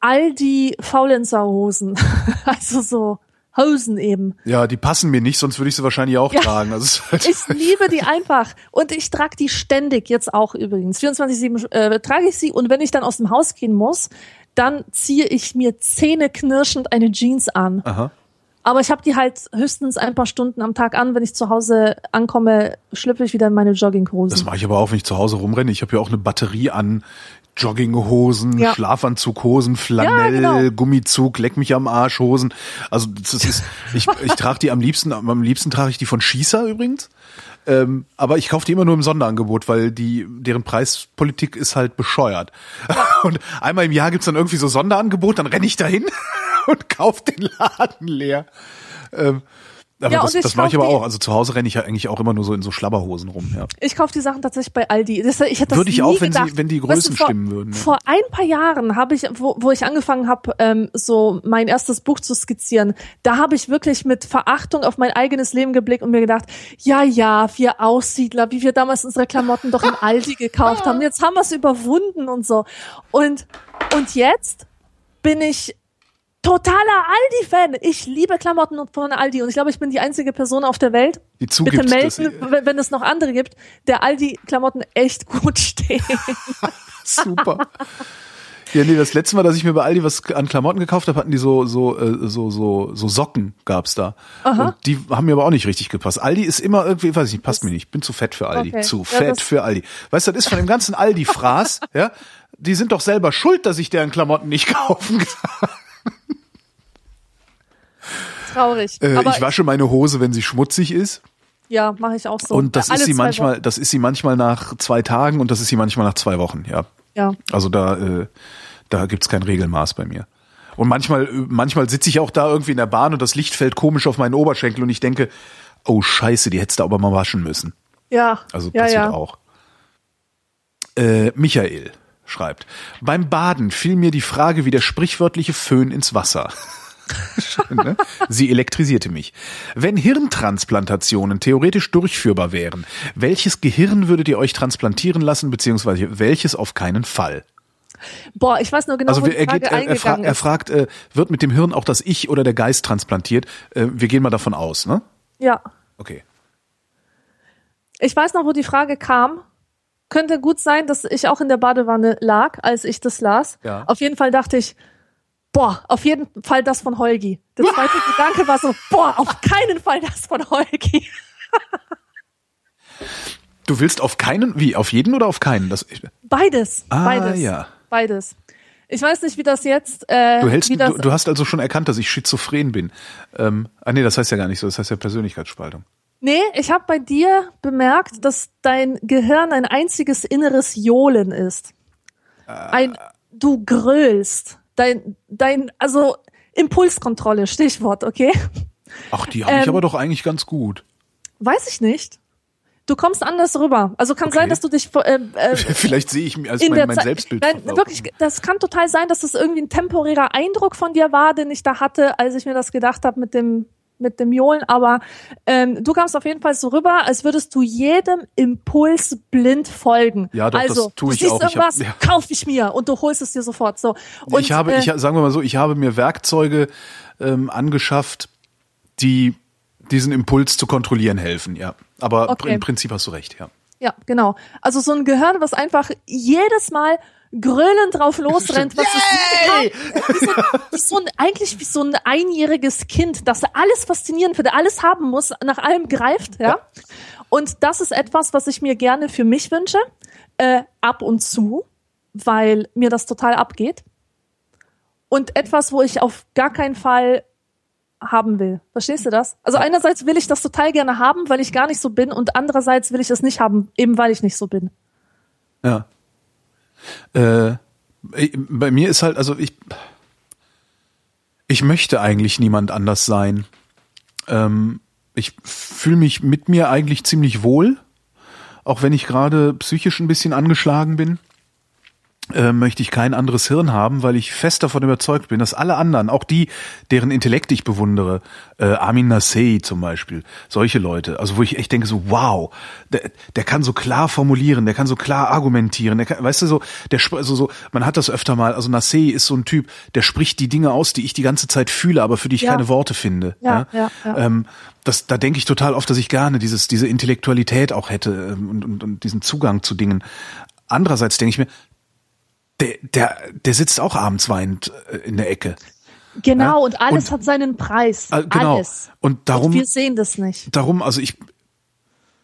Aldi Faulenzer-Hosen. also so Hosen eben. Ja, die passen mir nicht, sonst würde ich sie wahrscheinlich auch Ja. tragen. Also halt, Ich liebe die einfach. Und ich trage die ständig jetzt auch übrigens. 24-7 äh, trage ich sie. Und wenn ich dann aus dem Haus gehen muss, dann ziehe ich mir zähneknirschend eine Jeans an. aha. Aber ich habe die halt höchstens ein paar Stunden am Tag an. Wenn ich zu Hause ankomme, schlüpfe ich wieder in meine Jogginghose. Das mache ich aber auch, wenn ich zu Hause rumrenne. Ich habe ja auch eine Batterie an Jogginghosen, Ja. Schlafanzughosen, Flanell, Ja, genau. Gummizug, leck mich am Arsch Hosen. Also das ist, ich, ich trage die am liebsten, am liebsten trage ich die von Schießer übrigens. Ähm, aber ich kaufe die immer nur im Sonderangebot, weil die, deren Preispolitik ist halt bescheuert. Und einmal im Jahr gibt's dann irgendwie so Sonderangebot, dann renne ich dahin und kauf den Laden leer. Ähm, aber Ja, das, das mache ich aber auch. Also zu Hause renne ich ja eigentlich auch immer nur so in so Schlabberhosen rum. Ja. Ich kaufe die Sachen tatsächlich bei Aldi. Das, ich hätte das Würde ich auch, wenn sie- wenn die Weißt du, Größen vor, stimmen würden, ja. Vor ein paar Jahren habe ich, wo, wo ich angefangen habe, ähm, so mein erstes Buch zu skizzieren, da habe ich wirklich mit Verachtung auf mein eigenes Leben geblickt und mir gedacht, ja, ja, wir Aussiedler, wie wir damals unsere Klamotten doch im Aldi gekauft haben. Jetzt haben wir es überwunden und so. Und, und jetzt bin ich totaler Aldi-Fan. Ich liebe Klamotten von Aldi und ich glaube, ich bin die einzige Person auf der Welt, Die bitte zugibt, dass melden, sie- wenn, wenn es noch andere gibt, der Aldi-Klamotten echt gut stehen. Super. Ja, nee, das letzte Mal, dass ich mir bei Aldi was an Klamotten gekauft habe, hatten die so so äh, so so so Socken gab's da. Und die haben mir aber auch nicht richtig gepasst. Aldi ist immer irgendwie, weiß ich nicht, passt mir nicht. Bin zu fett für Aldi, Okay. zu Ja, fett für Aldi. Weißt du, das ist von dem ganzen Aldi Fraß, ja? Die sind doch selber schuld, dass ich deren Klamotten nicht kaufen kann. Traurig. Äh, ich wasche meine Hose, wenn sie schmutzig ist. ja, mache ich auch so. Und das Alle ist sie manchmal, Wochen. das ist sie manchmal nach zwei Tagen und das ist sie manchmal nach zwei Wochen, ja. Ja. Also da, äh, da gibt's kein Regelmaß bei mir. Und manchmal, äh, manchmal sitze ich auch da irgendwie in der Bahn und das Licht fällt komisch auf meinen Oberschenkel und ich denke, oh Scheiße, die hättest du aber mal waschen müssen. Ja. Also ja, passiert ja. auch. Äh, Michael schreibt, beim Baden fiel mir die Frage wie der sprichwörtliche Föhn ins Wasser. Schön, ne? Sie elektrisierte mich. Wenn Hirntransplantationen theoretisch durchführbar wären, welches Gehirn würdet ihr euch transplantieren lassen, beziehungsweise welches auf keinen Fall? Boah, ich weiß nur genau, Also wo die er, Frage geht, er, er, fra eingegangen er ist. fragt, äh, wird mit dem Hirn auch das Ich oder der Geist transplantiert? Äh, wir gehen mal davon aus, ne? Ja. Okay. Ich weiß noch, wo die Frage kam. könnte gut sein, dass ich auch in der Badewanne lag, als ich das las. Ja. Auf jeden Fall dachte ich, boah, auf jeden Fall das von Holgi. Der zweite Gedanke war so, boah, auf keinen Fall das von Holgi. Du willst auf keinen, wie, auf jeden oder auf keinen? Das, Beides, Ah, beides, ja. beides. Ich weiß nicht, wie das jetzt. Äh, du hältst, du, du hast also schon erkannt, dass ich schizophren bin. Ähm, ah nee, das heißt ja gar nicht so, das heißt ja Persönlichkeitsspaltung. Nee, ich habe bei dir bemerkt, dass dein Gehirn ein einziges inneres Johlen ist. Ein, du grölst. Dein, dein, also Impulskontrolle, Stichwort, okay? Ach, die habe ich Ähm, aber doch eigentlich ganz gut. Weiß ich nicht. Du kommst anders rüber. Also kann Okay. sein, dass du dich äh, äh, Vielleicht sehe ich mir als in mein, mein. Selbstbild. Nein, wirklich, das kann total sein, dass das irgendwie ein temporärer Eindruck von dir war, den ich da hatte, als ich mir das gedacht habe mit dem mit dem Johlen. Aber ähm, du kamst auf jeden Fall so rüber, als würdest du jedem Impuls blind folgen. Ja, doch, das also, tue du ich siehst auch. Ich hab- irgendwas, ja. kauf ich mir und du holst es dir sofort. So. Und, ich habe, äh, ich, sagen wir mal so, ich habe mir Werkzeuge ähm, angeschafft, die diesen Impuls zu kontrollieren helfen, ja. Aber Okay. im Prinzip hast du recht, ja. Ja, genau. Also so ein Gehirn, was einfach jedes Mal grölend drauf losrennt, was Yay! es wie so, wie so ein, eigentlich wie so ein einjähriges Kind, das alles faszinierend findet, alles haben muss, nach allem greift, ja. Und das ist etwas, was ich mir gerne für mich wünsche, äh, ab und zu, weil mir das total abgeht. Und etwas, wo ich auf gar keinen Fall haben will. Verstehst du das? Also einerseits will ich das total gerne haben, weil ich gar nicht so bin und andererseits will ich es nicht haben, eben weil ich nicht so bin. Ja. Äh, bei mir ist halt, also ich, ich möchte eigentlich niemand anders sein. Ähm, ich fühle mich mit mir eigentlich ziemlich wohl, auch wenn ich gerade psychisch ein bisschen angeschlagen bin. Äh, möchte ich kein anderes Hirn haben, weil ich fest davon überzeugt bin, dass alle anderen, auch die, deren Intellekt ich bewundere, äh, Amin Nassei zum Beispiel, solche Leute, also wo ich echt denke so, wow, der, der kann so klar formulieren, der kann so klar argumentieren, der kann, weißt du so, der also so, man hat das öfter mal, also Nassei ist so ein Typ, der spricht die Dinge aus, die ich die ganze Zeit fühle, aber für die ich Ja. keine Worte finde. Ja, ja, ja. Ähm, das, da denke ich total oft, dass ich gerne dieses, diese Intellektualität auch hätte ähm, und, und, und diesen Zugang zu Dingen. Andererseits denke ich mir, der, der, der sitzt auch abends weinend äh, in der Ecke. Genau, Ja? und alles Und- hat seinen Preis. Äh, genau. Alles. Und darum, Und wir sehen das nicht. darum, also ich,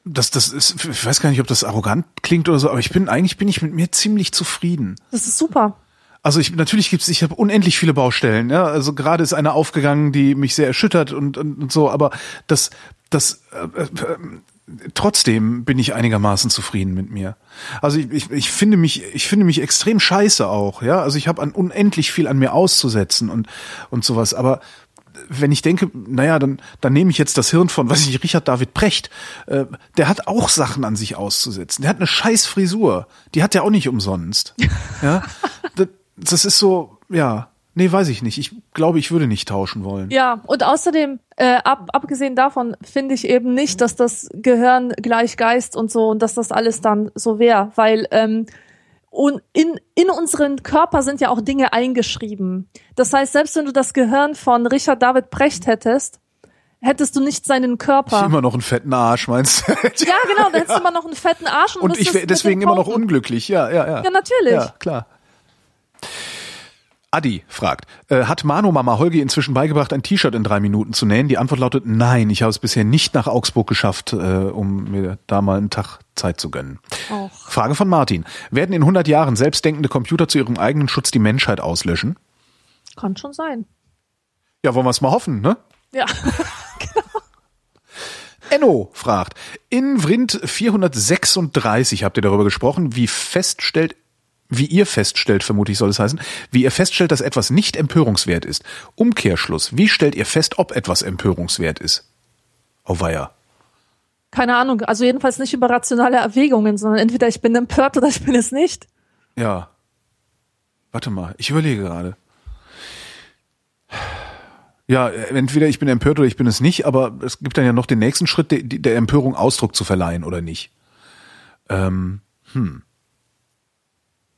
das, das ist, ich weiß gar nicht, ob das arrogant klingt oder so, aber ich bin, eigentlich bin ich mit mir ziemlich zufrieden. Das ist super. Also ich natürlich gibt's, ich habe unendlich viele Baustellen. Ja, also gerade ist eine aufgegangen, die mich sehr erschüttert und, und, und so. Aber das, das äh, äh, trotzdem bin ich einigermaßen zufrieden mit mir. Also ich, ich, ich finde mich, ich finde mich extrem scheiße auch. Ja, also ich habe an unendlich viel an mir auszusetzen und und sowas. Aber wenn ich denke, naja, dann, dann nehme ich jetzt das Hirn von, weiß ich nicht, Richard David Precht, äh, der hat auch Sachen an sich auszusetzen. Der hat eine scheiß Frisur. Die hat er auch nicht umsonst. Ja, das, das ist so, ja, nee, weiß ich nicht. Ich glaube, ich würde nicht tauschen wollen. Ja, und außerdem, äh, ab, abgesehen davon, finde ich eben nicht, dass das Gehirn gleich Geist und so und dass das alles dann so wäre, weil ähm, und in, in unseren Körper sind ja auch Dinge eingeschrieben. Das heißt, selbst wenn du das Gehirn von Richard David Precht hättest, hättest du nicht seinen Ich Körper. immer noch einen fetten Arsch, meinst du? ja, genau, dann hättest du immer noch einen fetten Arsch und, Und ich wäre deswegen immer noch unglücklich. Ja, ja, ja. Ja, natürlich. Ja, klar. Adi fragt, äh, hat Mano Mama Holgi inzwischen beigebracht, ein T-Shirt in drei Minuten zu nähen? Die Antwort lautet nein, ich habe es bisher nicht nach Augsburg geschafft, äh, um mir da mal einen Tag Zeit zu gönnen. Och. Frage von Martin. Werden in 100 Jahren selbstdenkende Computer zu ihrem eigenen Schutz die Menschheit auslöschen? Kann schon sein. Ja, wollen wir es mal hoffen, ne? Ja. Enno fragt, in Vrind 436 habt ihr darüber gesprochen, wie feststellt, wie ihr feststellt, vermutlich soll es heißen, wie ihr feststellt, dass etwas nicht empörungswert ist. Umkehrschluss, wie stellt ihr fest, ob etwas empörungswert ist? Oh weia. Keine Ahnung, also jedenfalls nicht über rationale Erwägungen, sondern entweder ich bin empört oder ich bin es nicht. Ja. Warte mal, ich überlege gerade. Ja, entweder ich bin empört oder ich bin es nicht, aber es gibt dann ja noch den nächsten Schritt, der, der Empörung Ausdruck zu verleihen oder nicht. Ähm, hm.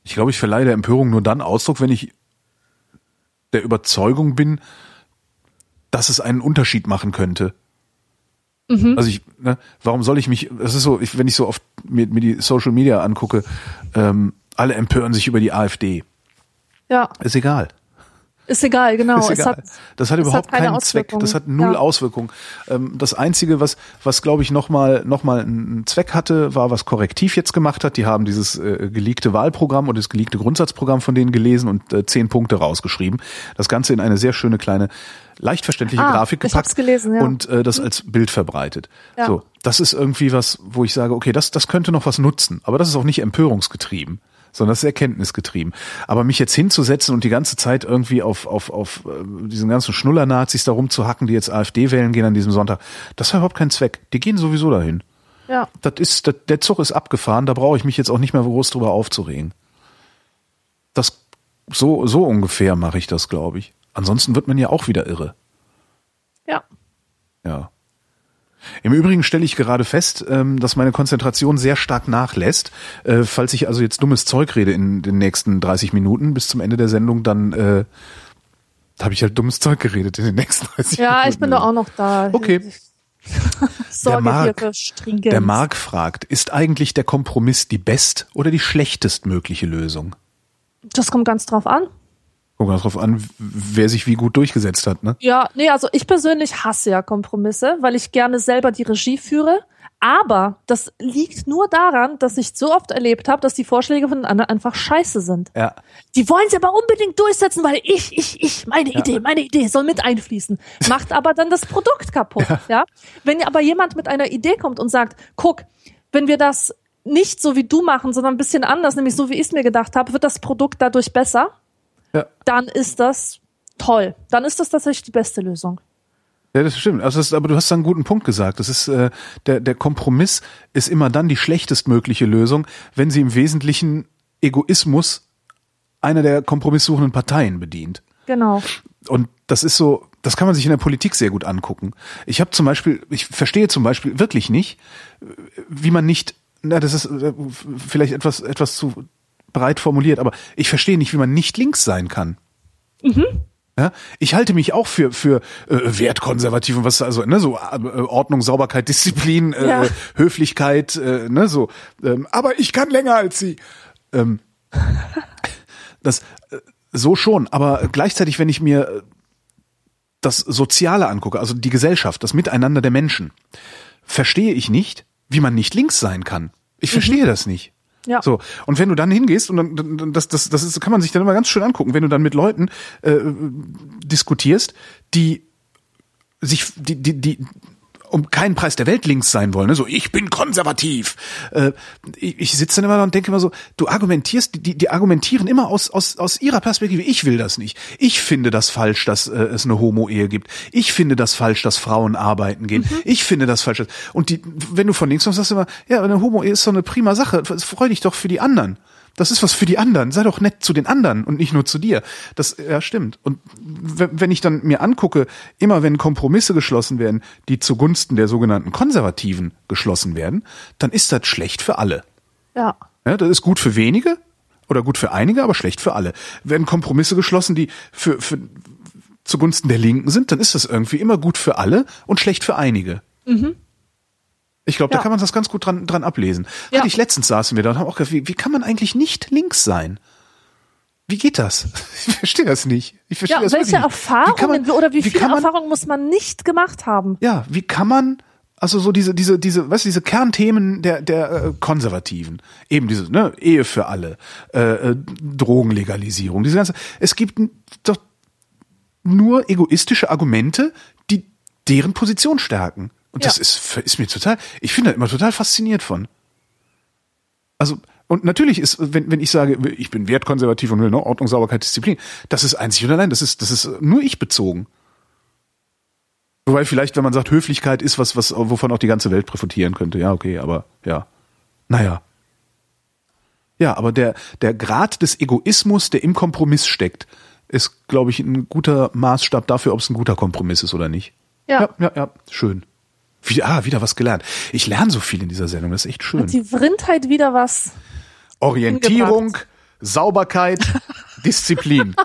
Ich glaube, ich verleihe der Empörung nur dann Ausdruck, wenn ich der Überzeugung bin, dass es einen Unterschied machen könnte. Also ich, ne, warum soll ich mich, das ist so, ich, wenn ich so oft mir, mir die Social Media angucke, ähm, alle empören sich über die AfD. Ja, Ist egal. Ist egal, genau. Ist egal. hat, das hat überhaupt hat keine keinen Zweck. Das hat null Ja. Auswirkungen. Ähm, das Einzige, was, was glaube ich nochmal noch mal einen Zweck hatte, war, was Korrektiv jetzt gemacht hat. Die haben dieses äh, geleakte Wahlprogramm und das geleakte Grundsatzprogramm von denen gelesen und äh, zehn Punkte rausgeschrieben. Das Ganze in eine sehr schöne kleine, leicht verständliche Ah, Grafik ich gepackt hab's gelesen, ja. und äh, das als Bild verbreitet. Ja. So, das ist irgendwie was, wo ich sage, okay, das, das könnte noch was nutzen. Aber das ist auch nicht empörungsgetrieben sondern das ist erkenntnisgetrieben. Aber mich jetzt hinzusetzen und die ganze Zeit irgendwie auf, auf, auf äh, diesen ganzen Schnuller-Nazis da rumzuhacken, die jetzt AfD wählen gehen an diesem Sonntag, das hat überhaupt keinen Zweck. Die gehen sowieso dahin. ja. Das ist, das, der Zug ist abgefahren, da brauche ich mich jetzt auch nicht mehr groß drüber aufzuregen. Das, so, so ungefähr mache ich das, glaube ich. Ansonsten wird man ja auch wieder irre. Ja. Ja. Im Übrigen stelle ich gerade fest, ähm, dass meine Konzentration sehr stark nachlässt. Äh, Falls ich also jetzt dummes Zeug rede in den nächsten 30 Minuten bis zum Ende der Sendung, dann äh, habe ich halt dummes Zeug geredet in den nächsten 30 Minuten. Ja, ich bin da auch noch da. Okay. Sorge Der hier Marc- für Stringenz. Der Marc fragt, ist eigentlich der Kompromiss die best- oder die schlechtestmögliche Lösung? Das kommt ganz drauf an. Kommt ganz drauf an, wer sich wie gut durchgesetzt hat, ne? Ja, nee, also ich persönlich hasse ja Kompromisse, weil ich gerne selber die Regie führe. Aber das liegt nur daran, dass ich so oft erlebt habe, dass die Vorschläge von den anderen einfach scheiße sind. Ja. Die wollen sie aber unbedingt durchsetzen, weil ich, ich, ich, meine Idee, meine Idee soll mit einfließen. Macht aber dann das Produkt kaputt, ja. Wenn aber jemand mit einer Idee kommt und sagt, guck, wenn wir das nicht so wie du machen, sondern ein bisschen anders, nämlich so wie ich es mir gedacht habe, wird das Produkt dadurch besser, Ja. dann ist das toll. Dann ist das tatsächlich die beste Lösung. Ja, das stimmt. Also das, aber du hast da einen guten Punkt gesagt. Das ist äh, der der Kompromiss ist immer dann die schlechtestmögliche Lösung, wenn sie im Wesentlichen Egoismus einer der kompromisssuchenden Parteien bedient. Genau. Und das ist so, das kann man sich in der Politik sehr gut angucken. Ich habe zum Beispiel, ich verstehe zum Beispiel wirklich nicht, wie man nicht, na, das ist äh, vielleicht etwas etwas zu breit formuliert, aber ich verstehe nicht, wie man nicht links sein kann. Ja, ich halte mich auch für für äh, wertkonservativ und was also ne so äh, Ordnung, Sauberkeit, Disziplin, äh, Ja. Höflichkeit, äh, ne so. Ähm, aber ich kann länger als Sie. Ähm, das äh, so schon, aber gleichzeitig, wenn ich mir äh, das Soziale angucke, also die Gesellschaft, das Miteinander der Menschen, verstehe ich nicht, wie man nicht links sein kann. Ich verstehe das nicht. Ja. So und wenn du dann hingehst und dann, das das das ist, kann man sich dann immer ganz schön angucken, wenn du dann mit Leuten äh, diskutierst, die sich die die die um keinen Preis der Welt links sein wollen, ne? so ich bin konservativ. Äh, ich ich sitze dann immer da und denke immer so, du argumentierst, die, die argumentieren immer aus, aus, aus ihrer Perspektive, ich will das nicht. Ich finde das falsch, dass äh, es eine Homo-Ehe gibt. Ich finde das falsch, dass Frauen arbeiten gehen. Ich finde das falsch. dass- Und die, wenn du von links kommst, sagst du immer, ja, eine Homo-Ehe ist so eine prima Sache. Freu dich doch für die anderen. Das ist was für die anderen. Sei doch nett zu den anderen und nicht nur zu dir. Das ja stimmt. Und wenn ich dann mir angucke, immer wenn Kompromisse geschlossen werden, die zugunsten der sogenannten Konservativen geschlossen werden, dann ist das schlecht für alle. Ja. Ja, das ist gut für wenige oder gut für einige, aber schlecht für alle. Werden Kompromisse geschlossen, die für, für zugunsten der Linken sind, dann ist das irgendwie immer gut für alle und schlecht für einige. Ich glaube, da Ja. kann man das ganz gut dran, dran ablesen. Ja. Hatte ich letztens saßen wir da und haben auch gedacht, wie, wie kann man eigentlich nicht links sein? Wie geht das? Ich verstehe das nicht. Ich verstehe Ja, das welche nicht. Wie Erfahrungen oder wie, viele kann man, Erfahrungen muss man nicht gemacht haben? ja, wie kann man also so diese diese diese du diese Kernthemen der der äh, Konservativen eben diese ne Ehe für alle äh, äh, Drogenlegalisierung diese ganze es gibt doch nur egoistische Argumente die deren Position stärken und das Ja. ist ist mir total ich finde da immer total fasziniert von also und natürlich ist, wenn, wenn ich sage, ich bin wertkonservativ und will ne, Ordnung, Sauberkeit, Disziplin, das ist einzig und allein, das ist, das ist nur ich bezogen. Wobei vielleicht, wenn man sagt, Höflichkeit ist was, was, wovon auch die ganze Welt profitieren könnte. Ja, okay, aber ja. Naja. Ja, aber der, der Grad des Egoismus, der im Kompromiss steckt, ist, glaube ich, ein guter Maßstab dafür, ob es ein guter Kompromiss ist oder nicht. Ja. Ja, ja, ja. schön. Wieder, ah, wieder was gelernt. Ich lerne so viel in dieser Sendung, das ist echt schön. Hat die Vrindheit wieder was? Orientierung, Sauberkeit, Disziplin.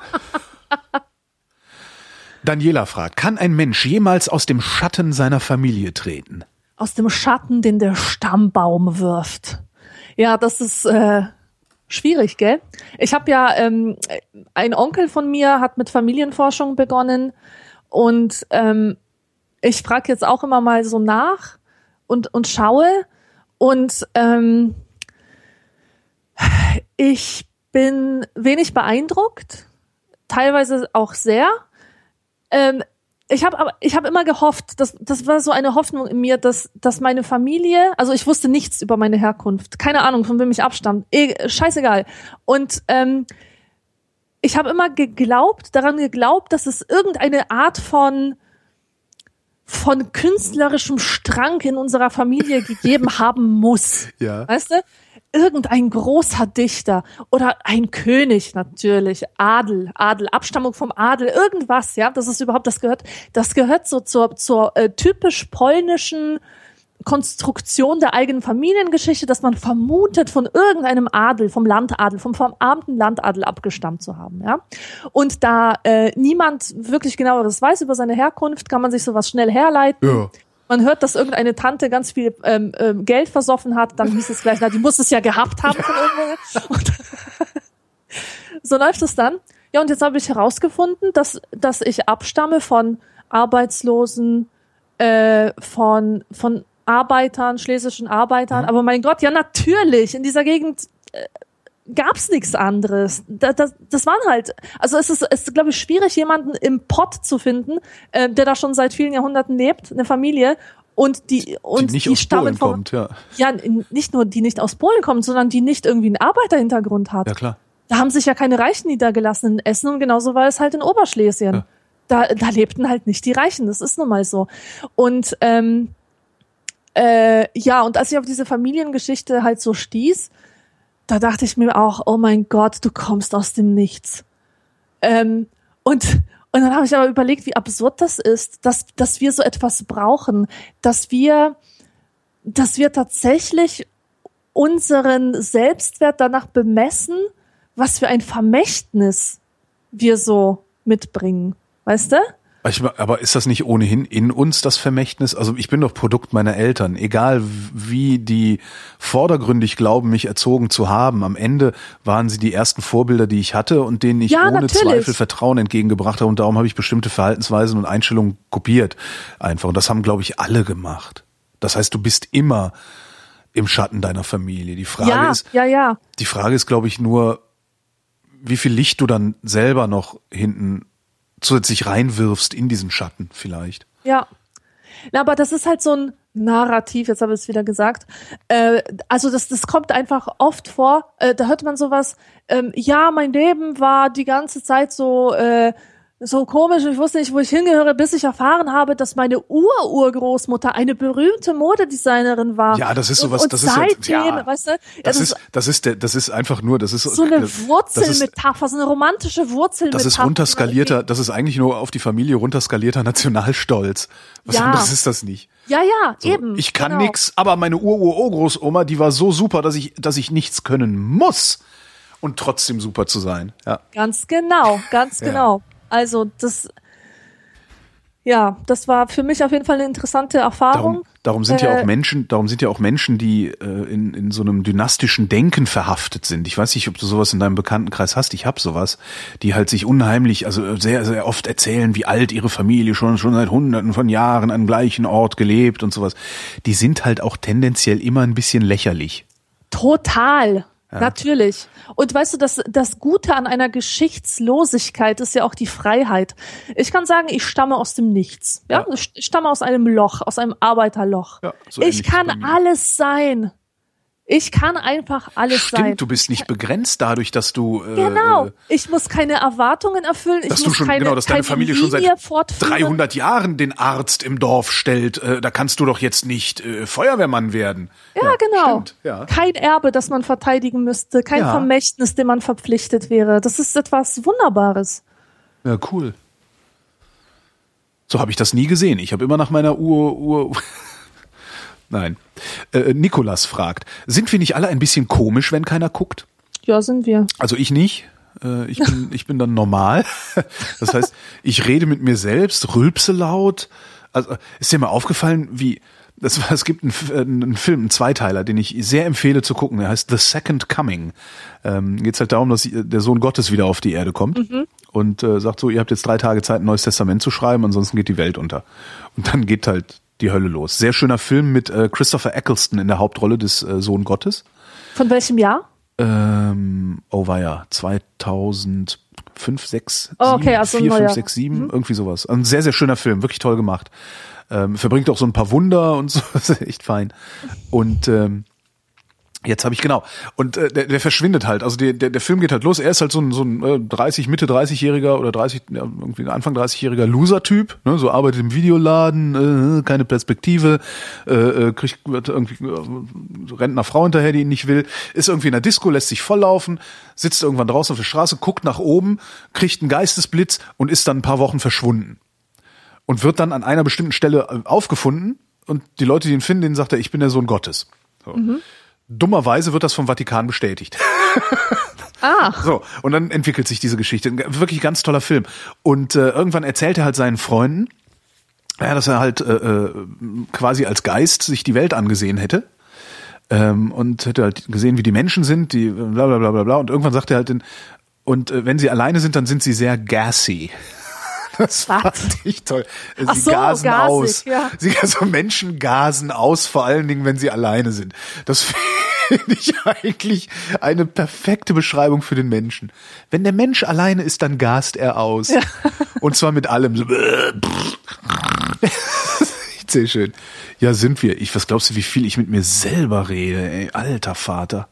Daniela fragt, kann ein Mensch jemals aus dem Schatten seiner Familie treten? aus dem Schatten, den der Stammbaum wirft. Ja, das ist äh, schwierig, gell? Ich habe ja ähm, ein Onkel von mir hat mit Familienforschung begonnen und ähm, ich frage jetzt auch immer mal so nach und und schaue und ähm, ich bin wenig beeindruckt, teilweise auch sehr. Ähm, ich habe ich habe immer gehofft, dass das war so eine Hoffnung in mir, dass dass meine Familie, also ich wusste nichts über meine Herkunft, keine Ahnung von wem ich abstammt, e, scheißegal. Und ähm, ich habe immer geglaubt, daran geglaubt, dass es irgendeine Art von von künstlerischem Strang in unserer Familie gegeben haben muss. Ja. Weißt du? irgendein großer Dichter oder ein König natürlich, Adel, Adel, Abstammung vom Adel, irgendwas, ja, das ist überhaupt, das gehört, das gehört so zur, zur äh, typisch polnischen Konstruktion der eigenen Familiengeschichte, dass man vermutet, von irgendeinem Adel, vom Landadel, vom verarmten Landadel abgestammt zu haben, ja. Und da äh, niemand wirklich genaueres weiß über seine Herkunft, kann man sich sowas schnell herleiten. Ja man hört, dass irgendeine Tante ganz viel ähm, ähm, Geld versoffen hat, dann hieß es gleich, na, die muss es ja gehabt haben von irgendwo. So läuft es dann. Ja, und jetzt habe ich herausgefunden, dass, dass ich abstamme von Arbeitslosen, äh, von, von Arbeitern, schlesischen Arbeitern. Mhm. Aber mein Gott, ja natürlich, in dieser Gegend äh, gab's nichts anderes. Das, das, das waren halt, also es ist, es ist, glaube ich, schwierig, jemanden im Pott zu finden, äh, der da schon seit vielen Jahrhunderten lebt, eine Familie, und die und die nicht die aus stammen Polen vom, kommt, ja. ja nicht nur die nicht aus Polen kommt, sondern die nicht irgendwie einen Arbeiterhintergrund hat. Ja, klar. Da haben sich ja keine Reichen niedergelassen in Essen und genauso war es halt in Oberschlesien. Ja. Da, da lebten halt nicht die Reichen, das ist nun mal so. Und ähm, äh, ja, und als ich auf diese Familiengeschichte halt so stieß, da dachte ich mir auch, oh mein Gott, du kommst aus dem Nichts. Ähm, und, und dann habe ich aber überlegt, wie absurd das ist, dass, dass wir so etwas brauchen, dass wir, dass wir tatsächlich unseren Selbstwert danach bemessen, was für ein Vermächtnis wir so mitbringen. Weißt du? Aber ist das nicht ohnehin in uns das Vermächtnis? Also ich bin doch Produkt meiner Eltern, egal wie die vordergründig glauben, mich erzogen zu haben. Am Ende waren sie die ersten Vorbilder, die ich hatte und denen ich Ja, ohne natürlich. Zweifel Vertrauen entgegengebracht habe. Und darum habe ich bestimmte Verhaltensweisen und Einstellungen kopiert. Einfach. Und das haben, glaube ich, alle gemacht. Das heißt, du bist immer im Schatten deiner Familie. Die Frage Ja, ist, ja, ja. die Frage ist, glaube ich, nur, wie viel Licht du dann selber noch hinten zusätzlich reinwirfst in diesen Schatten vielleicht. Ja. Na, aber das ist halt so ein Narrativ, jetzt habe ich es wieder gesagt. Äh, also das, das kommt einfach oft vor, äh, da hört man sowas, ähm, ja, mein Leben war die ganze Zeit so, äh, so komisch, ich wusste nicht, wo ich hingehöre, bis ich erfahren habe, dass meine Ururgroßmutter eine berühmte Modedesignerin war. Ja, das ist Und- sowas, und das ist seitdem, ja, ja. weißt du, ja, Das ist, das ist der, das ist einfach nur, das ist so eine das ist, Wurzelmetapher, so eine romantische Wurzelmetapher. das ist runterskalierter, das ist eigentlich nur auf die Familie runterskalierter Nationalstolz. Was Ja. anderes ist das nicht. Ja, ja, So, eben. Ich kann genau. nix, aber meine Ur-Ur-Urgroßoma, die war so super, dass ich, dass ich nichts können muss und trotzdem super zu sein. Ja. Ganz genau, ganz Ja. genau. Also das, ja, das war für mich auf jeden Fall eine interessante Erfahrung. Darum, darum sind ja Äh, auch Menschen, darum sind ja auch Menschen, die äh, in, in so einem dynastischen Denken verhaftet sind. Ich weiß nicht, ob du sowas in deinem Bekanntenkreis hast. Ich hab sowas, die halt sich unheimlich, also sehr, sehr oft erzählen, wie alt ihre Familie schon schon seit Hunderten von Jahren am gleichen Ort gelebt und sowas. Die sind halt auch tendenziell immer ein bisschen lächerlich. Total. Natürlich. Und weißt du, das, das Gute an einer Geschichtslosigkeit ist ja auch die Freiheit. Ich kann sagen, ich stamme aus dem Nichts. Ja, Ja. ich stamme aus einem Loch, aus einem Arbeiterloch. Ja, so ich kann alles sein. Ich kann einfach alles sein. Stimmt, du bist nicht begrenzt dadurch, dass du äh, Genau. äh, Ich muss keine Erwartungen erfüllen. Ich dass muss du schon keine, genau, dass deine Familie schon seit Linie fortführen. 300 Jahren den Arzt im Dorf stellt. Äh, da kannst du doch jetzt nicht äh, Feuerwehrmann werden. Ja, genau. Stimmt, ja. Kein Erbe, das man verteidigen müsste, kein Ja. Vermächtnis, dem man verpflichtet wäre. Das ist etwas Wunderbares. Ja, cool. So habe ich das nie gesehen. Ich habe immer nach meiner Ur Ur Nein. Äh, Nikolas fragt, sind wir nicht alle ein bisschen komisch, wenn keiner guckt? Ja, sind wir. Also ich nicht. Äh, ich bin ich bin dann normal. Das heißt, ich rede mit mir selbst, rülpse laut. Also ist dir mal aufgefallen, wie Das war, es gibt einen, äh, einen Film, einen Zweiteiler, den ich sehr empfehle zu gucken. Der heißt The Second Coming. Ähm, Geht halt darum, dass äh, der Sohn Gottes wieder auf die Erde kommt und äh, sagt so, ihr habt jetzt drei Tage Zeit, ein neues Testament zu schreiben, ansonsten geht die Welt unter. Und dann geht halt die Hölle los. Sehr schöner Film mit äh, Christopher Eccleston in der Hauptrolle des äh, Sohn Gottes. Von welchem Jahr? Ähm, oh war ja 2005, 6, Oh, 7, okay, also 4, neuer. 5, 6, 7, irgendwie sowas. Ein sehr, sehr schöner Film, wirklich toll gemacht. Ähm, verbringt auch so ein paar Wunder und so, das ist echt fein. Und ähm, Jetzt habe ich genau. Und äh, der, der verschwindet halt. Also der, der, der Film geht halt los. Er ist halt so ein, so ein äh, 30, Mitte 30-jähriger oder 30, ja, irgendwie Anfang 30-jähriger Loser-Typ. Ne? So arbeitet im Videoladen, äh, keine Perspektive, äh, äh, kriegt irgendwie äh, rennt einer Frau hinterher, die ihn nicht will. Ist irgendwie in der Disco, lässt sich volllaufen, sitzt irgendwann draußen auf der Straße, guckt nach oben, kriegt einen Geistesblitz und ist dann ein paar Wochen verschwunden. Und wird dann an einer bestimmten Stelle äh, aufgefunden und die Leute, die ihn finden, denen sagt er, ich bin der Sohn Gottes. So. Dummerweise wird das vom Vatikan bestätigt. Ach, So, und dann entwickelt sich diese Geschichte. Wirklich ganz toller Film. Und äh, irgendwann erzählt er halt seinen Freunden, ja, dass er halt äh, äh, quasi als Geist sich die Welt angesehen hätte. Ähm, und hätte halt gesehen, wie die Menschen sind, die bla bla bla bla bla. Und irgendwann sagt er halt, in, und äh, wenn sie alleine sind, dann sind sie sehr gassy. Das Was? fand ich toll. Sie Ach so, gasen gasig, aus. ja. Sie, also Menschen gasen aus, vor allen Dingen, wenn sie alleine sind. Das finde ich eigentlich eine perfekte Beschreibung für den Menschen. Wenn der Mensch alleine ist, dann gast er aus. Und zwar mit allem. So, Sehr schön. Ja, sind wir. Ich, was glaubst du, wie viel ich mit mir selber rede, ey? Alter Vater.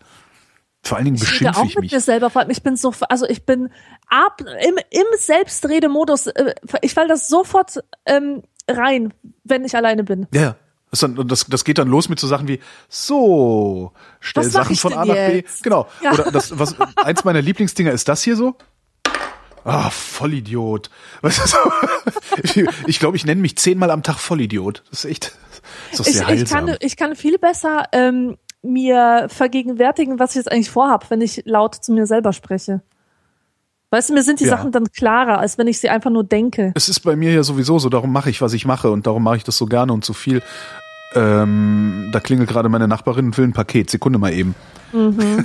Vor allen Dingen ich beschimpfe auch ich mit mich. mir selber. vor allem, Ich bin so, also ich bin ab im, im Selbstredemodus. äh, Ich fall das sofort ähm, rein, wenn ich alleine bin. Ja. Das, dann, das, das geht dann los mit so Sachen wie, so, stell Sachen ich von A nach B. jetzt? Genau. Ja. Oder das, was, eins meiner Lieblingsdinger ist das hier so. Ah, Vollidiot. Weißt du, so, ich glaube, ich, ich nenne mich zehnmal am Tag Vollidiot. Das ist echt, das ist doch Ich, sehr ich, heilsam. kann, ich kann viel besser ähm, mir vergegenwärtigen, was ich jetzt eigentlich vorhab, wenn ich laut zu mir selber spreche. Weißt du, mir sind die Ja. Sachen dann klarer, als wenn ich sie einfach nur denke. es ist bei mir ja sowieso so, darum mache ich, was ich mache und darum mache ich das so gerne und so viel. Ähm, da klingelt gerade meine Nachbarin und will ein Paket. Sekunde mal eben.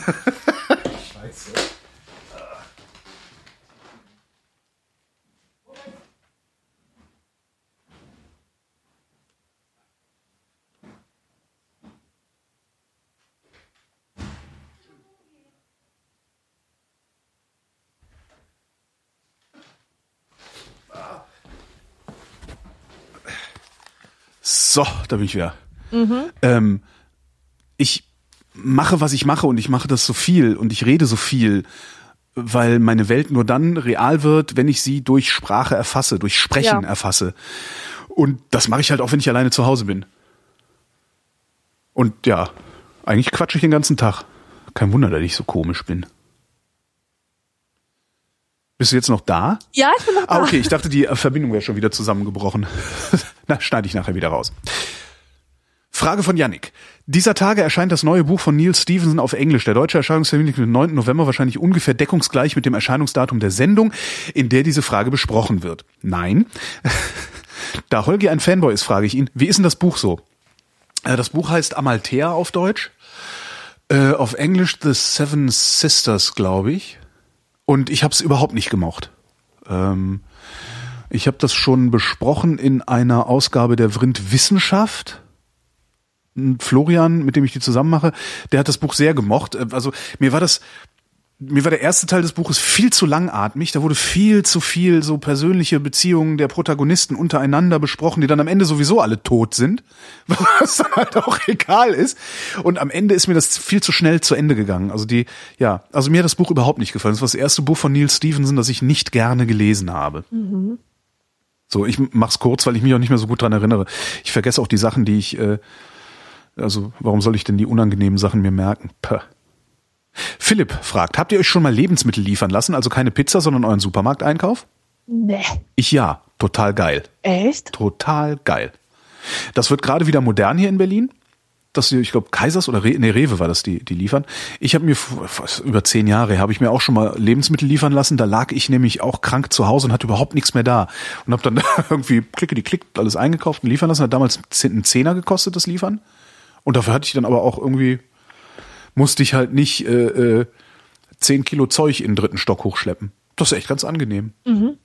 So, da bin ich wieder. Ähm, ich mache, was ich mache und ich mache das so viel und ich rede so viel, weil meine Welt nur dann real wird, wenn ich sie durch Sprache erfasse, durch Sprechen Ja. erfasse. Und das mache ich halt auch, wenn ich alleine zu Hause bin. Und ja, eigentlich quatsche ich den ganzen Tag. Kein Wunder, dass ich so komisch bin. Bist du jetzt noch da? Ja, ich bin noch da. Ah, okay, ich dachte, die Verbindung wäre schon wieder zusammengebrochen. Na, schneide ich nachher wieder raus. Frage von Yannick. Dieser Tage erscheint das neue Buch von Neil Stevenson auf Englisch. Der deutsche Erscheinungstermin liegt am 9. November wahrscheinlich ungefähr deckungsgleich mit dem Erscheinungsdatum der Sendung, in der diese Frage besprochen wird. Nein. Da Holgi ein Fanboy ist, frage ich ihn, wie ist denn das Buch so? Äh, Das Buch heißt Amalthea auf Deutsch. Äh, auf Englisch The Seven Sisters, glaube ich. Und ich habe es überhaupt nicht gemocht. Ähm, ich habe das schon besprochen in einer Ausgabe der Vrind Wissenschaft. Florian, mit dem ich die zusammen mache, der hat das Buch sehr gemocht. Äh, Also mir war das, mir war der erste Teil des Buches viel zu langatmig. Da wurde viel zu viel so persönliche Beziehungen der Protagonisten untereinander besprochen, die dann am Ende sowieso alle tot sind, was dann halt auch egal ist. Und am Ende ist mir das viel zu schnell zu Ende gegangen. Also die, ja, also mir hat das Buch überhaupt nicht gefallen. Das war das erste Buch von Neil Stevenson, das ich nicht gerne gelesen habe. So, ich mach's kurz, weil ich mich auch nicht mehr so gut dran erinnere. Ich vergesse auch die Sachen, die ich, äh, also warum soll ich denn die unangenehmen Sachen mir merken? Puh. Philipp fragt, habt ihr euch schon mal Lebensmittel liefern lassen, also keine Pizza, sondern euren Supermarkteinkauf? Nee. Ich ja, total geil. Echt? Total geil. Das wird gerade wieder modern hier in Berlin. Dass sie, ich glaube, Kaisers oder Re nee, Rewe war das, die, die liefern. Ich habe mir über zehn Jahre habe ich mir auch schon mal Lebensmittel liefern lassen. Da lag ich nämlich auch krank zu Hause und hatte überhaupt nichts mehr da. Und habe dann irgendwie klicke die klick alles eingekauft und liefern lassen. Hat damals einen Zehner gekostet, das Liefern. Und dafür hatte ich dann aber auch irgendwie, musste ich halt nicht äh, äh, zehn Kilo Zeug in den dritten Stock hochschleppen. Das ist echt ganz angenehm. Mhm.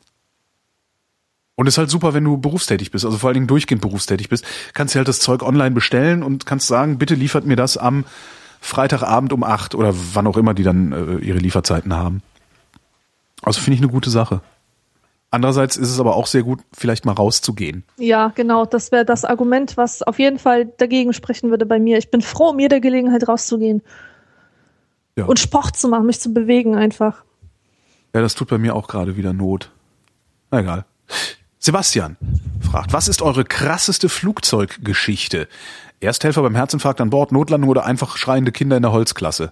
Und ist halt super, wenn du berufstätig bist, also vor allen Dingen durchgehend berufstätig bist, kannst du halt das Zeug online bestellen und kannst sagen, bitte liefert mir das am Freitagabend um acht oder wann auch immer die dann äh, ihre Lieferzeiten haben. Also finde ich eine gute Sache. Andererseits ist es aber auch sehr gut, vielleicht mal rauszugehen. Ja, genau. Das wäre das Argument, was auf jeden Fall dagegen sprechen würde bei mir. Ich bin froh um jede Gelegenheit rauszugehen. Ja. Und Sport zu machen, mich zu bewegen einfach. Ja, das tut bei mir auch gerade wieder Not. Na egal. Sebastian fragt, was ist eure krasseste Flugzeuggeschichte? Ersthelfer beim Herzinfarkt an Bord, Notlandung oder einfach schreiende Kinder in der Holzklasse?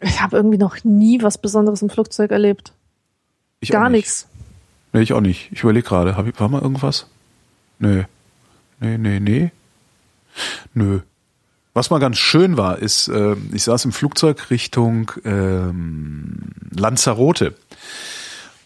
Ich habe irgendwie noch nie was Besonderes im Flugzeug erlebt. Ich Gar nichts. Nee, ich auch nicht. Ich überlege gerade, hab ich, war mal irgendwas? Nö. Nee, nee, nee. Nö. Was mal ganz schön war, ist, äh, ich saß im Flugzeug Richtung ähm, Lanzarote.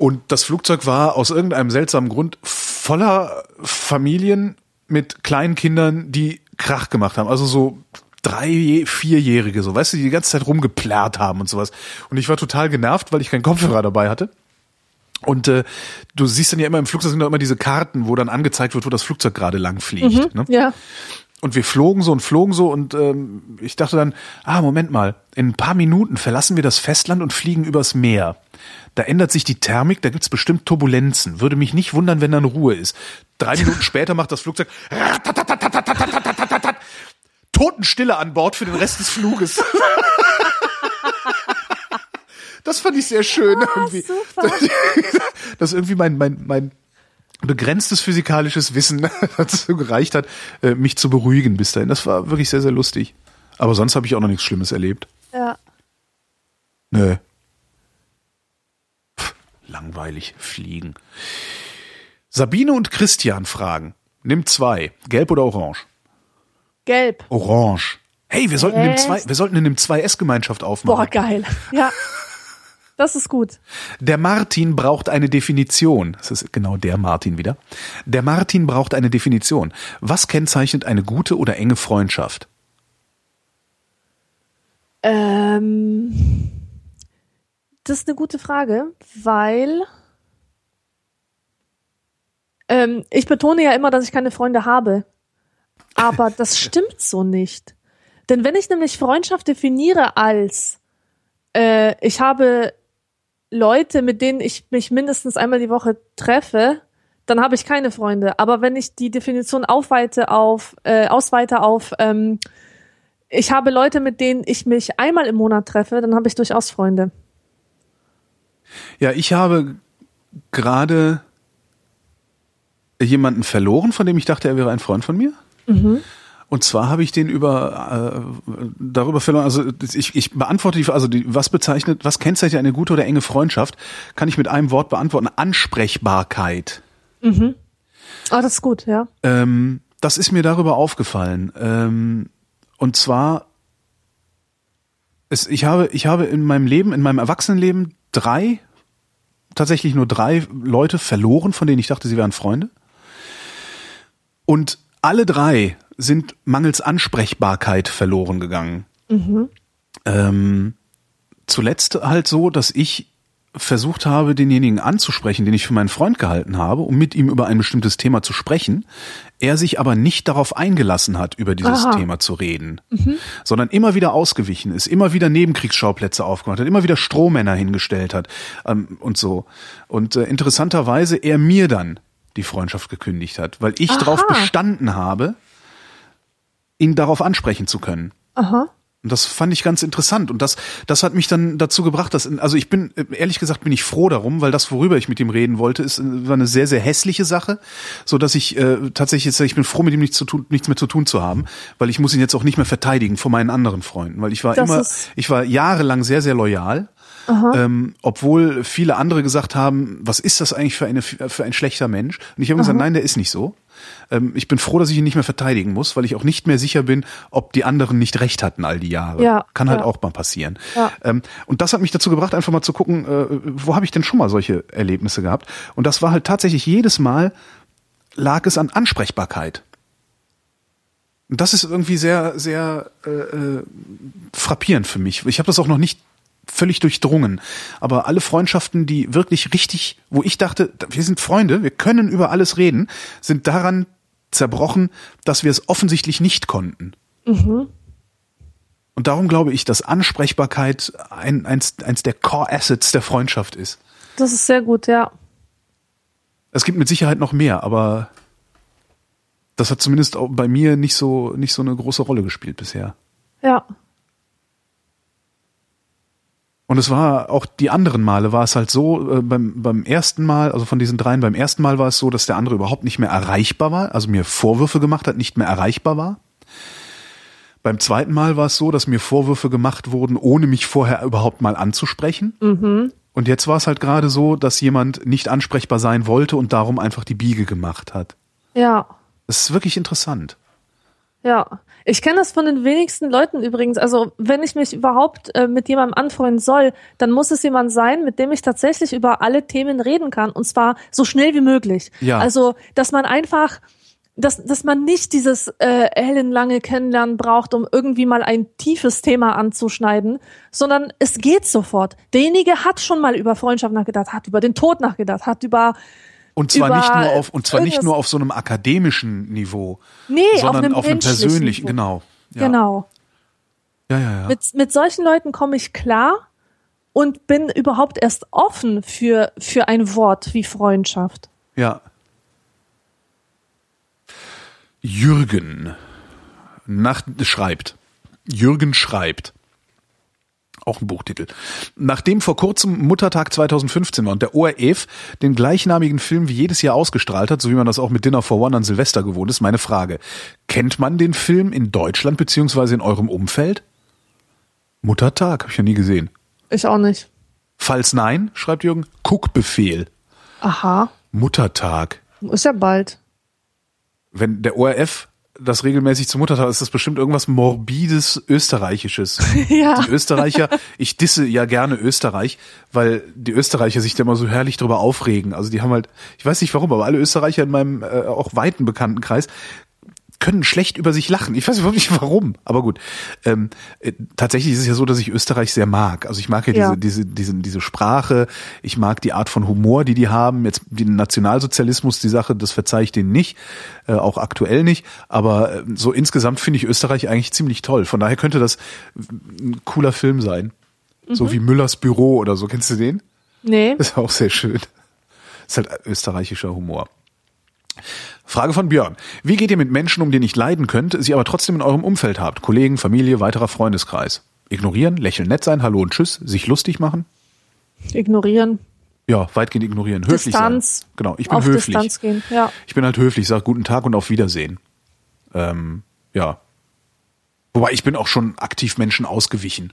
Und das Flugzeug war aus irgendeinem seltsamen Grund voller Familien mit kleinen Kindern, die Krach gemacht haben. Also so drei, vierjährige, so, weißt du, die die ganze Zeit rumgeplärrt haben und sowas. Und ich war total genervt, weil ich keinen Kopfhörer dabei hatte. Und äh, du siehst dann ja immer im Flugzeug sind immer diese Karten, wo dann angezeigt wird, wo das Flugzeug gerade lang fliegt. Mhm, ne? Ja. Und wir flogen so und flogen so und ähm, ich dachte dann, ah, Moment mal, in ein paar Minuten verlassen wir das Festland und fliegen übers Meer. Da ändert sich die Thermik, da gibt's bestimmt Turbulenzen. Würde mich nicht wundern, wenn dann Ruhe ist. Drei Minuten später macht das Flugzeug Totenstille an Bord für den Rest des Fluges. Das fand ich sehr schön. Oh, irgendwie. Super. Das ist irgendwie mein, mein, mein begrenztes physikalisches Wissen dazu gereicht hat, äh, mich zu beruhigen bis dahin. Das war wirklich sehr, sehr lustig. Aber sonst habe ich auch noch nichts Schlimmes erlebt. Ja. Nö. Pff, langweilig fliegen. Sabine und Christian fragen. Nimm zwei. Gelb oder orange? Gelb. Orange. Hey, wir sollten, in dem zwei, wir sollten in dem 2S-Gemeinschaft aufmachen. Boah, geil. Ja. Das ist gut. Der Martin braucht eine Definition. Das ist genau der Martin wieder. Der Martin braucht eine Definition. Was kennzeichnet eine gute oder enge Freundschaft? Ähm, das ist eine gute Frage, weil ähm, ich betone ja immer, dass ich keine Freunde habe. Aber das stimmt so nicht. Denn wenn ich nämlich Freundschaft definiere als äh, ich habe Leute, mit denen ich mich mindestens einmal die Woche treffe, dann habe ich keine Freunde. Aber wenn ich die Definition aufweite auf, äh, ausweite auf, ähm, ich habe Leute, mit denen ich mich einmal im Monat treffe, dann habe ich durchaus Freunde. Ja, ich habe gerade jemanden verloren, von dem ich dachte, er wäre ein Freund von mir. Mhm. Und zwar habe ich den über äh, darüber verloren. Also ich, ich beantworte die also die, was bezeichnet, was kennzeichnet eine gute oder enge Freundschaft? Kann ich mit einem Wort beantworten: Ansprechbarkeit. Mhm. Ah, das ist gut, ja. Ähm, das ist mir darüber aufgefallen. Ähm, und zwar, es, ich habe ich habe in meinem Leben, in meinem Erwachsenenleben drei tatsächlich nur drei Leute verloren, von denen ich dachte, sie wären Freunde. Und alle drei sind mangels Ansprechbarkeit verloren gegangen. Mhm. Ähm, zuletzt halt so, dass ich versucht habe, denjenigen anzusprechen, den ich für meinen Freund gehalten habe, um mit ihm über ein bestimmtes Thema zu sprechen, er sich aber nicht darauf eingelassen hat, über dieses Aha. Thema zu reden, mhm. sondern immer wieder ausgewichen ist, immer wieder Nebenkriegsschauplätze aufgemacht hat, immer wieder Strohmänner hingestellt hat ähm, und so. Und äh, interessanterweise er mir dann die Freundschaft gekündigt hat, weil ich darauf bestanden habe, ihn darauf ansprechen zu können. Aha. Und das fand ich ganz interessant. Und das, das hat mich dann dazu gebracht, dass, also ich bin, ehrlich gesagt, bin ich froh darum, weil das, worüber ich mit ihm reden wollte, ist, war eine sehr, sehr hässliche Sache, so dass ich äh, tatsächlich jetzt, ich bin froh, mit ihm nichts, zu tun, nichts mehr zu tun zu haben, weil ich muss ihn jetzt auch nicht mehr verteidigen vor meinen anderen Freunden, weil ich war das immer, ich war jahrelang sehr, sehr loyal. Ähm, obwohl viele andere gesagt haben, was ist das eigentlich für, eine, für ein schlechter Mensch? Und ich habe gesagt, nein, der ist nicht so. Ähm, ich bin froh, dass ich ihn nicht mehr verteidigen muss, weil ich auch nicht mehr sicher bin, ob die anderen nicht recht hatten all die Jahre. Ja, Kann halt ja. auch mal passieren. Ja. Ähm, und das hat mich dazu gebracht, einfach mal zu gucken, äh, wo habe ich denn schon mal solche Erlebnisse gehabt? Und das war halt tatsächlich jedes Mal lag es an Ansprechbarkeit. Und das ist irgendwie sehr, sehr äh, äh, frappierend für mich. Ich habe das auch noch nicht völlig durchdrungen. Aber alle Freundschaften, die wirklich richtig, wo ich dachte, wir sind Freunde, wir können über alles reden, sind daran zerbrochen, dass wir es offensichtlich nicht konnten. Und darum glaube ich, dass Ansprechbarkeit ein, eins, eins der Core Assets der Freundschaft ist. Das ist sehr gut, ja. Es gibt mit Sicherheit noch mehr, aber das hat zumindest auch bei mir nicht so, nicht so eine große Rolle gespielt bisher. Ja. Und es war auch die anderen Male war es halt so, äh, beim, beim ersten Mal, also von diesen dreien, beim ersten Mal war es so, dass der andere überhaupt nicht mehr erreichbar war, also mir Vorwürfe gemacht hat, nicht mehr erreichbar war. Beim zweiten Mal war es so, dass mir Vorwürfe gemacht wurden, ohne mich vorher überhaupt mal anzusprechen. Und jetzt war es halt gerade so, dass jemand nicht ansprechbar sein wollte und darum einfach die Biege gemacht hat. Ja. Das ist wirklich interessant. Ja, ich kenne das von den wenigsten Leuten übrigens. Also wenn ich mich überhaupt äh, mit jemandem anfreunden soll, dann muss es jemand sein, mit dem ich tatsächlich über alle Themen reden kann und zwar so schnell wie möglich. Ja. Also dass man einfach, dass, dass man nicht dieses äh, ellenlange Kennenlernen braucht, um irgendwie mal ein tiefes Thema anzuschneiden, sondern es geht sofort. Derjenige hat schon mal über Freundschaft nachgedacht, hat über den Tod nachgedacht, hat über Und zwar nicht nur auf und zwar nicht nur auf so einem akademischen Niveau, nee, auf sondern auf einem menschlichen persönlichen, Niveau. genau. Ja. Genau. Ja, ja, ja. Mit, mit solchen Leuten komme ich klar und bin überhaupt erst offen für, für ein Wort wie Freundschaft. Ja. Jürgen nach, schreibt. Jürgen schreibt. Auch ein Buchtitel. Nachdem vor kurzem Muttertag 2015 war und der ORF den gleichnamigen Film wie jedes Jahr ausgestrahlt hat, so wie man das auch mit Dinner for One an Silvester gewohnt ist, meine Frage. Kennt man den Film in Deutschland beziehungsweise in eurem Umfeld? Muttertag, habe ich ja nie gesehen. Ich auch nicht. Falls nein, schreibt Jürgen, Guckbefehl. Aha. Muttertag. Ist ja bald. wenn der ORF das regelmäßig zum Muttertag ist, das bestimmt irgendwas morbides Österreichisches. Ja. Die Österreicher, ich disse ja gerne Österreich, weil die Österreicher sich da immer so herrlich drüber aufregen. Also die haben halt, ich weiß nicht warum, aber alle Österreicher in meinem äh, auch weiten Bekanntenkreis können schlecht über sich lachen. Ich weiß überhaupt nicht warum, aber gut. Ähm, äh, tatsächlich ist es ja so, dass ich Österreich sehr mag. Also ich mag ja, Ja. diese, diese, diese, diese Sprache, ich mag die Art von Humor, die die haben. Jetzt den Nationalsozialismus, die Sache, das verzeih ich denen nicht, äh, auch aktuell nicht. Aber äh, so insgesamt finde ich Österreich eigentlich ziemlich toll. Von daher könnte das ein cooler Film sein. So wie Müllers Büro oder so. Kennst du den? Nee. Ist auch sehr schön. Ist halt österreichischer Humor. Frage von Björn. Wie geht ihr mit Menschen um, die ihr nicht leiden könnt, sie aber trotzdem in eurem Umfeld habt? Kollegen, Familie, weiterer Freundeskreis. Ignorieren, lächeln, nett sein, hallo und tschüss, sich lustig machen? Ignorieren. Ja, weitgehend ignorieren. Höflich Distanz. sein. Genau, ich bin auf höflich. Distanz gehen. Ja. Ich bin halt höflich, sag guten Tag und auf Wiedersehen. Ähm, ja. Wobei ich bin auch schon aktiv Menschen ausgewichen.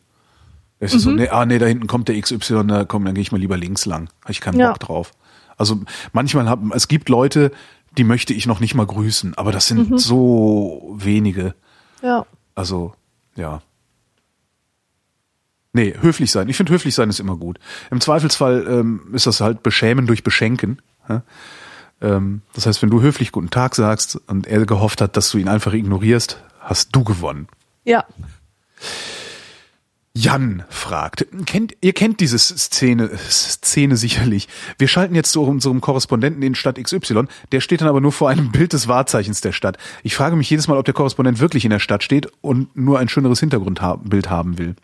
Es ist so, Mhm. nee, ah, nee, da hinten kommt der XY, na, komm, dann gehe ich mal lieber links lang. Habe ich keinen Ja. Bock drauf. Also manchmal haben, es gibt Leute, die möchte ich noch nicht mal grüßen, aber das sind Mhm. so wenige. Ja. Also, ja. Nee, höflich sein. Ich finde, höflich sein ist immer gut. Im Zweifelsfall ähm, ist das halt Beschämen durch Beschenken. Ja? Ähm, das heißt, wenn du höflich guten Tag sagst und er gehofft hat, dass du ihn einfach ignorierst, hast du gewonnen. Ja. Jan fragt, kennt, ihr kennt diese Szene, Szene sicherlich. Wir schalten jetzt zu unserem Korrespondenten in Stadt XY, der steht dann aber nur vor einem Bild des Wahrzeichens der Stadt. Ich frage mich jedes Mal, ob der Korrespondent wirklich in der Stadt steht und nur ein schöneres Hintergrundbild haben will.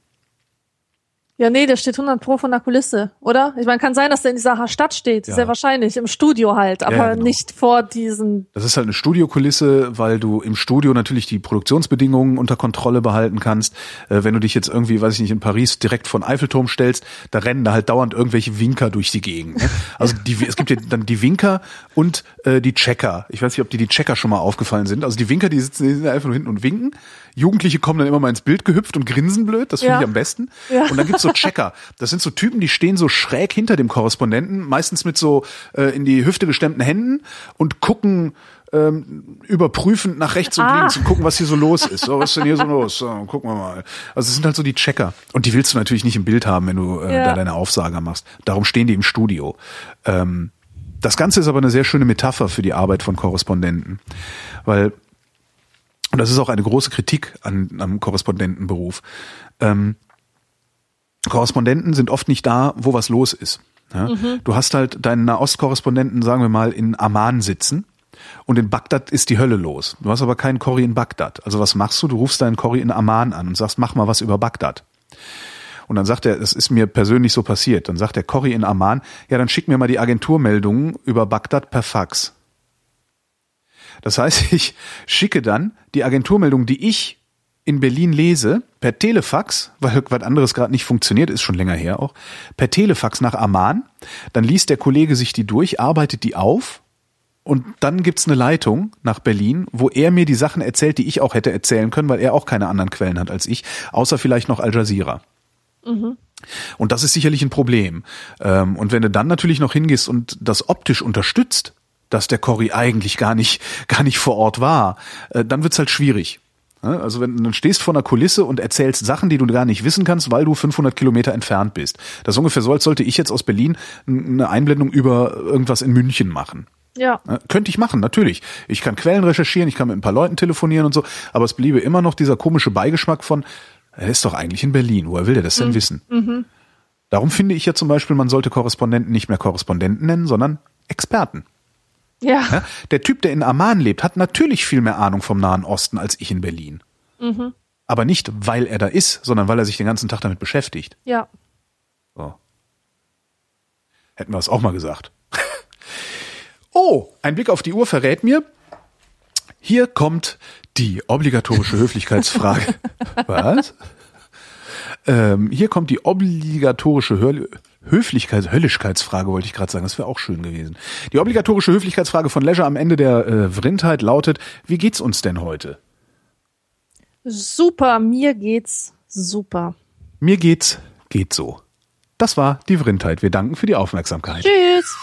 Ja, nee, der steht 100 pro von der Kulisse, oder? Ich meine, kann sein, dass der in dieser Stadt steht. Ja. Sehr wahrscheinlich. Im Studio halt, aber ja, genau. nicht vor diesen. Das ist halt eine Studiokulisse, weil du im Studio natürlich die Produktionsbedingungen unter Kontrolle behalten kannst. Äh, wenn du dich jetzt irgendwie, weiß ich nicht, in Paris direkt von Eiffelturm stellst, da rennen da halt dauernd irgendwelche Winker durch die Gegend. Ne? Also die, es gibt ja dann die Winker und äh, die Checker. Ich weiß nicht, ob dir die Checker schon mal aufgefallen sind. Also die Winker, die sitzen, die sind einfach nur hinten und winken. Jugendliche kommen dann immer mal ins Bild gehüpft und grinsen blöd. Das finde Ja. ich am besten. Ja. Und dann gibt's so Checker. Das sind so Typen, die stehen so schräg hinter dem Korrespondenten, meistens mit so äh, in die Hüfte gestemmten Händen und gucken ähm, überprüfend nach rechts und Ah. links und gucken, was hier so los ist. So, was ist denn hier so los? So, gucken wir mal. Also es sind halt so die Checker. Und die willst du natürlich nicht im Bild haben, wenn du äh, Ja. da deine Aufsager machst. Darum stehen die im Studio. Ähm, das Ganze ist aber eine sehr schöne Metapher für die Arbeit von Korrespondenten. Weil, und das ist auch eine große Kritik an, am Korrespondentenberuf. Ähm, Korrespondenten sind oft nicht da, wo was los ist. Ja? Du hast halt deinen Nahostkorrespondenten, sagen wir mal, in Amman sitzen und in Bagdad ist die Hölle los. Du hast aber keinen Corrie in Bagdad. Also was machst du? Du rufst deinen Corrie in Amman an und sagst, mach mal was über Bagdad. Und dann sagt er, das ist mir persönlich so passiert. Dann sagt der Corrie in Amman, ja, dann schick mir mal die Agenturmeldungen über Bagdad per Fax. Das heißt, ich schicke dann die Agenturmeldung, die ich in Berlin lese, per Telefax, weil was anderes gerade nicht funktioniert, ist schon länger her auch, per Telefax nach Amman. Dann liest der Kollege sich die durch, arbeitet die auf und dann gibt's eine Leitung nach Berlin, wo er mir die Sachen erzählt, die ich auch hätte erzählen können, weil er auch keine anderen Quellen hat als ich, außer vielleicht noch Al Jazeera. Und das ist sicherlich ein Problem. Ähm, Und wenn du dann natürlich noch hingehst und das optisch unterstützt, dass der Corrie eigentlich gar nicht, gar nicht vor Ort war, äh, dann wird's halt schwierig. Ja, Also wenn du dann stehst vor einer Kulisse und erzählst Sachen, die du gar nicht wissen kannst, weil du 500 Kilometer entfernt bist. Das ist ungefähr so, als sollte ich jetzt aus Berlin eine Einblendung über irgendwas in München machen. Ja. Ja, Könnte ich machen, natürlich. Ich kann Quellen recherchieren, ich kann mit ein paar Leuten telefonieren und so, aber es bliebe immer noch dieser komische Beigeschmack von, er ist doch eigentlich in Berlin, woher will der das denn wissen? Darum finde ich ja zum Beispiel, man sollte Korrespondenten nicht mehr Korrespondenten nennen, sondern Experten. Ja. Ja? Der Typ, der in Amman lebt, hat natürlich viel mehr Ahnung vom Nahen Osten als ich in Berlin. Aber nicht, weil er da ist, sondern weil er sich den ganzen Tag damit beschäftigt. Ja. So. Hätten wir es auch mal gesagt. oh, ein Blick auf die Uhr verrät mir, hier kommt die obligatorische Höflichkeitsfrage. Was? Ähm, hier kommt die obligatorische Hör Höflichkeits Höllischkeitsfrage, wollte ich gerade sagen. Das wäre auch schön gewesen. Die obligatorische Höflichkeitsfrage von Leisure am Ende der äh, Vrindheit lautet, wie geht's uns denn heute? Super, mir geht's super. Mir geht's, geht so. Das war die Vrindheit. Wir danken für die Aufmerksamkeit. Tschüss.